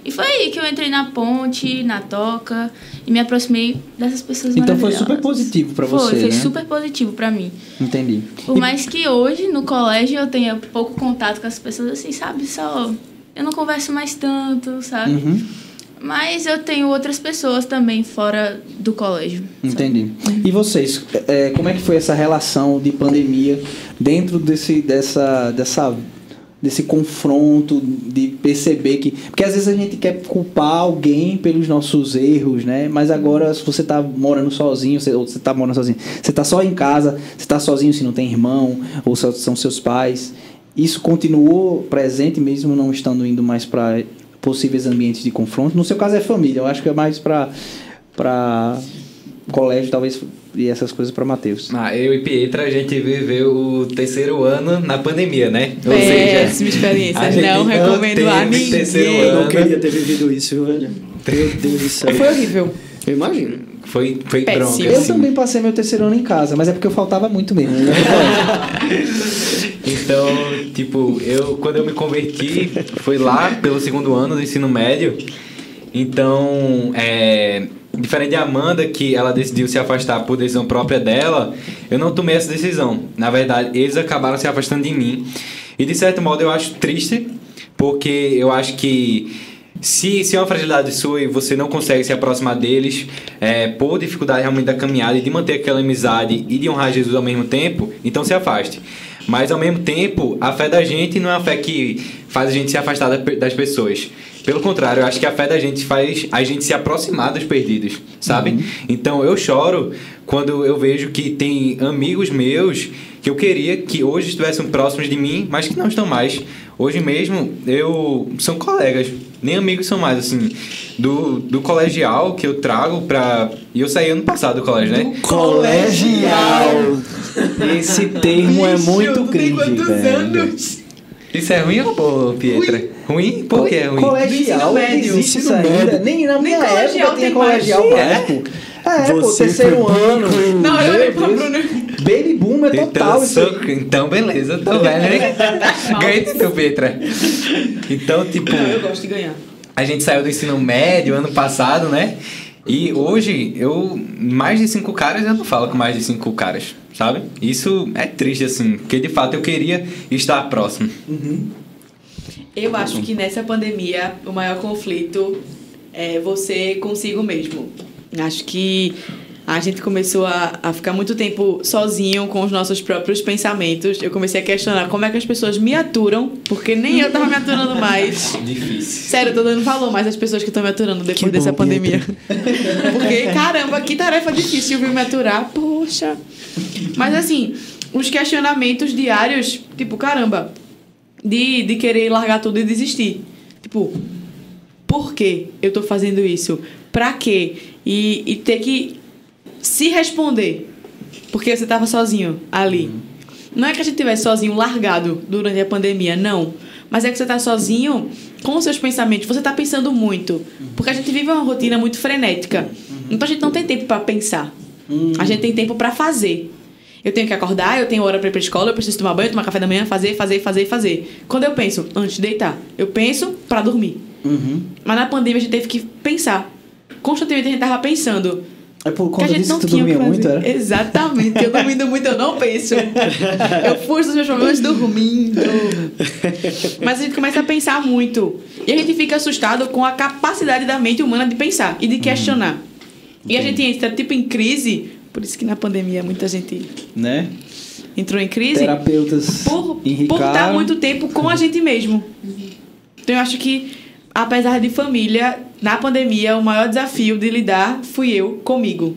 E foi aí que eu entrei na ponte, na toca, e me aproximei dessas pessoas Então foi super positivo pra Foi, você, foi né? super positivo pra mim. Entendi. Por mais que hoje, no colégio, eu tenha pouco contato com as pessoas, assim, sabe? Só. Eu não converso mais tanto, sabe? Uhum, Mas eu tenho outras pessoas também fora do colégio. sabe? entendi. E vocês, é, como é que foi essa relação de pandemia dentro desse, dessa, dessa, desse confronto de perceber que... Porque às vezes a gente quer culpar alguém pelos nossos erros, né? Mas agora, se você tá morando sozinho, ou você tá morando sozinho, você tá só em casa, você tá sozinho se não tem irmão, ou são seus pais... Isso continuou presente mesmo não estando indo mais para possíveis ambientes de confronto. No seu caso é família, eu acho que é mais para para colégio talvez e essas coisas para Matheus. Ah, eu e Pietra, a gente viveu o terceiro ano na pandemia, né? Ou Péssima seja, experiência. a gente Não recomendo a ninguém. terceiro Eu não queria ter vivido isso, velho. Meu Deus do céu. Foi horrível. Eu imagino. Foi, foi Péssimo. bronca. Eu assim. também passei meu terceiro ano em casa, mas é porque eu faltava muito mesmo. Então, tipo, eu quando eu me converti, foi lá pelo segundo ano do ensino médio. Então, é, diferente de Amanda, que ela decidiu se afastar por decisão própria dela, eu não tomei essa decisão. Na verdade, eles acabaram se afastando de mim. E de certo modo eu acho triste, porque eu acho que se, se é uma fragilidade sua e você não consegue se aproximar deles, é, por dificuldade realmente da caminhada e de manter aquela amizade e de honrar Jesus ao mesmo tempo, então se afaste. Mas ao mesmo tempo, a fé da gente não é uma fé que faz a gente se afastar da- das pessoas. Pelo contrário, eu acho que a fé da gente faz a gente se aproximar dos perdidos, sabe? Então eu choro quando eu vejo que tem amigos meus que eu queria que hoje estivessem próximos de mim, mas que não estão mais. Hoje mesmo, eu são colegas, nem amigos são mais, assim, do, do colegial que eu trago pra. E eu saí ano passado do colégio, né? Colegial. Esse termo é muito cringe, velho. Isso é ruim ou, Pietra? Ruim? Por que é ruim? Colegial, médio. existe isso Ensino ainda. médio. Nem na minha época tem colegial básico. É, pô, terceiro ano. Não, eu olhei pra Deus. Bruno. Baby boom é total Então, isso sou- então beleza, tô velho, né? Ganhei de tu, Pietra. Então, tipo, Não, eu gosto de ganhar. a gente saiu do ensino médio ano passado, né? E hoje, eu. Mais de cinco caras, eu não falo com mais de cinco caras, sabe? Isso é triste, assim, porque de fato eu queria estar próximo. Eu acho que nessa pandemia o maior conflito é você consigo mesmo. Acho que a gente começou a, a ficar muito tempo sozinho com os nossos próprios pensamentos. Eu comecei a questionar como é que as pessoas me aturam, porque nem eu tava me aturando mais. Difícil. Sério, eu tô dando valor mais às pessoas que estão me aturando depois Que dessa bom, pandemia. Porque, caramba, que tarefa difícil, viu, me aturar. Poxa. Mas assim, os questionamentos diários, tipo, caramba, de, de querer largar tudo e desistir. Tipo, por que eu tô fazendo isso? Pra quê? E, e ter que se responder. Porque você tava sozinho ali. Não é que a gente tivesse sozinho largado durante a pandemia, não. Mas é que você tá sozinho com os seus pensamentos. Você tá pensando muito. Porque a gente vive uma rotina muito frenética. Então a gente não tem tempo para pensar. A gente tem tempo para fazer. Eu tenho que acordar, eu tenho hora para ir pra escola, eu preciso tomar banho, tomar café da manhã, fazer, fazer, fazer, fazer. Quando eu penso, antes de deitar, eu penso para dormir. Uhum. Mas na pandemia a gente teve que pensar. Constantemente a gente tava pensando. É por que a conta gente disso não que tu dormia muito, era? Exatamente. Eu dormindo muito, eu não penso. Eu fujo dos meus problemas dormindo. Mas a gente começa a pensar muito. E a gente fica assustado com a capacidade da mente humana de pensar e de questionar. E a gente entra tipo em crise. Por isso que na pandemia muita gente Né? entrou em crise Terapeutas por, por estar muito tempo com a gente mesmo. Então eu acho que, apesar de família, na pandemia, o maior desafio de lidar fui eu comigo.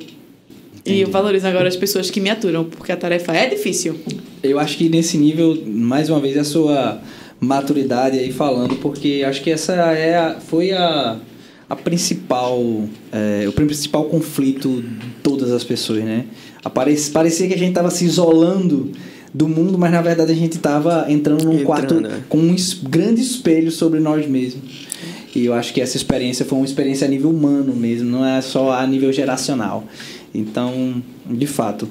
E eu valorizo agora as pessoas que me aturam, porque a tarefa é difícil. Eu acho que nesse nível, mais uma vez, a sua maturidade aí falando, porque acho que essa é a, foi a, a principal, é, o principal conflito de todas as pessoas, né? Aparece, parecia que a gente tava se isolando do mundo, mas na verdade a gente tava entrando num Entrando, quarto com um grande espelho sobre nós mesmos. E eu acho que essa experiência foi uma experiência a nível humano mesmo, não é só a nível geracional. Então, de fato.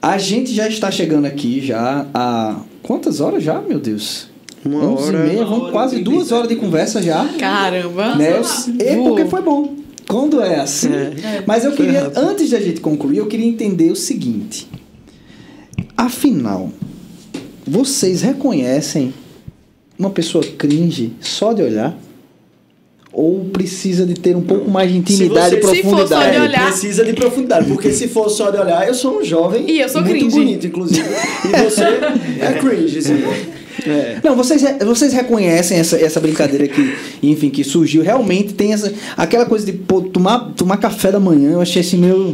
A gente já está chegando aqui já a. Quantas horas já, meu Deus? Uma 11 hora. e meia, vamos hora e quase 30 duas horas de conversa já. Caramba! Né? É porque foi bom. Quando é assim. Mas eu queria, rápido. antes da gente concluir, eu queria entender o seguinte. Afinal, vocês reconhecem uma pessoa cringe só de olhar? Ou precisa de ter um pouco mais de intimidade e você- se for só de profundidade? olhar- Precisa de profundidade, porque se for só de olhar, eu sou um jovem E eu sou muito cringe. bonito, inclusive. E você é cringe, assim. É. Não, vocês, vocês reconhecem essa, essa brincadeira que, enfim, que surgiu. Realmente tem essa, aquela coisa de pô, tomar, tomar café da manhã. Eu achei assim meio.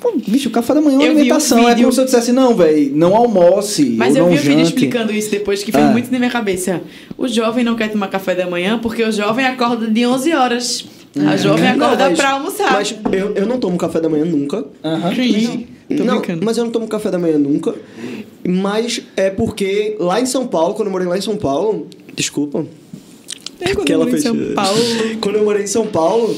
Pô, bicho, o café da manhã é vi um alimentação. é como se eu dissesse, não, velho, não almoce. Mas ou eu não vi um vídeo explicando isso depois que fez Ah. muito na minha cabeça. O jovem não quer tomar café da manhã porque o jovem acorda de 11 horas. A jovem acorda Não, mas- pra almoçar. Mas eu, eu não tomo café da manhã nunca. Cringe. Tô não, mas eu não tomo café da manhã nunca. Mas é porque lá em São Paulo, quando eu morei lá em São Paulo. Desculpa. É quando que eu ela fez- São Paulo. Quando eu morei em São Paulo,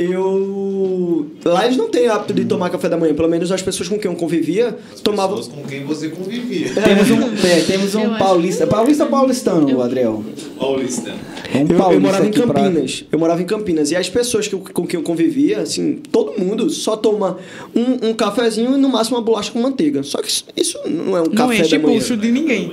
eu. Lá eles não têm hábito de tomar café da manhã. Pelo menos as pessoas com quem eu convivia tomavam. Pessoas com quem você convivia. Temos um, é, temos Eu um acho paulista. Paulista ou paulistano, Adriel? Paulista. Um Eu, eu morava em aqui pra- Campinas. Eu morava em Campinas. E as pessoas que eu- com quem eu convivia, assim, todo mundo só toma um, um cafezinho e no máximo uma bolacha com manteiga. Só que isso, isso não é um Não café enche da manhã. pulso de ninguém.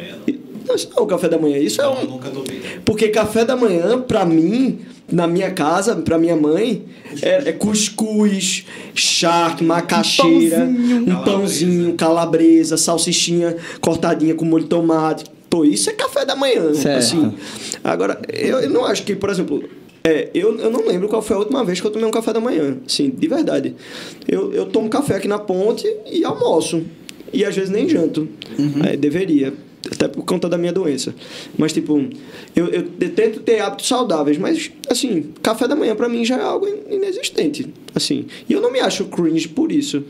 Não, isso não é um café da manhã. Isso é Não, um. nunca tomei. Porque café da manhã, pra mim, na minha casa, pra minha mãe, é, é cuscuz, charque, macaxeira, um pãozinho, calabresa, salsichinha cortadinha com molho de tomate. Pô, isso é café da manhã. Certo. Assim. Agora, eu, eu não acho que, por exemplo, é, eu, eu não lembro qual foi a última vez que eu tomei um café da manhã. Sim, de verdade. Eu, eu tomo café aqui na ponte e almoço. E às vezes nem janto. É, deveria. Até por conta da minha doença. Mas, tipo, eu, eu, tento ter hábitos saudáveis, mas, assim, café da manhã pra mim já é algo in- inexistente. Assim. E eu não me acho cringe por isso.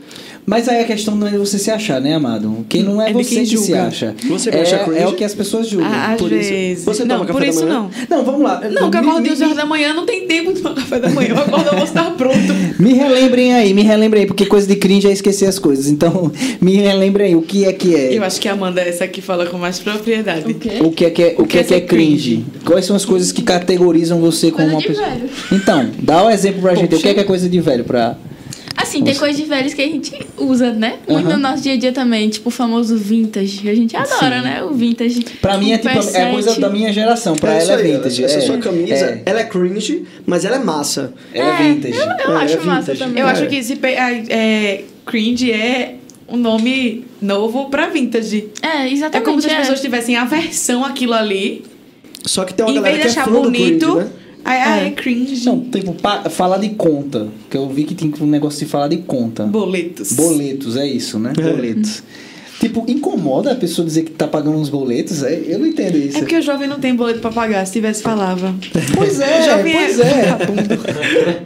Mas aí a questão não é você se achar, né, amado? Quem não é, É você que se julga. acha. Você é, acha cringe? é o que as pessoas julgam. Ah, Às por isso. vezes. Você não, toma café por da isso manhã? não. Não, vamos lá. Não, que eu acordo me- 11 horas da manhã, não tem tempo de tomar café da manhã. Eu acordo, eu vou estar pronto. Me relembrem aí, me relembrem aí, porque coisa de cringe é esquecer as coisas. Então, me relembrem aí, o que é que é? Eu acho que a Amanda é essa que fala com mais propriedade. O quê? O que é que é, o que é, que é ser cringe? Quais são as coisas que categorizam você como Coisa uma de pessoa? velho. Então, dá um exemplo pra gente. O que é que é coisa de velho pra. Assim, tem coisas de velhos que a gente usa, né? Muito no nosso dia a dia também. Tipo o famoso vintage. que A gente adora, Sim. né? O vintage. Pra mim é tipo é coisa P7. da minha geração. Pra É ela é aí, vintage. Essa é, sua camisa, É, ela é cringe, mas ela é massa. ela é vintage. Eu, eu É, acho é massa vintage. também. Eu É. acho que esse pe- é, é, cringe é um nome novo pra vintage. É, É exatamente. como se as é. pessoas tivessem aversão àquilo ali. Só que tem uma Em galera vez de que é achar do bonito, cringe, né? Aí ah, é cringe. Não, tipo, falar de conta. Que eu vi que tinha um negócio de falar de conta. Boletos. Boletos, é isso, né? Boletos. Tipo, incomoda a pessoa dizer que tá pagando uns boletos? É, eu não entendo isso. É porque o jovem não tem boleto pra pagar. Se tivesse, falava. Pois é, Jovem é pois é.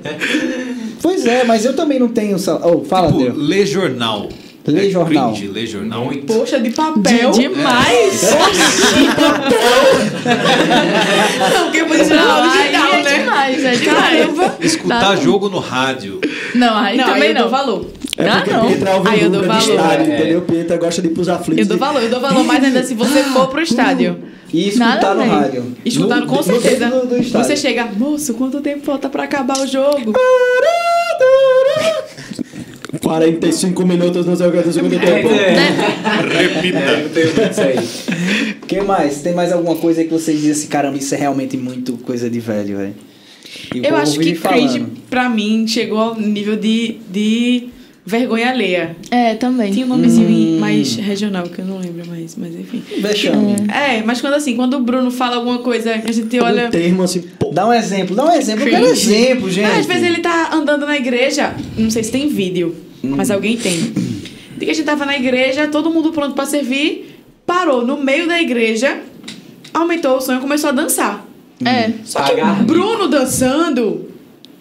pois é, mas eu também não tenho. sal- Oh, fala, Tipo, Deus. lê jornal. Lê É jornal. Cringe, lê jornal. Poxa, de papel. De- demais. Não, porque eu vou dizer Não, não, aí digital, é né? demais, é demais. Caramba. Escutar Dá- jogo no rádio. Não, aí Não, aí também eu não. valor. É Ah, porque não. Pietra é Aí eu dou de valor. estádio, É. entendeu? Pietra gosta de ir pros aflitos. Eu dou valor, eu dou valor mais ainda se você for pro estádio. E escutar Nada no rádio. Escutar No- com certeza. do- do você chega, moço, quanto tempo falta pra acabar o jogo? 45 minutos no seu do segundo tempo. O que mais? Tem mais alguma coisa que vocês dizem assim, caramba, isso é realmente muito coisa de velho, velho? Eu acho que falando. pra mim, chegou ao nível de, de vergonha alheia. É, também. Tinha um nomezinho Hum. mais regional, que eu não lembro mais, mas enfim. Vexame. É, mas quando assim, quando o Bruno fala alguma coisa que a gente olha. Um termo assim, pô. Dá um exemplo, dá um exemplo. Eu quero Cringe. exemplo, gente. Ah, às vezes ele tá andando na igreja, não sei se tem vídeo, Hum. mas alguém tem. De que a gente tava na igreja, todo mundo pronto pra servir, parou no meio da igreja, aumentou o som e começou a dançar. É. Só que Pagar. Bruno dançando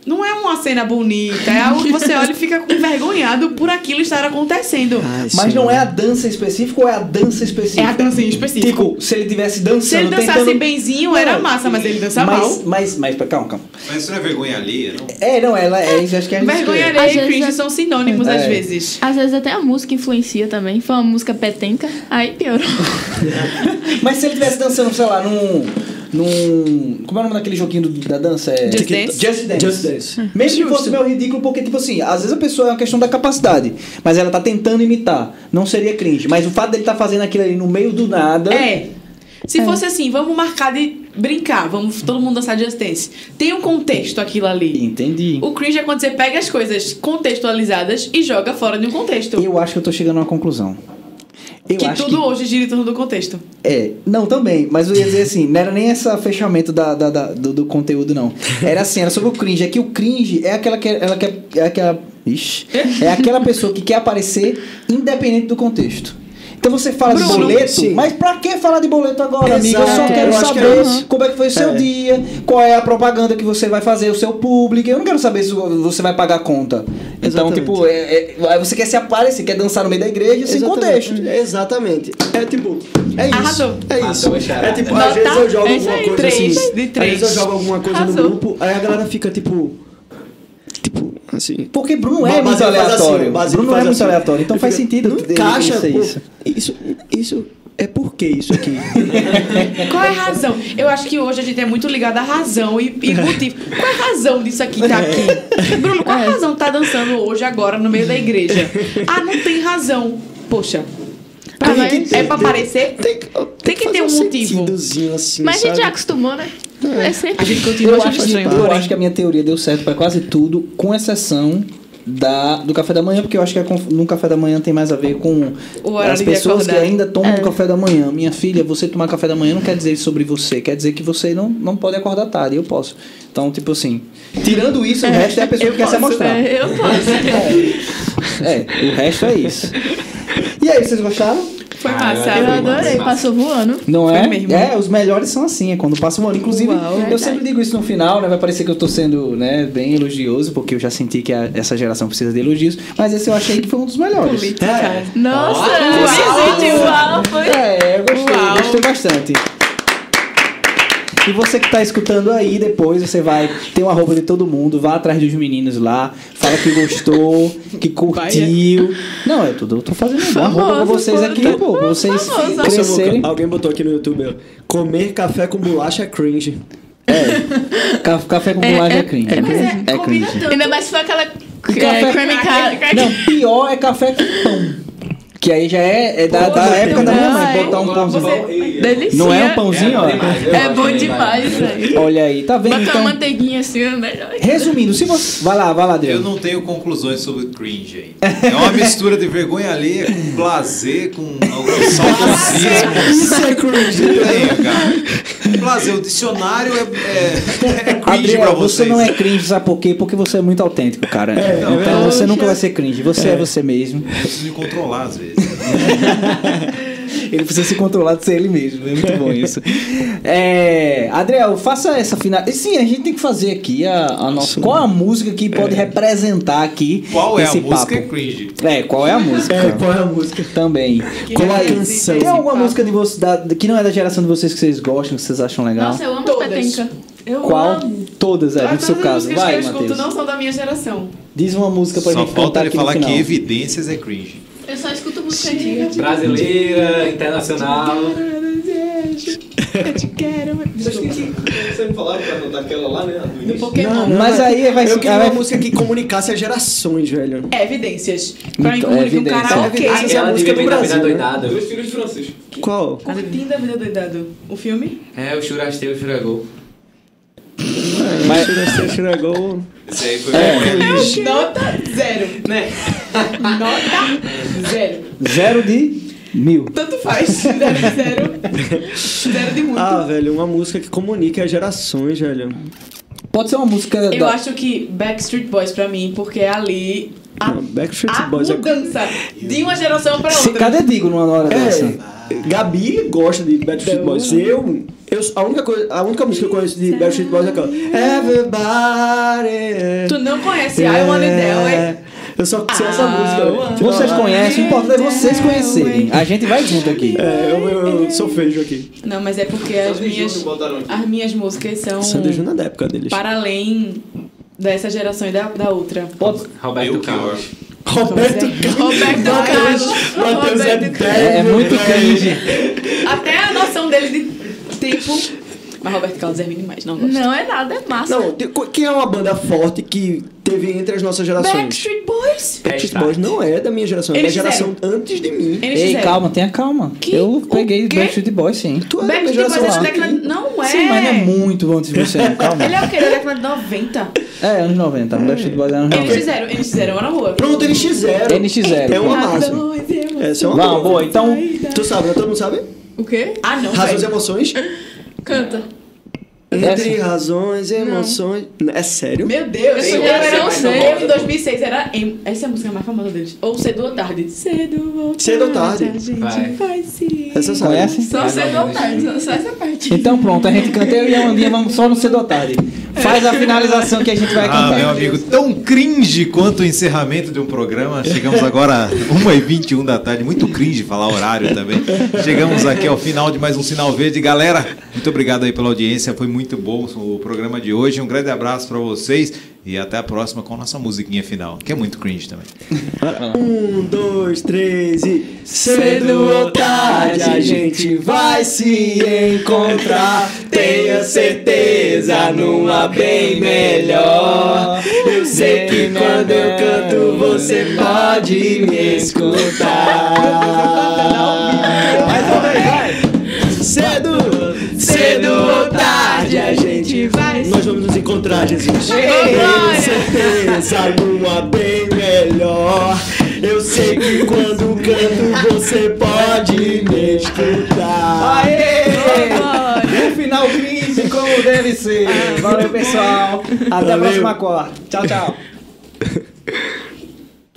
Não é uma cena bonita, é algo que você olha e fica envergonhado por aquilo estar acontecendo. Ai, Mas não é a dança específica ou é a dança específica? É a dança em específico. Tipo, se ele tivesse dançando, Se ele dançasse tentando... benzinho, era massa, mas ele dança mas, mal. mas, mas, calma, calma. Mas isso não é vergonha alheia, não? É, não, ela é, acho que é Vergonha alheia e cringe é- são sinônimos É. às vezes. Às vezes até a música influencia também. Foi uma música petenca, aí piorou. Mas se ele tivesse dançando, sei lá, num. Num. Como é o nome daquele joguinho do- da dança? É... Just Dance? Just Dance. Just Dance. Mesmo que fosse meio ridículo, porque, tipo assim, às vezes a pessoa é uma questão da capacidade, mas ela tá tentando imitar. Não seria cringe. Mas o fato dele tá fazendo aquilo ali no meio do nada. É. Se fosse assim, vamos marcar de brincar, vamos todo mundo dançar Just Dance. Tem um contexto aquilo ali. Entendi. O cringe é quando você pega as coisas contextualizadas e joga fora de um contexto. Eu acho que eu tô chegando a uma conclusão. Eu que tudo que hoje gira em torno do contexto. É, não, também, mas eu ia dizer assim, não era nem esse fechamento da, da- da- do, do conteúdo, não. Era assim, era sobre o cringe. É que o cringe é aquela que ela quer. É aquela. Ixi, é aquela pessoa que quer aparecer independente do contexto. Então você fala de Bruno, boleto, sim. mas pra que falar de boleto agora, amigo? Eu só quero eu acho que saber é como é que foi o seu É. dia, qual é a propaganda que você vai fazer, o seu público. Eu não quero saber se você vai pagar a conta. Então, Exatamente. tipo, é, é- aí você quer se aparecer, quer dançar no meio da igreja sem Exatamente. contexto. Exatamente. É tipo, é isso. Arrasou. É isso. É tipo, Nota- às vezes eu jogo alguma coisa três assim. de Às três. vezes eu jogo alguma coisa Arrasou. no grupo, aí a galera fica tipo. Assim. Porque Bruno é muito faz aleatório. assim, Bruno é muito assim. aleatório. Então Eu faz fico, sentido Não encaixa, pô. isso. Isso. Isso. É por que isso aqui? Qual é a razão? Eu acho que hoje a gente é muito ligado à razão e, e motivo. Qual é a razão disso aqui tá aqui? Bruno, qual é a razão tá dançando hoje, agora, no meio da igreja? Ah, não tem razão. Poxa. Ah, Pra mas- é pra aparecer? Tem que, Tem que fazer ter um motivo. sentidozinho assim, Mas a gente sabe? já acostumou, né? É sempre. A gente continua Eu achando acho, estranho. eu acho que a minha teoria deu certo pra quase tudo, com exceção da, do café da manhã, porque eu acho que conf- no café da manhã tem mais a ver com as pessoas que ainda tomam É. café da manhã. Minha filha, você tomar café da manhã não quer dizer sobre você, quer dizer que você não, não pode acordar tarde. Eu posso. Então, tipo assim, tirando isso, o resto é a pessoa que quer se amostrar. É, eu posso. É, o resto é isso. E aí, vocês gostaram? Foi Ah, massa. Eu adorei, massa. passou voando. Não é? mesmo. É, os melhores são assim, é quando passa ano. Inclusive, Uau. eu sempre digo isso no final, né? Vai parecer que eu tô sendo né, bem elogioso, porque eu já senti que a- essa geração precisa de elogios, mas esse eu achei que foi um dos melhores. Política. Nossa, Uau. me uau, foi. É, eu gostei, Uau. gostei bastante. E você que tá escutando aí, depois você vai ter uma roupa de todo mundo, vá atrás dos meninos lá, fala que gostou, que curtiu. Não, eu tô, eu tô fazendo uma roupa pra vocês aqui, pô, pra vocês famoso. Nossa, crescerem. Alguém botou aqui no YouTube, ó. Comer café com bolacha é cringe. Ca- Café com bolacha é, cringe. é, Mas é, É combina cringe. Ainda mais se for aquela café- é, creamy ca- Não, pior é café com pão. Que aí já é, é da, da época da minha mãe, Ai, botar um pãozinho. Delícia. Não é um pãozinho, ó. É bom demais, velho. Olha aí, tá vendo? Bota Então, uma manteiguinha assim, é melhor. resumindo, se você. Vai lá, vai lá, Eu Deus. não tenho conclusões sobre cringe ainda. É uma mistura de vergonha alheia com blazer, com algum saudosismo. Isso é cringe. Tenho, cara. Blazer, o dicionário é, é, é cringe Adriel, pra você vocês. não é cringe, sabe por quê? Porque você é muito autêntico, cara. então você nunca vai ser cringe. Você é, você mesmo. Eu preciso me controlar às vezes. Ele precisa se controlar de ser ele mesmo. É muito bom isso. É, Adriel, faça essa final. E Sim, a gente tem que fazer aqui a, a nossa. Qual é a música que pode representar aqui Qual é a música papo? cringe? É, qual é a música? É, qual é a música? Também. Qual a representa canção? Tem alguma papo? música de você, da- que não é da geração de vocês que vocês gostam, que vocês acham legal? Nossa, eu amo Todas. petenca. Eu Qual? amo. Todas, é, no seu as caso. Vai, que eu escuto Matheus. não são da minha geração. Diz uma música pra Só gente falta cantar ele aqui no falar que evidências é cringe. Eu só escuto música. Brasileira, internacional. Eu te quero. Você me falaram pra anotar aquela lá, né? Mas aí vai Eu queria vai- uma música que comunicasse as gerações, velho. É evidências. Pra mim, Então, comunica um karaokê. Evidências. Essa é a música do da Brasil, né? Doidado. Dois filhos de Francisco. Qual? Curtindo a vida doidado. O filme? É, o churasteiro churagol. Mas... Você chegou... Esse aí foi É. vergonha. Nota zero. Né? Nota zero. Zero de mil. Tanto faz. Zero de zero. Zero de muito. Ah, velho, uma música que comunique as gerações, velho. Pode ser uma música Eu da... acho que Backstreet Boys pra mim, porque é ali a, Não, Backstreet a Boys é... mudança de uma geração pra Se- outra. Cadê Digo numa hora É. dessa? Gabi gosta de Backstreet Boys. Eu, eu, a, única coisa, a única música que eu conheço de Backstreet Boys é aquela. Everybody. Tu não conhece I Want It That Way? Eu só sei essa Ah, música. Vocês conhecem, o importante é vocês conhecerem. A gente vai junto aqui. É, eu, eu, eu sou feio aqui. Não, mas é porque as minhas, as minhas músicas são Sandy Júnior é da época deles. para além dessa geração e da, da outra. Roberto Carlos. Roberto Roberto Carlos. Matheus é Roberto É, é muito cringe. Até a noção deles de tempo. Mas Roberto Carlos é ruim demais, não gosto. Não é nada, é massa. Não, tem- quem é uma banda forte que teve entre as nossas gerações? Backstreet Boys. Backstreet Boys não é da minha geração, é da Eles geração antes de mim. Eles Ei, fizeram. calma, tenha calma. Que? Eu peguei O quê? Backstreet Boys, sim. Tu é da minha Backstreet Boys geração é da antes de década... Não é. Sim, mas não é muito antes de você, não. Calma. Ele é o quê? Da década de 90? É, anos 90. Backstreet Boys é anos Eles 90. fizeram, eles fizeram uma na rua. Pronto, NX0. NX0. É uma massa. Essa é uma Vamos, boa. Então, Tu sabe, né? Todo mundo sabe? O quê? Ah, não, Razões e velho. emoções. Canta. Entre razões e emoções. É sério? Meu Deus, Eu era, Z. eu em 2006 era. em- essa é a música mais famosa deles. Ou Cedo ou Tarde. Cedo ou Tarde. Cedo ou tarde. A gente Vai. vai se. Essa sabe. conhece? Só cedo ou tarde, só- só essa parte. Então pronto, a gente canta eu e a Amandinha, vamos só no cedo ou tarde. Faz a finalização que a gente vai Ah, cantar. meu amigo, tão cringe quanto o encerramento de um programa. Chegamos agora a 1h21 da tarde. Muito cringe falar horário também. Chegamos aqui ao final de mais um Sinal Verde. Galera, muito obrigado aí pela audiência. Foi muito bom o programa de hoje. Um grande abraço para vocês e até a próxima com a nossa musiquinha final, que é muito cringe também. Um, dois, três e. Cedo ou tarde a gente vai se encontrar. Tenha certeza numa bem melhor. Eu sei que quando eu canto você pode me escutar. Mais uma vez, a gente vai. Nós vamos nos encontrar, Jesus. Tenho certeza numa bem melhor. Eu sei que quando canto você pode me escutar. Aê! Um final crise como deve ser. Valeu, pessoal. Até a Valeu. próxima quarta. Tchau, tchau.